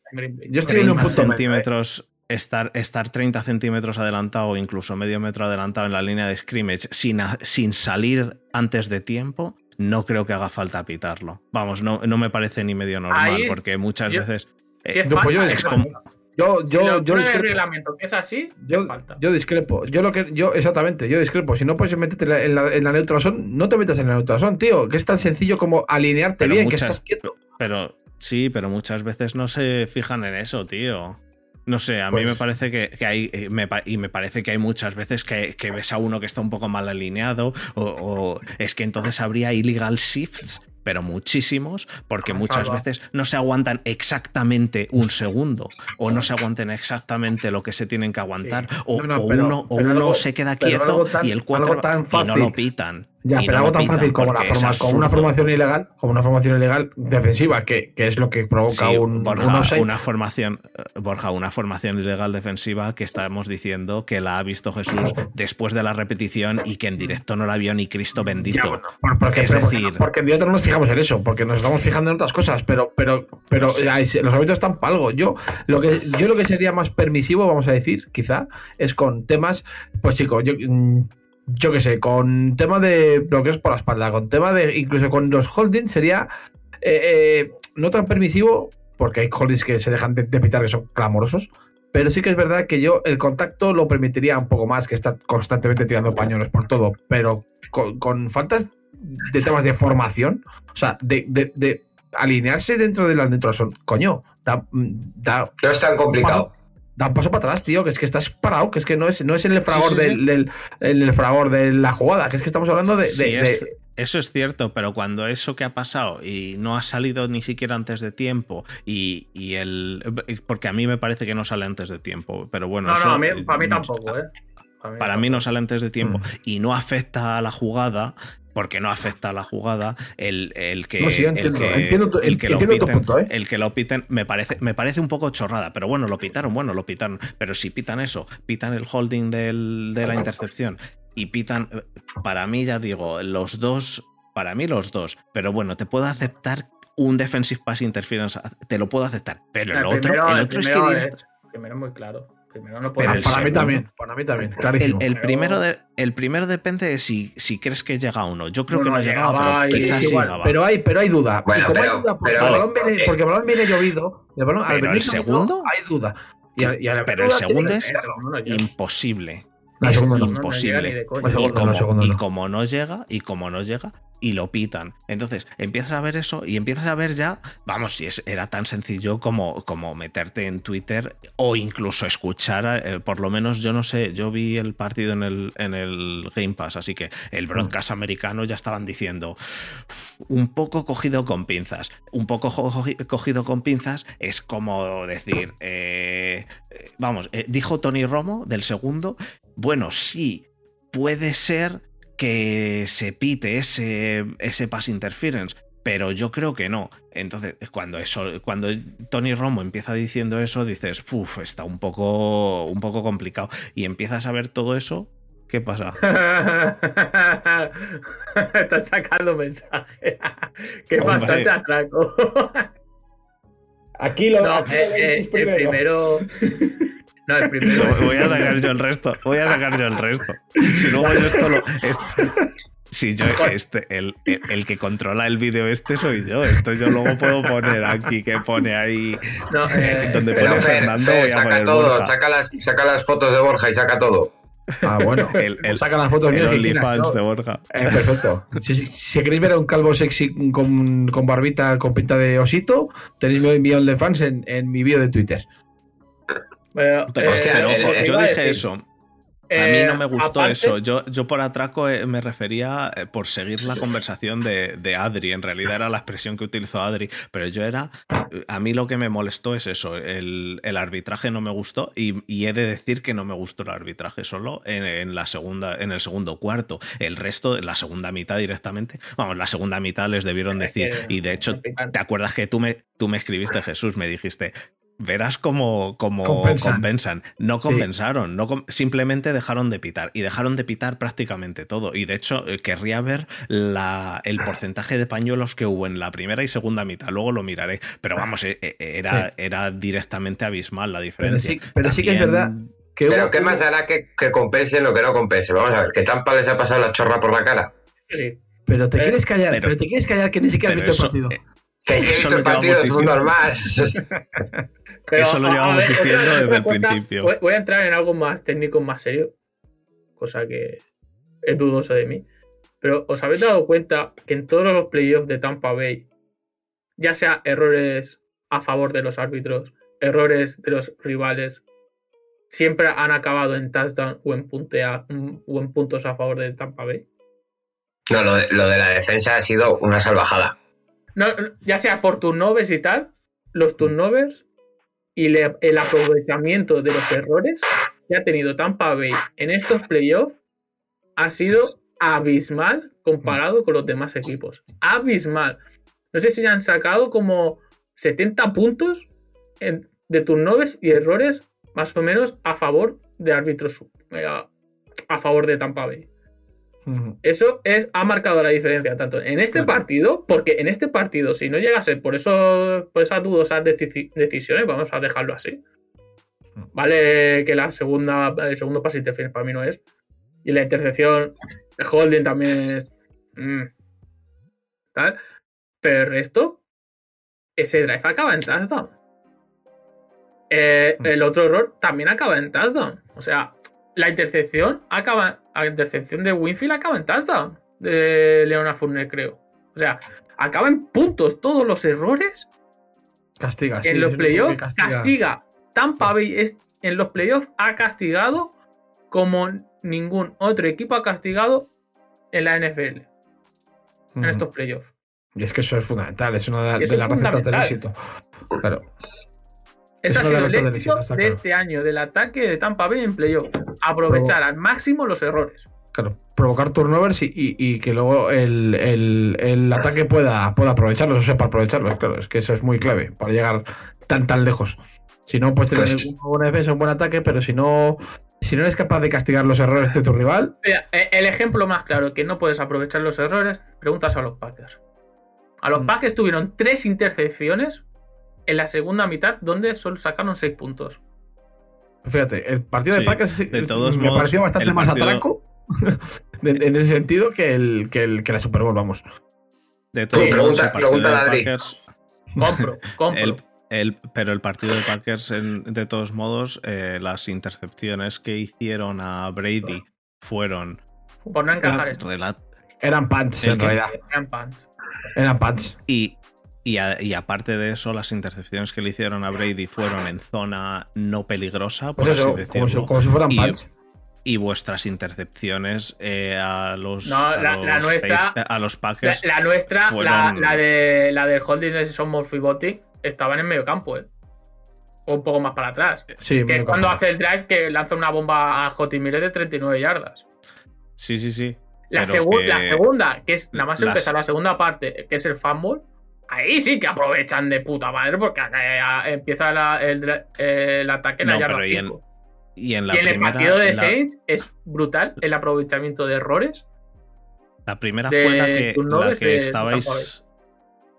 S2: Yo estoy en un
S1: 30
S2: punto medio, ¿eh?
S1: centímetros, estar, estar 30 centímetros adelantado o incluso medio metro adelantado en la línea de scrimmage sin, a- sin salir antes de tiempo, no creo que haga falta pitarlo. Vamos, no, no me parece ni medio normal,
S3: Ahí-
S1: porque muchas
S3: yo-
S1: veces.
S3: Si
S1: eh,
S3: es
S2: yo- pues yo
S3: falta,
S1: es
S3: es
S1: como-
S3: falta.
S2: yo,
S3: Si el
S2: discrepo.
S3: reglamento que es así,
S2: Yo,
S3: falta.
S2: yo discrepo. Yo lo que yo exactamente, yo discrepo. Si no puedes meterte en la, en la, en la neutral zone, no te metas en la neutral zone, tío. Que es tan sencillo como alinearte
S1: Pero
S2: bien,
S1: muchas-
S2: que estás quieto.
S1: Pero sí, pero muchas veces no se fijan en eso, tío. No sé, a mí
S2: Pues-
S1: me parece que, que hay, eh, me y me parece que hay muchas veces que, que ves a uno que está un poco mal alineado, o, o es que entonces habría illegal shifts, pero muchísimos, porque muchas
S3: salva.
S1: veces no se aguantan exactamente un segundo, o no se aguanten exactamente lo que se tienen que aguantar, o,
S2: No, no,
S1: o
S2: pero-
S1: uno, o uno
S2: algo-
S1: se queda quieto
S2: tan-
S1: y el cuatro y no lo pitan.
S2: Ya, pero
S1: no
S2: algo tan fácil como, forma, una
S1: absurdo.
S2: formación ilegal, como una formación ilegal defensiva, que, que es lo que provoca
S1: Sí,
S2: un,
S1: Borja,
S2: un
S1: una formación, eh, Borja, una formación ilegal defensiva que estamos diciendo que la ha visto Jesús después de la repetición y que en directo no la vio ni Cristo
S2: Ya,
S1: bendito.
S2: bueno, porque,
S1: Es
S2: porque-
S1: decir-
S2: porque en directo no nos fijamos en eso, porque nos estamos fijando en otras cosas, pero, pero, pero
S1: Sí.
S2: los hábitos están para algo. Yo lo que yo lo que sería más permisivo, vamos a decir, quizá, es con temas, pues chicos, yo mm, yo qué sé, con tema de bloqueos por la espalda, con tema de incluso con los holdings sería eh, eh, no tan permisivo, porque hay holdings que se dejan de, de pitar que son clamorosos. Pero sí que es verdad que yo el contacto lo permitiría un poco más que estar constantemente tirando pañuelos por todo. Pero con, con faltas de temas de formación, o sea, de, de- de alinearse dentro de la neutral zone, coño, da, da,
S4: No es tan complicado.
S2: Da un paso para atrás, tío, que es que estás parado, que es que no es, no es en el fragor
S1: Sí, sí,
S2: del, el fragor de la jugada, que es que estamos hablando de,
S1: Sí,
S2: de-
S1: es- eso es cierto, pero cuando eso que ha pasado y no ha salido ni siquiera antes de tiempo y, y el... Porque a mí me parece que no sale antes de tiempo, pero bueno...
S3: No,
S1: eso,
S3: no, a mí,
S1: eh,
S3: para mí tampoco, ¿eh?
S1: Para mí no sale antes de tiempo
S2: Mm.
S1: y no afecta a la jugada, porque no afecta a la jugada, el, el que,
S2: No, sí, yo
S1: el que,
S2: entiendo tu-
S1: el que lo piten,
S2: punto, ¿eh?
S1: el que lo piten me parece, me parece un poco chorrada, pero bueno, lo pitaron, bueno, lo pitaron. Pero si pitan eso, pitan el holding del- de la intercepción y pitan, para mí ya digo, los dos, para mí los dos, pero bueno, te puedo aceptar un defensive pass interference, te lo puedo aceptar, pero el, otro,
S3: primero,
S1: el
S3: el
S1: otro es que
S3: primero
S1: direct-
S3: es- primero muy claro. Primero no
S1: Pero
S3: puede
S1: el
S2: para, mí también, para mí también,
S1: El,
S2: clarísimo.
S1: el
S3: Pero-
S1: primero de, el primero depende de si, si crees que llega o no. Yo creo
S3: No,
S1: que no,
S3: no,
S1: llegaba,
S3: llegaba
S1: pero quizás
S3: igual,
S1: llegaba.
S2: Pero hay, pero hay duda.
S4: Bueno,
S2: y como
S4: pero-
S2: hay duda, porque,
S4: pero-
S2: el balón viene,
S4: eh,
S2: porque el balón viene llovido, el balón, al
S1: pero
S2: venir
S1: el
S2: llovido,
S1: segundo-
S2: hay duda. Y y
S1: Pero el segundo es- imposible.
S2: No,
S1: es
S2: segundo. No,
S3: no
S1: imposible. y, como
S2: no
S1: llega, y como no llega, y lo pitan. Entonces empiezas a ver eso y empiezas a ver ya, vamos, si es, era tan sencillo como, como meterte en Twitter o incluso escuchar, eh, por lo menos yo no sé, yo vi el partido en el, en el Game Pass, así que el broadcast americano ya estaban diciendo un poco cogido con pinzas. Un poco cogido con pinzas es como decir, eh, eh, vamos, eh, dijo Tony Romo del segundo, bueno, sí, puede ser que se pite ese, ese pass interference, pero yo creo que no. Entonces, cuando eso, cuando Tony Romo empieza diciendo eso, dices, uff, está un poco, un poco complicado. Y empiezas a ver todo eso, ¿qué pasa?
S3: Estás sacando mensaje. que
S1: Hombre.
S3: bastante atraco.
S2: Aquí lo
S3: No,
S2: aquí
S3: eh, eh,
S2: primero.
S3: No, el primero.
S1: Voy a sacar yo el resto. Voy a sacar yo el resto. Si luego yo esto lo. es- si yo, este, el, el- el que controla el vídeo este soy yo. Esto yo luego puedo poner aquí que pone ahí.
S3: No, eh,
S1: Donde
S4: Pero
S1: pone
S4: Fer,
S1: Fernando,
S4: Fer,
S1: voy a
S4: saca
S1: poner
S4: todo,
S1: Borja.
S4: saca las, saca las fotos de Borja y saca todo.
S2: Ah, bueno.
S1: El, el,
S2: Saca las fotos mías
S1: OnlyFans de Borja.
S2: Eh, perfecto. Si, si- si queréis ver a un calvo sexy con, con barbita, con pinta de osito, tenéis mi mi OnlyFans en, en mi vídeo de Twitter.
S3: Pero,
S1: Pero, pero,
S4: eh,
S1: ojo,
S4: eh,
S1: yo dije eso. A
S3: eh,
S1: mí no me gustó
S3: aparte-
S1: eso. Yo, yo por atraco eh, me refería eh, por seguir la conversación de, de Adri. En realidad era la expresión que utilizó Adri. Pero yo era. eh, A mí lo que me molestó es eso. El, el arbitraje no me gustó. Y, y he de decir que no me gustó el arbitraje solo en, en la segunda, en el segundo cuarto. El resto, la segunda mitad directamente. Vamos, la segunda mitad les debieron decir. Y de hecho. ¿te acuerdas que tú me, tú me escribiste, Jesús? Me dijiste. Verás cómo, cómo
S2: Compensan.
S1: compensan. No
S2: Sí.
S1: compensaron, no com- simplemente dejaron de pitar. Y dejaron de pitar prácticamente todo. Y de hecho, eh, querría ver la, el porcentaje de pañuelos que hubo en la primera y segunda mitad. Luego lo miraré. Pero vamos, eh, eh, era,
S2: Sí.
S1: era directamente abismal la
S2: Pero
S1: diferencia.
S2: sí, pero sí que es verdad que
S4: Pero
S2: hubo-
S4: ¿qué más dará que, que compensen lo que no compense? Vamos a ver, ¿qué Tampa les ha pasado la chorra por la cara?
S3: Sí.
S2: Pero te
S3: Eh,
S2: quieres callar,
S1: pero-
S2: pero, te quieres callar que ni siquiera has visto el partido.
S4: Que si he
S1: Eso
S4: visto el
S1: lo
S4: partido
S1: llevamos
S4: es un
S1: diciendo.
S4: normal.
S3: Pero,
S1: Eso lo llevamos
S3: ver,
S1: diciendo
S3: otra
S1: desde el
S3: cosa,
S1: principio.
S3: Voy, voy a entrar en algo más técnico, más serio, cosa que es dudoso de mí. Pero ¿os habéis dado cuenta que en todos los playoffs de Tampa Bay, ya sea errores a favor de los árbitros, errores de los rivales, siempre han acabado en touchdown o en, puntea, o en puntos a favor de Tampa Bay?
S4: No, lo de, lo de la defensa ha sido una salvajada.
S3: Ya sea por turnovers y tal, los turnovers y el aprovechamiento de los errores que ha tenido Tampa Bay en estos playoffs ha sido abismal comparado con los demás equipos. Abismal. No sé si han sacado como 70 puntos de turnovers y errores más o menos a favor de árbitros eh, a favor de Tampa Bay. Eso es, ha marcado la diferencia tanto en este
S2: Claro.
S3: partido, porque en este partido, si no llega a ser por eso, por esas dudosas deci- decisiones, vamos a dejarlo así. Vale que la segunda, el segundo pase de interferencia para mí no es. Y la intercepción de Holding también es. mm, tal. Pero el resto, ese drive acaba en touchdown. Eh, el otro error también acaba en touchdown. O sea, la intercepción acaba. La intercepción de Winfield acaba en touchdown. De Leona Fournier, creo. O sea, acaba en puntos. Todos los errores
S2: Castiga, sí,
S3: en los playoffs castiga. Tampa Bay es- en los playoffs ha castigado como ningún otro equipo ha castigado en la NFL en estos playoffs.
S2: Y es que eso es fundamental, es una de,
S3: Eso
S2: de
S3: es
S2: las recetas del éxito. Claro.
S3: Ese ha sido el éxito de
S2: claro.
S3: este año del ataque de Tampa Bay en playoffs. Aprovechar al máximo los errores.
S2: Claro, provocar turnovers y, y- y que luego el, el- el ataque pueda, pueda aprovecharlos o sepa aprovecharlos. Claro, es que eso es muy clave para llegar tan tan lejos. Si no, puedes tener
S4: Pues-
S2: una buena defensa, un buen ataque, pero si no, si no eres capaz de castigar los errores de tu rival,
S3: Mira, eh, el ejemplo más claro que no puedes aprovechar los errores, preguntas a los Packers. A los
S2: Mm.
S3: Packers tuvieron tres intercepciones en la segunda mitad donde solo sacaron seis puntos.
S2: fíjate, el partido de
S1: Sí,
S2: Packers
S1: de todos
S2: me
S1: modos,
S2: pareció bastante más
S1: partido-
S2: atraco en ese sentido que, el, que, el, que la Super Bowl, vamos.
S1: De todos
S4: Sí,
S1: modos,
S4: pregunta-
S1: el partido
S4: pregunta
S1: de. Packers-
S3: Compro, compro.
S1: El, el- pero el partido de Packers, en- de todos modos, eh, las intercepciones que hicieron a Brady fueron
S3: Por no encajar esto.
S1: relat
S2: Eran punts, en realidad.
S3: Eran punts.
S2: Eran punts.
S1: y, y, a- y aparte de eso, las intercepciones que le hicieron a Brady fueron en zona no peligrosa, por
S2: Pues eso,
S1: así
S2: como si,
S1: decirlo.
S2: como si fueran
S1: Y-. Y vuestras intercepciones eh, a los,
S3: No,
S1: a,
S3: la-
S1: los
S3: la nuestra-
S1: a los
S3: La,
S1: Packers
S3: la nuestra, la,
S1: fueron-
S3: la de la del holding de Son Murphy Botti, estaban en medio campo, ¿eh? O un poco más para atrás.
S2: Sí,
S3: Que es cuando
S2: campo.
S3: hace el drive que lanza una bomba a J. Miller de 39 yardas.
S1: Sí, sí, sí.
S3: La,
S1: Pero
S3: segu-
S1: que
S3: la segunda, que es nada más
S1: las-
S3: empezar la segunda parte, que es el fumble, ahí sí que aprovechan de puta madre porque eh, empieza la- el, dra- eh, el ataque en la yarda
S1: y en-
S3: cinco.
S1: Y en la
S3: Y en el partido de
S1: en la-
S3: Saints es brutal el aprovechamiento de errores.
S1: La primera
S3: de
S1: fue la que, la estabais.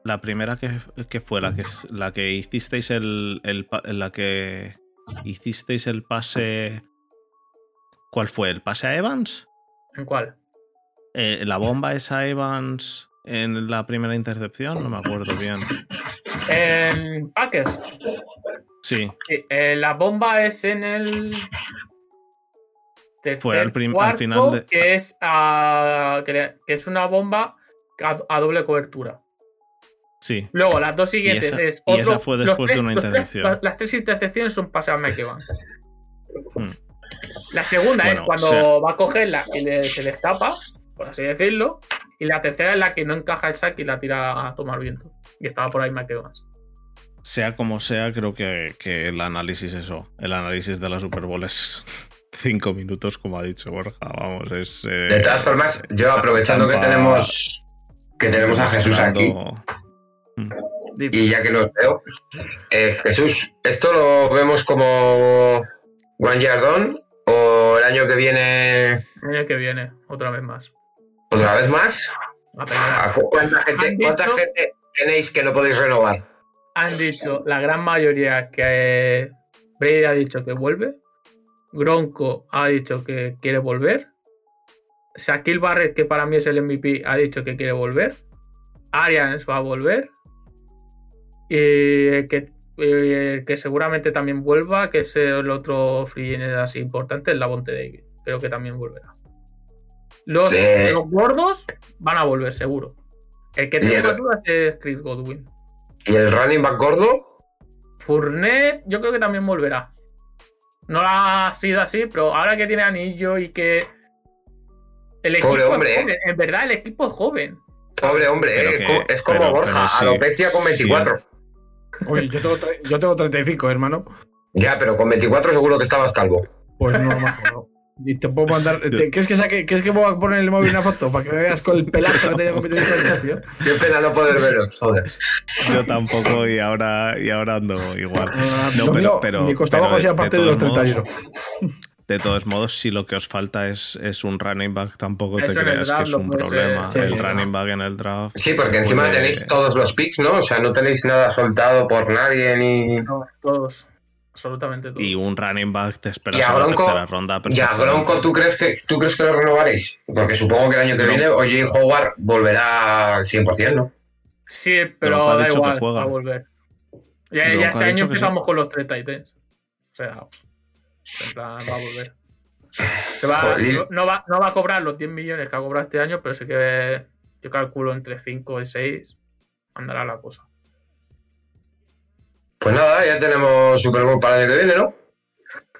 S1: La primera que, que fue la que, la que hicisteis el, el La que hicisteis el pase. ¿Cuál fue? ¿El pase a Evans?
S3: ¿En cuál?
S1: Eh, ¿La bomba es a Evans en la primera intercepción? No me acuerdo bien.
S3: En Packers.
S1: Sí,
S3: Sí, eh, la bomba es en el. tercer
S1: Fue al prim- al
S3: cuarto,
S1: final de-
S3: que, es, que, es una bomba a, a doble cobertura.
S1: Sí.
S3: Luego, las dos siguientes
S1: esa-
S3: es
S1: y esa fue después de una
S3: tres-
S1: intercepción.
S3: las- tres intercepciones son pases a Mike Evans.
S1: Hmm.
S3: La segunda es cuando
S1: o sea-
S3: va a cogerla y le- se le escapa, por así decirlo. Y la tercera es la que no encaja el sack y la tira a tomar viento. Y estaba por ahí Mike Evans.
S1: Sea como sea, creo que, que el análisis eso, el análisis de la Super Bowl es cinco minutos, como ha dicho Borja. Vamos, es. eh,
S4: De todas formas, yo aprovechando que tenemos que tenemos a Jesús aquí y ya que los veo, eh, Jesús, ¿esto lo vemos como One Yardón o el año que viene
S3: El año que viene, otra vez más.
S4: Otra vez más?
S3: A pelear.
S4: ¿A cu- ¿Cuánta gente,
S3: Han
S4: cuánta
S3: dicho-
S4: gente tenéis que no podéis renovar?
S3: Han dicho la gran mayoría que eh, Brady ha dicho que vuelve. Gronko ha dicho que quiere volver. Shaquille Barrett, que para mí es el MVP, ha dicho que quiere volver. Arians va a volver. Y que, eh, el que seguramente también vuelva, que es el otro free así importante, el Lavonte David. Creo que también volverá. Los,
S4: Eh.
S3: los gordos van a volver, seguro. El que tiene
S4: el-
S3: dudas es Chris Godwin.
S4: ¿Y el running back gordo?
S3: Fournet, yo creo que también volverá. No ha sido así, pero ahora que tiene anillo y que. El equipo
S4: Pobre hombre,
S3: es
S4: ¿eh?
S3: joven. En verdad, el equipo es joven.
S4: Pobre hombre, eh,
S1: que-
S4: es como
S1: pero-
S4: Borja,
S1: sí,
S4: alopecia con
S1: sí.
S4: 24.
S2: Oye, yo tengo, yo tengo 35, hermano.
S4: Ya, pero con 24 seguro que estabas calvo.
S2: Pues no, majo, no. Y te puedo mandar. te- ¿Quieres que saque, ¿Quieres que voy a poner en el móvil una foto para que me veas con el pelazo que tenía con 25 años, tío?
S4: Qué pena no poder veros, joder.
S1: Yo tampoco, y ahora, y ahora ando igual.
S2: Ah,
S1: No,
S2: lo
S1: pero-
S2: mío,
S1: pero-
S2: mi costa
S1: pero
S2: abajo
S1: de- de
S2: de, los
S1: todos
S2: 31.
S1: De todos modos, si lo que os falta es, es un running back, tampoco te
S3: Eso
S1: creas que es un
S3: ser,
S1: problema.
S2: sí,
S1: el
S2: no.
S1: running back en el draft.
S4: Sí, porque encima
S1: puede-
S4: tenéis todos los picks, ¿no? O sea, no tenéis nada soltado por nadie ni.
S3: No, todos. Absolutamente todos.
S1: Y un running back te esperas
S4: Y a
S1: la tercera ronda.
S4: Ya,
S1: perfectamente.
S4: Gronco, ¿tú crees que tú crees que lo renovaréis? Porque supongo que el año que
S1: No.
S4: viene Oye Howard volverá al 100%, ¿no?
S3: Sí, pero
S1: ha
S3: da
S1: dicho que
S3: igual,
S1: juega.
S3: va a volver. Ya, este año
S1: sí.
S3: empezamos con los 30 Titans. O sea, en plan, va a volver. Se va, no va, no va a cobrar los 10 millones que ha cobrado este año, pero sí que yo calculo entre 5 y 6 andará la cosa.
S4: Pues nada, ya tenemos Super Bowl para el año que viene, ¿no?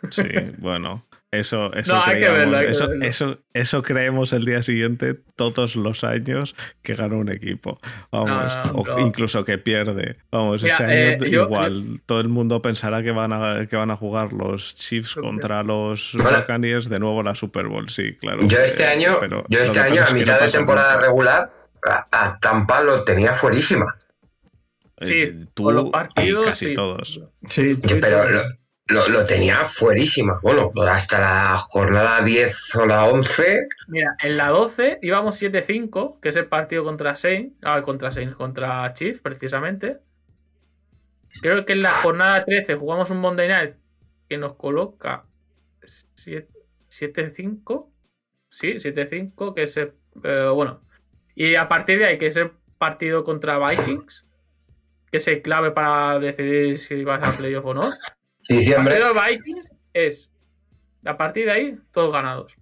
S1: Sí, bueno. Eso, eso,
S3: No,
S1: creíamos-
S3: verlo,
S1: eso, eso- eso creemos el día siguiente, todos los años, que gana un equipo. Vamos,
S3: No, no,
S1: o incluso que pierde. Vamos,
S3: Mira,
S1: este
S3: eh,
S1: año
S3: yo-
S1: igual. Todo el mundo pensará que van a, que van a jugar los Chiefs contra los
S4: Bueno.
S1: Buccaneers de nuevo la Super Bowl. Sí, claro.
S4: Yo este
S1: Eh,
S4: año,
S1: pero
S4: yo este año a
S1: es que no
S4: mitad de temporada regular, a, a Tampa lo tenía fuerísima.
S3: Sí,
S1: Eh, tú
S3: con los
S1: y
S3: partidos.
S1: casi
S3: sí.
S1: todos.
S2: Sí,
S4: Sí, pero lo, lo- lo tenía fuerísima. Bueno, hasta la jornada 10 o la 11.
S3: Mira, en la 12 íbamos 7-5, que es el partido contra Saints, ah, contra Saints, contra Chiefs, precisamente. Creo que en la jornada 13 jugamos un Monday Night que nos coloca 7-5. Sí, 7-5, que es el, eh, bueno. Y a partir de ahí, que es el partido contra Vikings, que es el clave para decidir si vas a playoff o no. El
S4: Diciembre.
S3: partido de Vikings es, a partir de ahí, todos ganados.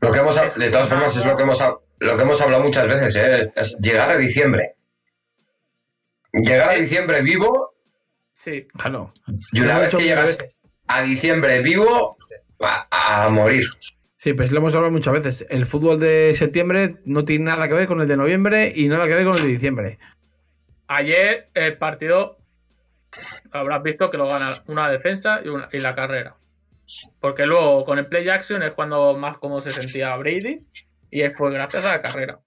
S4: Lo que hemos, de todas formas, es lo que hemos, lo que hemos hablado muchas veces, ¿eh? es llegar a diciembre. Llegar a diciembre vivo
S3: Sí,
S2: Claro.
S4: y una vez que llegas a diciembre vivo, a, a morir.
S2: Sí, pues lo hemos hablado muchas veces. El fútbol de septiembre no tiene nada que ver con el de noviembre y nada que ver con el de diciembre.
S3: Ayer el partido habrás visto que lo gana una defensa y, una- y la carrera. Porque luego con el play action es cuando más cómodo se sentía Brady y fue gracias a la carrera.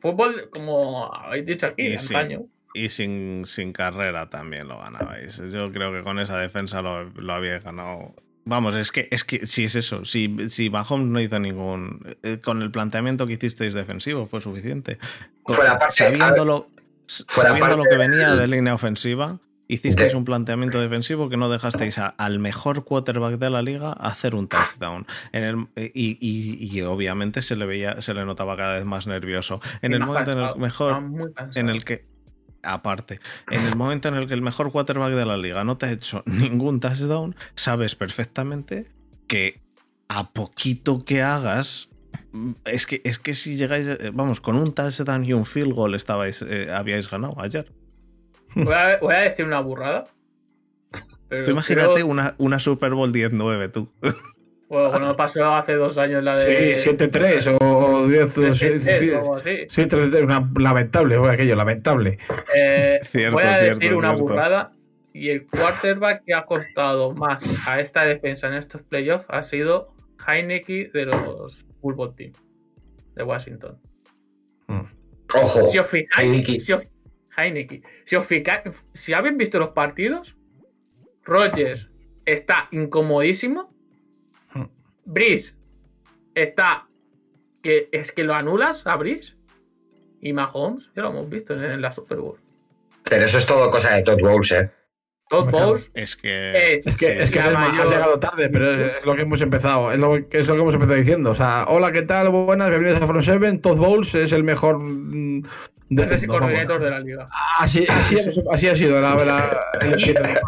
S3: Fútbol, como habéis dicho aquí,
S1: Y sí.
S3: antaño.
S1: Y sin, sin carrera también lo ganabais. Yo creo que con esa defensa lo, lo habíais ganado. Vamos, es que, es que si es eso, si, si Mahomes no hizo ningún. eh, Con el planteamiento que hicisteis defensivo fue suficiente.
S4: Fue la parte-
S1: sabiendo lo, que venía de línea ofensiva, hicisteis
S4: de-
S1: un planteamiento defensivo que no dejasteis a- al mejor quarterback de la liga hacer un touchdown. En el, y, y- y obviamente se le veía, se le notaba cada vez más nervioso. En el momento en el mejor en el que, aparte, en el momento en el que el mejor quarterback de la liga no te ha hecho ningún touchdown, sabes perfectamente que a poquito que hagas, es que, es que si llegáis, eh, vamos, con un touchdown y un field goal estabais, eh, habíais ganado ayer.
S3: Voy a, voy a decir una burrada. Pero
S1: Tú imagínate
S3: creo-
S1: una, una Super Bowl 10-9, tú.
S3: Bueno, bueno, pasó hace dos años la de.
S2: Sí, 7-3 o 10 o
S3: 7-3 o algo así.
S2: Sí, 3-3, una lamentable, fue aquello, lamentable.
S3: Eh,
S1: Cierto,
S3: voy a
S1: cierto,
S3: decir una
S1: cierto.
S3: burrada. Y el quarterback que ha costado más a esta defensa en estos playoffs ha sido Heineke de los Football Team de Washington.
S4: Ojo,
S3: Si os fijáis,
S4: Heineke.
S3: si os, Heineke, si os fijáis, si habéis visto los partidos, Rodgers está incomodísimo.
S2: Hmm.
S3: Brice está que es que lo anulas a Brice. Y Mahomes, ya lo hemos visto en, en la Super Bowl.
S4: pero eso es todo cosa de Todd Bowles, ¿eh?
S3: Todd Bowles
S1: Es que.
S3: es,
S2: Es que,
S1: Sí,
S2: es que
S3: la
S2: has,
S3: mayor-
S2: llegado tarde, pero es, lo que hemos empezado. Es lo, que- es lo que hemos empezado diciendo. O sea, hola, ¿qué tal? Buenas, bienvenidos a Front Seven. Todd Bowles es el mejor. mm, de- no, vamos.
S3: coordinator de la liga.
S2: Así, así, así ha sido la, la- el episodio.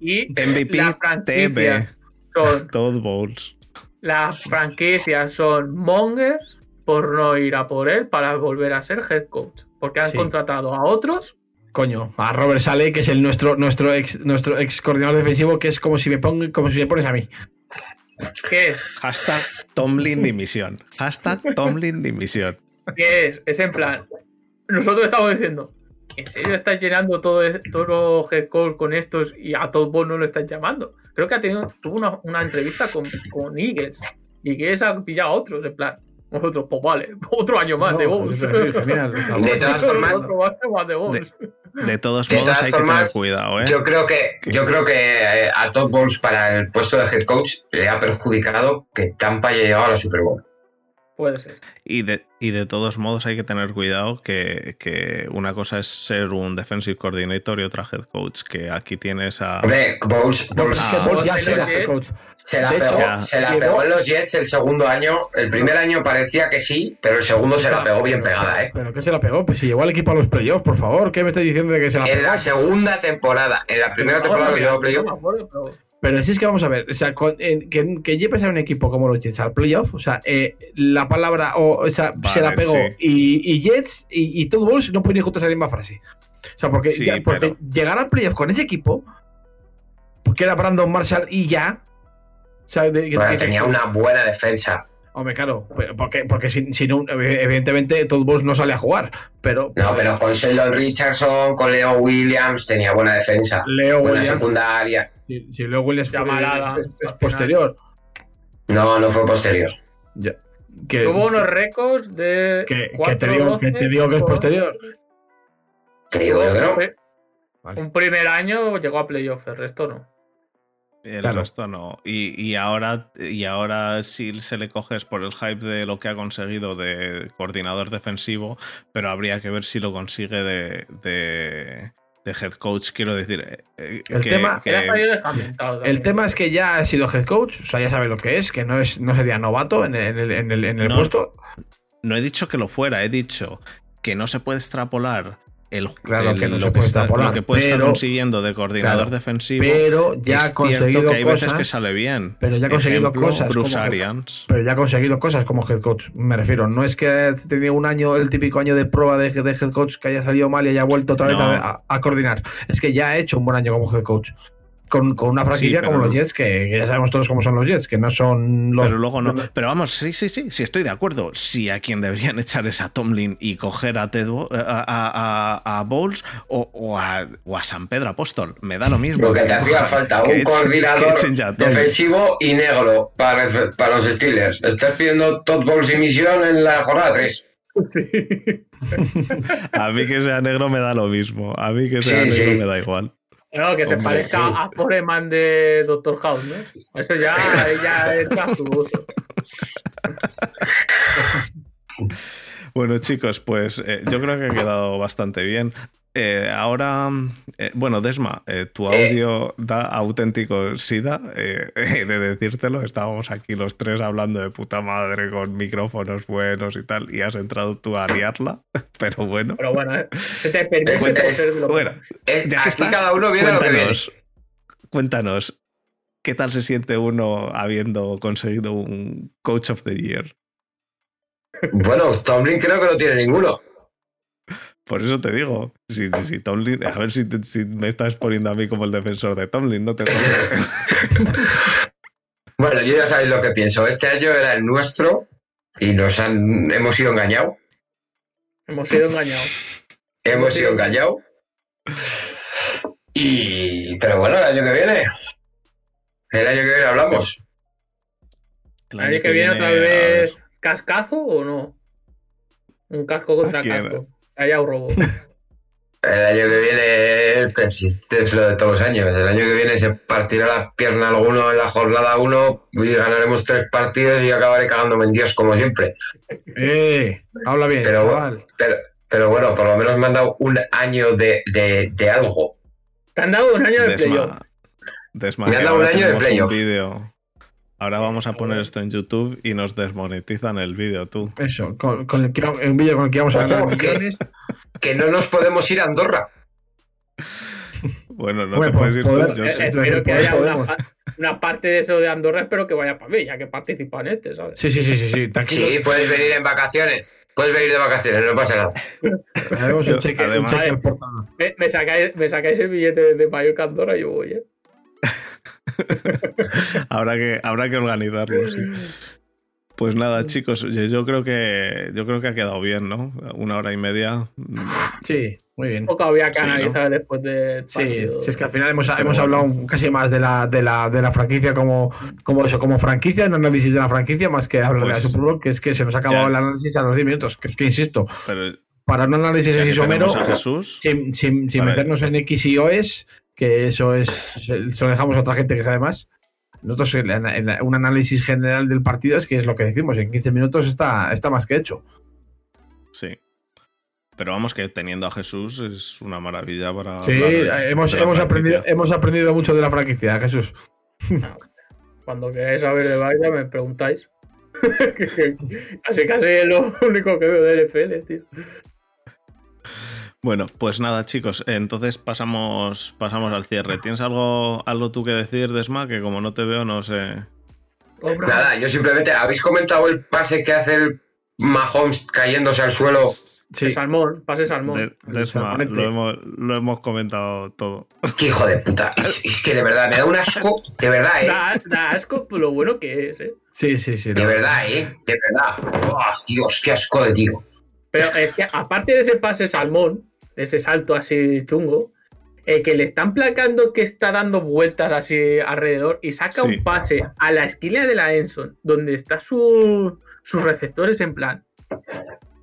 S3: Y
S1: MVP
S3: la franquicia son,
S1: Todd Bowles.
S3: las franquicias son mongers por no ir a por él para volver a ser head coach. Porque han
S2: Sí.
S3: contratado a otros
S2: Coño, a Robert Sale, que es el nuestro, nuestro ex, nuestro ex coordinador defensivo, que es como si me pongo, como si me pones a mí.
S3: que es
S1: Hashtag Tomlin dimisión. Hashtag Tomlin dimisión.
S3: que es, es en plan, nosotros estamos diciendo, ¿en serio estás llenando todo, e- todos los con estos y a todos vos no lo estás llamando? Creo que ha tenido, tuvo una, una entrevista con, con Eagles y que ha pillado a otros, en plan, nosotros, pues vale, otro año más de
S2: No,
S3: vos.
S2: es genial.
S4: De todas formas-
S3: otro año más de vos.
S1: De todos
S4: De
S1: modos,
S4: todas
S1: hay que tener
S4: formas,
S1: cuidado, ¿eh?
S4: yo creo que,
S1: Que-
S4: yo creo que eh, a Todd Bowles para el puesto de head coach le ha perjudicado que Tampa haya llegado a la Super Bowl.
S3: Puede ser.
S1: Y de, y de todos modos hay que tener cuidado que, que una cosa es ser un defensive coordinator y otra head coach, que aquí tienes a...
S4: Hombre, Bowles, Bowles
S1: Ah,
S2: ya
S3: en el
S2: head coach.
S4: se la, pegó,
S1: hecho,
S4: se la pegó en los Jets el segundo año. El primer año parecía que sí, pero el segundo se la pegó bien pegada, ¿eh?
S2: Pero que se la pegó, pues si llegó al equipo a los playoffs, por favor, ¿qué me estás diciendo de que se la
S4: En
S2: pegó?
S4: la segunda temporada, en la primera temporada que llegó a playoff,
S3: No me acuerdo, pero-
S2: si es que vamos a ver, o sea, con- en- que, que lleves a un equipo como los Jets al playoff, o sea, eh, la palabra, o, o sea, se la pegó.
S1: sí.
S2: Y, y Jets y, y todo Bowles no pueden ni juntas la misma frase. O sea, porque,
S1: Sí,
S2: ya- porque
S1: pero-
S2: llegar al playoff con ese equipo, porque era Brandon Marshall y ya. O sea, de- que-
S4: bueno,
S2: que-
S4: tenía una buena defensa.
S2: Hombre, claro, pero porque, porque si, si no, evidentemente todo Bowles no sale a jugar. Pero,
S4: No, pero con Sheldon Richardson, con Leo Williams, tenía buena defensa.
S2: Leo
S4: Buena
S2: Williams,
S4: secundaria.
S2: si, si Leo Williams fue-
S3: Llamarada,
S2: es, posterior.
S4: No, no fue posterior.
S2: Ya. Que,
S3: Tuvo unos récords de.
S2: que, que
S3: 4,
S2: te digo, que te digo que es posterior.
S4: Te digo yo que no.
S3: Un primer año llegó a playoff, el resto no.
S1: El
S2: Claro.
S1: resto no. Y, y ahora, y ahora sí se le coges por el hype de lo que ha conseguido de coordinador defensivo, pero habría que ver si lo consigue de, de, de head coach. Quiero decir, eh, eh,
S2: El
S1: que-
S2: tema-
S1: que-
S2: El tema es que ya ha sido head coach, o sea, ya sabe lo que es, que no es no sería novato en el, en el- en el- en el
S1: No.
S2: puesto.
S1: no he dicho que lo fuera, he dicho que no se puede extrapolar el,
S2: Claro
S1: el-
S2: que no
S1: lo,
S2: se
S1: que
S2: puede
S1: está- lo que puede estar consiguiendo de coordinador
S2: Claro,
S1: defensivo.
S2: Pero ya ha conseguido
S1: cierto que hay veces
S2: cosas.
S1: que sale bien.
S2: Pero ya ha conseguido cosas
S1: Bruce
S2: como-
S1: Arians.
S2: Pero ya ha conseguido cosas como head coach, me refiero. No es que tenía un año, el típico año de prueba de, de head coach que haya salido mal y haya vuelto otra vez
S1: No.
S2: a, a- a coordinar. Es que ya ha hecho un buen año como head coach. Con, con una franquicia
S1: Sí,
S2: como los Jets, que, que ya sabemos todos cómo son los Jets, que no son los.
S1: Pero luego no. Pero vamos, sí, sí, sí, sí, estoy de acuerdo. Si a quien deberían echar es a Tomlin y coger a Ted Bo- a, a, a- a Bowles o, o a, o a San Pedro Apóstol. Me da lo mismo.
S4: Lo que te hacía falta, un coordinador defensivo y negro para, para los Steelers. Estás pidiendo Todd Bowles y misión en la jornada 3.
S1: A mí que sea negro me da lo mismo. A mí que sea
S4: Sí,
S1: negro
S4: sí.
S1: me da igual.
S3: No, que se parezca
S4: sí.
S3: a Foreman de Doctor House, ¿no? Eso ya, ya es fastuoso.
S1: Bueno, chicos, pues eh, yo creo que ha quedado bastante bien. Eh, ahora, eh, bueno, Desma, tu audio da auténtico sida, he de decírtelo. Estábamos aquí los tres hablando de puta madre con micrófonos buenos y tal, y has entrado tú a liarla, pero bueno.
S3: Pero bueno, se te permite
S1: Bueno,
S4: Es,
S1: ya que estás,
S4: cada uno viene lo que viene.
S1: cuéntanos, ¿Qué tal se siente uno habiendo conseguido un Coach of the Year?
S4: Bueno, Tomlin creo que no tiene ninguno.
S1: Por eso te digo, si, si Tomlin, a ver si, me estás poniendo a mí como el defensor de Tomlin, no te
S4: Bueno, yo ya sabéis lo que pienso. Este año era el nuestro y nos han, hemos sido engañados.
S3: Hemos sido engañados.
S4: Hemos sido engañados. Y. Pero bueno, el año que viene. El año que viene hablamos.
S3: El año que viene otra vez cascazo o no? Un casco contra
S1: ¿A quién?
S3: casco. Haya un robo.
S4: El año que viene, es lo de todos los años. El año que viene se partirá la pierna alguno en la jornada 1 y ganaremos tres partidos y acabaré cagándome en Dios como siempre.
S2: Eh, habla bien,
S4: Pero-. Pero, pero bueno, por lo menos me han dado un año de, de- de algo.
S3: Te han dado un año de playoff.
S1: Desma, Desma,
S4: Me han dado un año de playoff.
S1: Ahora vamos a poner esto en YouTube y nos desmonetizan el vídeo, tú.
S2: Eso, con, con el un vídeo con el que vamos a ganar millones.
S4: Que no nos podemos ir a Andorra.
S1: Bueno, no te puedes ir
S2: poder-
S1: tú, yo
S3: Eh,
S1: sí.
S3: espero que haya una, pa- una parte de eso de Andorra, espero que vaya para mí, ya que participa en este, ¿sabes?
S2: Sí, sí, sí, sí, sí, tranquilo.
S4: Sí, puedes venir en vacaciones. Puedes venir de vacaciones, no pasa nada.
S2: Haremos un cheque, un
S1: además-
S2: cheque portador.
S3: Me, me sacáis, me sacáis el billete de, de Mallorca a Andorra y yo voy, ¿eh?
S1: habrá, que, habrá que organizarlo, sí. Pues nada, chicos, yo, creo que yo creo que ha quedado bien, ¿no? Una hora y media.
S2: Sí, muy bien.
S3: Poco había que
S1: Sí, ¿no?
S3: analizar después del
S2: Sí, si es que al final hemos, hemos
S1: bueno.
S2: hablado casi más de la, de la, de la franquicia como, como eso, como franquicia, un análisis de la franquicia, más que hablar de
S1: Pues-
S2: la Super Bowl, que es que se nos ha acabado
S1: Ya.
S2: el análisis a los 10 minutos. Que es que insisto,
S1: Pero
S2: para un análisis así somero, sin, sin- sin
S1: Vale.
S2: meternos en X y OS, que eso es, se lo dejamos a otra gente que sabe más. Nosotros, en la- en la- un análisis general del partido es que es lo que decimos, en 15 minutos está, está más que hecho.
S1: sí. Pero vamos, que teniendo a Jesús es una maravilla para.
S2: Sí,
S1: de-
S2: hemos,
S1: de
S2: hemos, aprendido, hemos aprendido mucho de la franquicia, Jesús.
S3: Cuando queráis saber de Barça me preguntáis. Casi casi es lo único que veo de NFL, tío.
S1: Bueno, pues nada, chicos, entonces pasamos, pasamos al cierre. ¿Tienes algo, algo tú que decir, Desma? Que como no te veo, no sé.
S4: Nada, yo simplemente. ¿Habéis comentado el pase que hace el Mahomes cayéndose al suelo?
S3: El salmón, pase salmón.
S1: De- lo hemos, lo hemos comentado todo.
S4: Qué hijo de puta. Es, es que de verdad, me da un asco. De verdad, eh.
S3: Da, da asco por lo bueno que es, ¿eh?
S2: Sí, sí, sí.
S4: De
S2: no.
S4: verdad, eh. De verdad. Oh, Dios, qué asco de tío.
S3: Pero es que aparte de ese pase salmón, ese salto así chungo, eh, que le están placando que está dando vueltas así alrededor y saca
S1: Sí.
S3: un pase a la esquina de la Enson, donde está su- sus receptores en plan.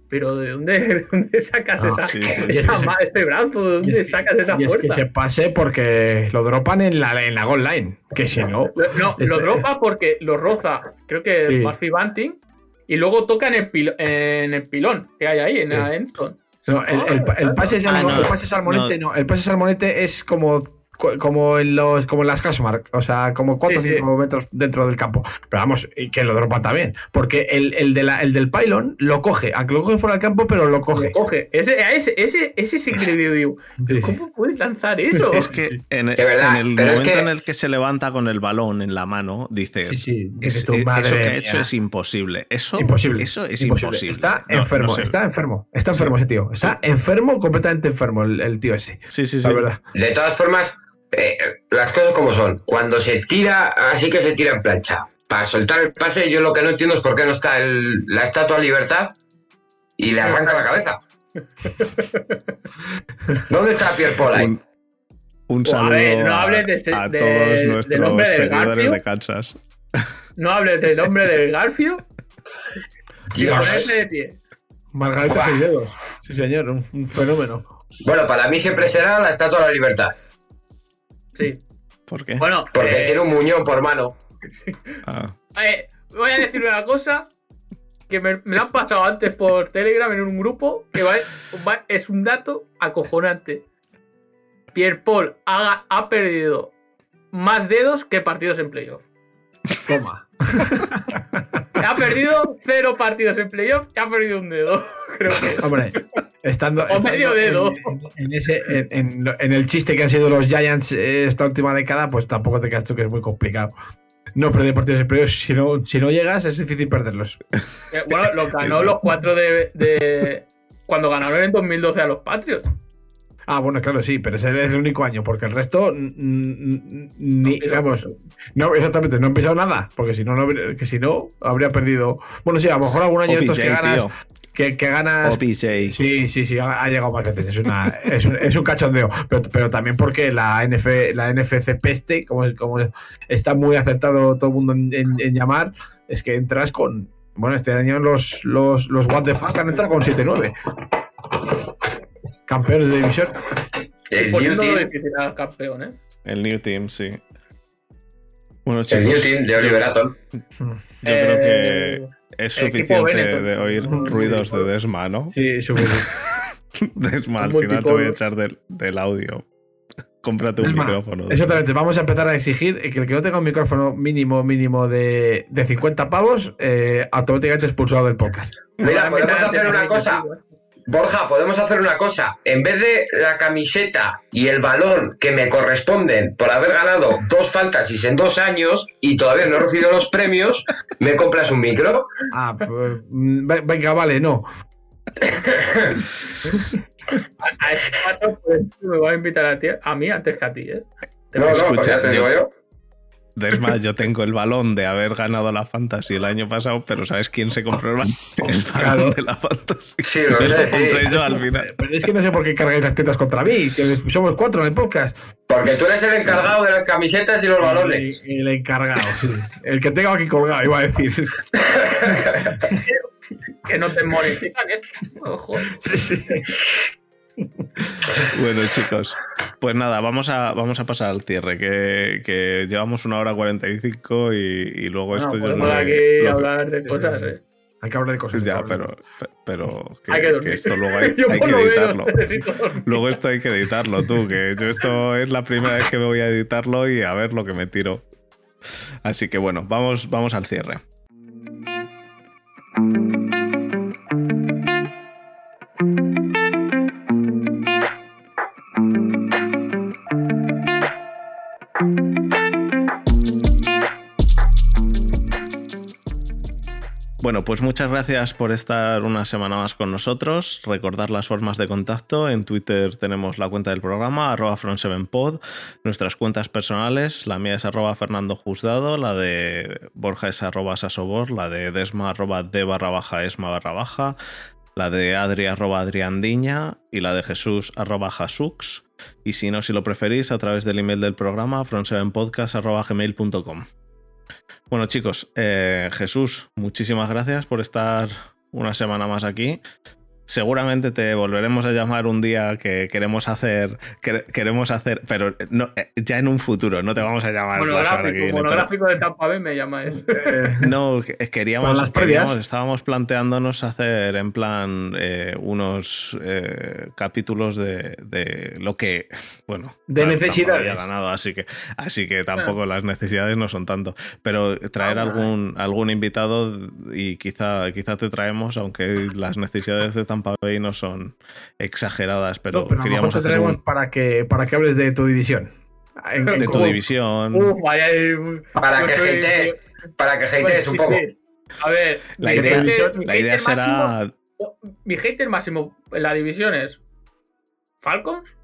S3: Pero ¿de dónde, de dónde sacas
S2: Ah,
S3: esa,
S1: sí, sí,
S3: esa este brazo? ¿De dónde
S2: es que-
S3: sacas esa
S2: Y es que se pase porque lo dropan en la, en la goal line. Que si no.
S3: Lo- No,
S2: Este-
S3: lo dropa porque lo roza, creo que es. Murphy Bunting, y luego toca en el, pilo- en el pilón que hay ahí, en
S2: Sí.
S3: la Enson.
S2: No, el, el- el pase,
S1: Ah, no.
S2: el pase salmonete no. El pase salmonete es como. Como en los como en las Hashmark, o sea, como 4 o
S3: Sí, sí.
S2: 5 metros dentro del campo. Pero vamos, y que lo dropan también. Porque el, el, de la- el del pylon lo coge, aunque lo coge fuera del campo, pero lo coge.
S3: Lo coge. Ese, a ese, ese, ese sí que le digo,
S2: Sí.
S3: ¿cómo puedes lanzar eso?
S1: Es que en,
S4: De verdad,
S1: en el
S4: es
S1: momento
S4: que-
S1: en el que se levanta con el balón en la mano, dices.
S2: Sí, sí,
S1: "Es-
S2: tú,
S1: eh,
S2: madre
S1: eso que ha
S2: mía".
S1: hecho es imposible. Eso,
S2: Imposible.
S1: Eso es
S2: Imposible.
S1: imposible.
S2: Está
S1: No,
S2: enfermo,
S1: no sé.
S2: está enfermo. Está enfermo ese tío. Está enfermo, completamente enfermo el, el tío ese.
S1: Sí, sí, sí.
S2: La verdad.
S4: De todas formas, eh, las cosas como son. Cuando se tira, así que se tira en plancha. Para soltar el pase, yo lo que no entiendo es por qué no está el- la estatua Libertad y le arranca la cabeza. ¿Dónde está Pierre Paul ahí?
S1: Un,
S3: a
S1: saludo
S3: ver, no
S1: a,
S3: hables de ese-
S1: a
S3: de-
S1: todos
S3: del
S1: nuestros
S3: hombre del
S1: seguidores
S3: Garfio.
S1: de Kansas.
S3: No hables del hombre del Garfio.
S4: Dios.
S3: de pie.
S2: Margarita
S4: Buah.
S2: seis dedos. Sí, señor, un, un fenómeno.
S4: Bueno, para mí siempre será la estatua de la Libertad.
S3: Sí.
S1: ¿Por qué?
S3: Bueno,
S4: Porque
S3: eh,
S4: tiene un muñón por mano.
S1: Ah,
S3: eh, voy a decir una cosa que me, me la han pasado antes por Telegram en un grupo que va- va- es un dato acojonante. Pierre Paul ha, ha perdido más dedos que partidos en playoff.
S2: Toma.
S3: Ha perdido cero partidos en playoff y ha perdido un dedo. Creo que.
S2: Hombre, Estando,
S3: O medio dedo.
S2: En, en ese, en, en- en el chiste que han sido los Giants eh, esta última década, pues tampoco te creas tú que es muy complicado. No perder partidos de playoffs, si no, si no llegas es difícil perderlos.
S3: Eh, Bueno, lo ganó los cuatro de, de- Cuando ganaron en 2012 a los Patriots.
S2: Ah, bueno, claro, sí, pero ese es el único año, porque el resto, ni,
S3: No
S2: vamos, no, exactamente, no han pisado nada, porque si no, no habría- que si no, habría perdido. Bueno, sí, a lo mejor algún año de estos que ganas,
S1: tío.
S2: Que, que ganas. Sí, sí, sí, ha, ha llegado más veces. Es, una, es, un, es un cachondeo. Pero, pero también porque la, NF, la NFC peste, como, como está muy acertado todo el mundo en, en- en llamar, es que entras con. Bueno, este año los, los, los What the Fuck han entrado con 7-9. Campeones de división.
S4: El
S3: Poniendo
S4: New Team,
S3: difícil al campeón, ¿eh?
S1: El New Team, sí. Bueno,
S4: el New Team de Oliver Atom.
S1: yo creo que
S3: Eh,
S1: es suficiente de oír ruidos de Desma, ¿no?
S2: Sí, suficiente.
S1: Desma, al final te voy a echar del, del audio. Cómprate un
S2: Desma,
S1: micrófono. Desma.
S2: Exactamente, vamos a empezar a exigir que el que no tenga un micrófono mínimo, mínimo de, de 50 pavos, eh, automáticamente expulsado del podcast.
S4: Mira, podemos hacer una cosa. Borja, podemos hacer una cosa. En vez de la camiseta y el balón que me corresponden por haber ganado dos fantasys en dos años y todavía no he recibido los premios, ¿me compras un micro?
S2: Ah, pues, mm, ve- venga, vale, no.
S3: A este pues, me va a invitar a, ti, a mí antes que a ti, ¿eh? Te
S4: No, no,
S1: escucha,
S4: pues ya te
S1: yo-
S4: digo yo.
S1: Desma, yo tengo el balón de haber ganado la Fantasy el año pasado, pero ¿sabes quién se compró el, ba- el balón
S2: Claro.
S1: de la Fantasy?
S4: Sí, lo sé,
S1: lo compré
S4: sí.
S1: yo al final.
S2: Pero es que no sé por qué cargáis las tetas contra mí, que somos cuatro en el podcast.
S4: Porque tú eres el encargado de las camisetas y los balones.
S2: El, el encargado, sí. El que tengo aquí colgado, iba a decir.
S3: que no te modifican esto. Ojo.
S2: Sí, sí.
S1: Bueno, chicos, pues nada, vamos a, vamos a pasar al cierre, que, que llevamos una hora 45 y, y luego esto
S3: No,
S1: yo
S3: podemos
S1: no sé
S3: aquí
S1: lo que-
S3: hablar de cosas,
S2: sí.
S3: ¿eh?
S2: Hay que hablar de cosas.
S1: Ya,
S2: hay
S1: pero, pero que,
S3: Hay que
S1: que
S3: dormir.
S1: esto luego hay, hay que
S3: menos
S1: editarlo.
S3: necesito dormir.
S1: Luego esto hay que editarlo, tú, que yo esto es la primera vez que me voy a editarlo y a ver lo que me tiro. Así que bueno, vamos, vamos al cierre. Bueno, pues muchas gracias por estar una semana más con nosotros. Recordar las formas de contacto. En Twitter tenemos la cuenta del programa, arroba front7pod. Nuestras cuentas personales, la mía es arroba Fernando Juzgado, la de Borja es arroba Sasobor, la de Desma arroba de barra baja esma barra baja, la de Adri arroba Adriandiña y la de Jesús arroba Jasux. Y si no, si lo preferís, a través del email del programa, front7podcast arroba gmail.com. Bueno, chicos, eh, Jesús, muchísimas gracias por estar una semana más aquí. Seguramente te volveremos a llamar un día que queremos hacer, que- queremos hacer, pero no, eh, ya en un futuro, no te vamos a llamar
S3: Monográfico, monográfico de Tampa Bay me llamáis.
S2: Eh,
S1: no, que- queríamos, queríamos- estábamos planteándonos hacer en plan eh, unos eh, capítulos de, de lo que, bueno,
S2: De
S1: claro,
S2: necesidades.
S1: ganado, así que, así que tampoco las necesidades no son tanto. Pero traer
S3: Ah,
S1: algún, algún invitado y quizá, quizá te traemos, aunque las necesidades de Tampa Bay no son exageradas, pero,
S2: no, pero a lo mejor
S1: queríamos
S2: te
S1: hacer un-
S2: para que, para que hables de tu división. En- en
S1: de tu
S2: cómo-
S1: división.
S3: Uf, vaya.
S4: Para que
S3: estoy-
S4: hatees, para que hatees un poco.
S3: A ver,
S1: La
S3: mi
S1: idea,
S3: hater- mi
S1: la idea
S3: hater máximo-
S1: será
S3: mi hater máximo en la división es Falcons,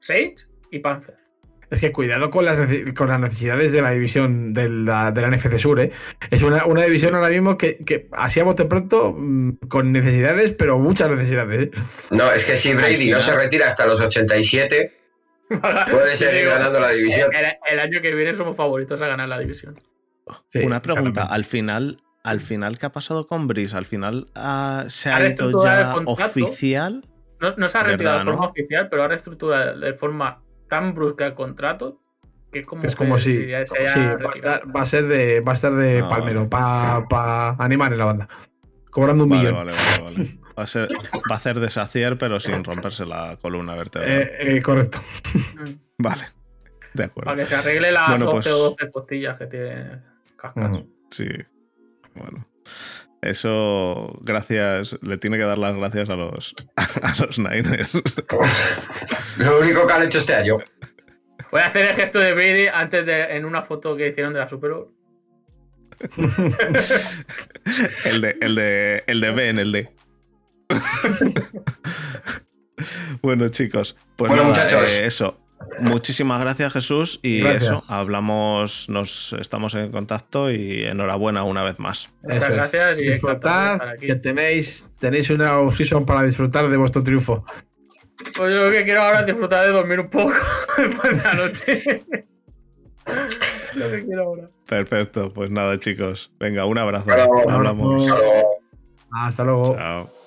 S3: Saints y Panthers.
S2: Es que cuidado con las, con las necesidades de la división de la, de la NFC Sur. ¿eh? Es una, una división ahora mismo que, que así a bote pronto, mm, con necesidades, pero muchas necesidades. ¿eh?
S4: No, es que si Brady no se retira hasta los 87, puede seguir ganando la división.
S3: El, el año que viene somos favoritos a ganar la división.
S2: Sí,
S1: Una pregunta,
S2: claramente.
S1: al final, al final, ¿qué ha pasado con Brice? Al final ah, se
S3: Ha reestructurado
S1: ya oficial.
S3: No, no se ha retirado
S1: ¿Verdad,
S3: de forma
S1: no?
S3: oficial, pero ha reestructurado de forma tan brusca el contrato que es como,
S2: Es como
S3: que
S2: si,
S3: ya se
S2: sí,
S3: haya
S2: va, a
S3: retirado.
S2: estar, va a ser de, va a estar de
S1: Ah,
S2: palmero, para animar en la banda. Cobrando un
S1: Vale,
S2: millón.
S1: vale, vale, vale. Va a, ser, va a hacer desacier, pero sin romperse la columna vertebral.
S2: Eh, eh, correcto.
S3: Mm,
S1: Vale. De acuerdo.
S3: Para que se arregle las
S1: Bueno,
S3: 11
S1: pues-
S3: o 12 costillas que tiene Cascas.
S1: Sí. Bueno. Eso, gracias, le tiene que dar las gracias a los, a los Niners.
S4: Lo único que han hecho este año.
S3: Voy a hacer el gesto de Brady antes de en una foto que hicieron de la Super Bowl.
S1: el de, el de, el de Ben, el de. bueno, chicos, pues
S4: Bueno,
S1: nada,
S4: muchachos.
S1: eh, eso. Muchísimas gracias, Jesús. Y
S2: Gracias.
S1: eso, hablamos, nos estamos en contacto y enhorabuena una vez más.
S3: Muchas gracias y
S2: Disfrutad, que tenéis, tenéis una off-season para disfrutar de vuestro triunfo.
S3: Pues yo lo que quiero ahora es disfrutar de dormir un poco después de la noche. lo que quiero ahora.
S1: Perfecto, pues nada, chicos. Venga, un abrazo.
S4: Hasta luego.
S1: Hablamos.
S2: Hasta luego. Hasta luego.
S1: Chao.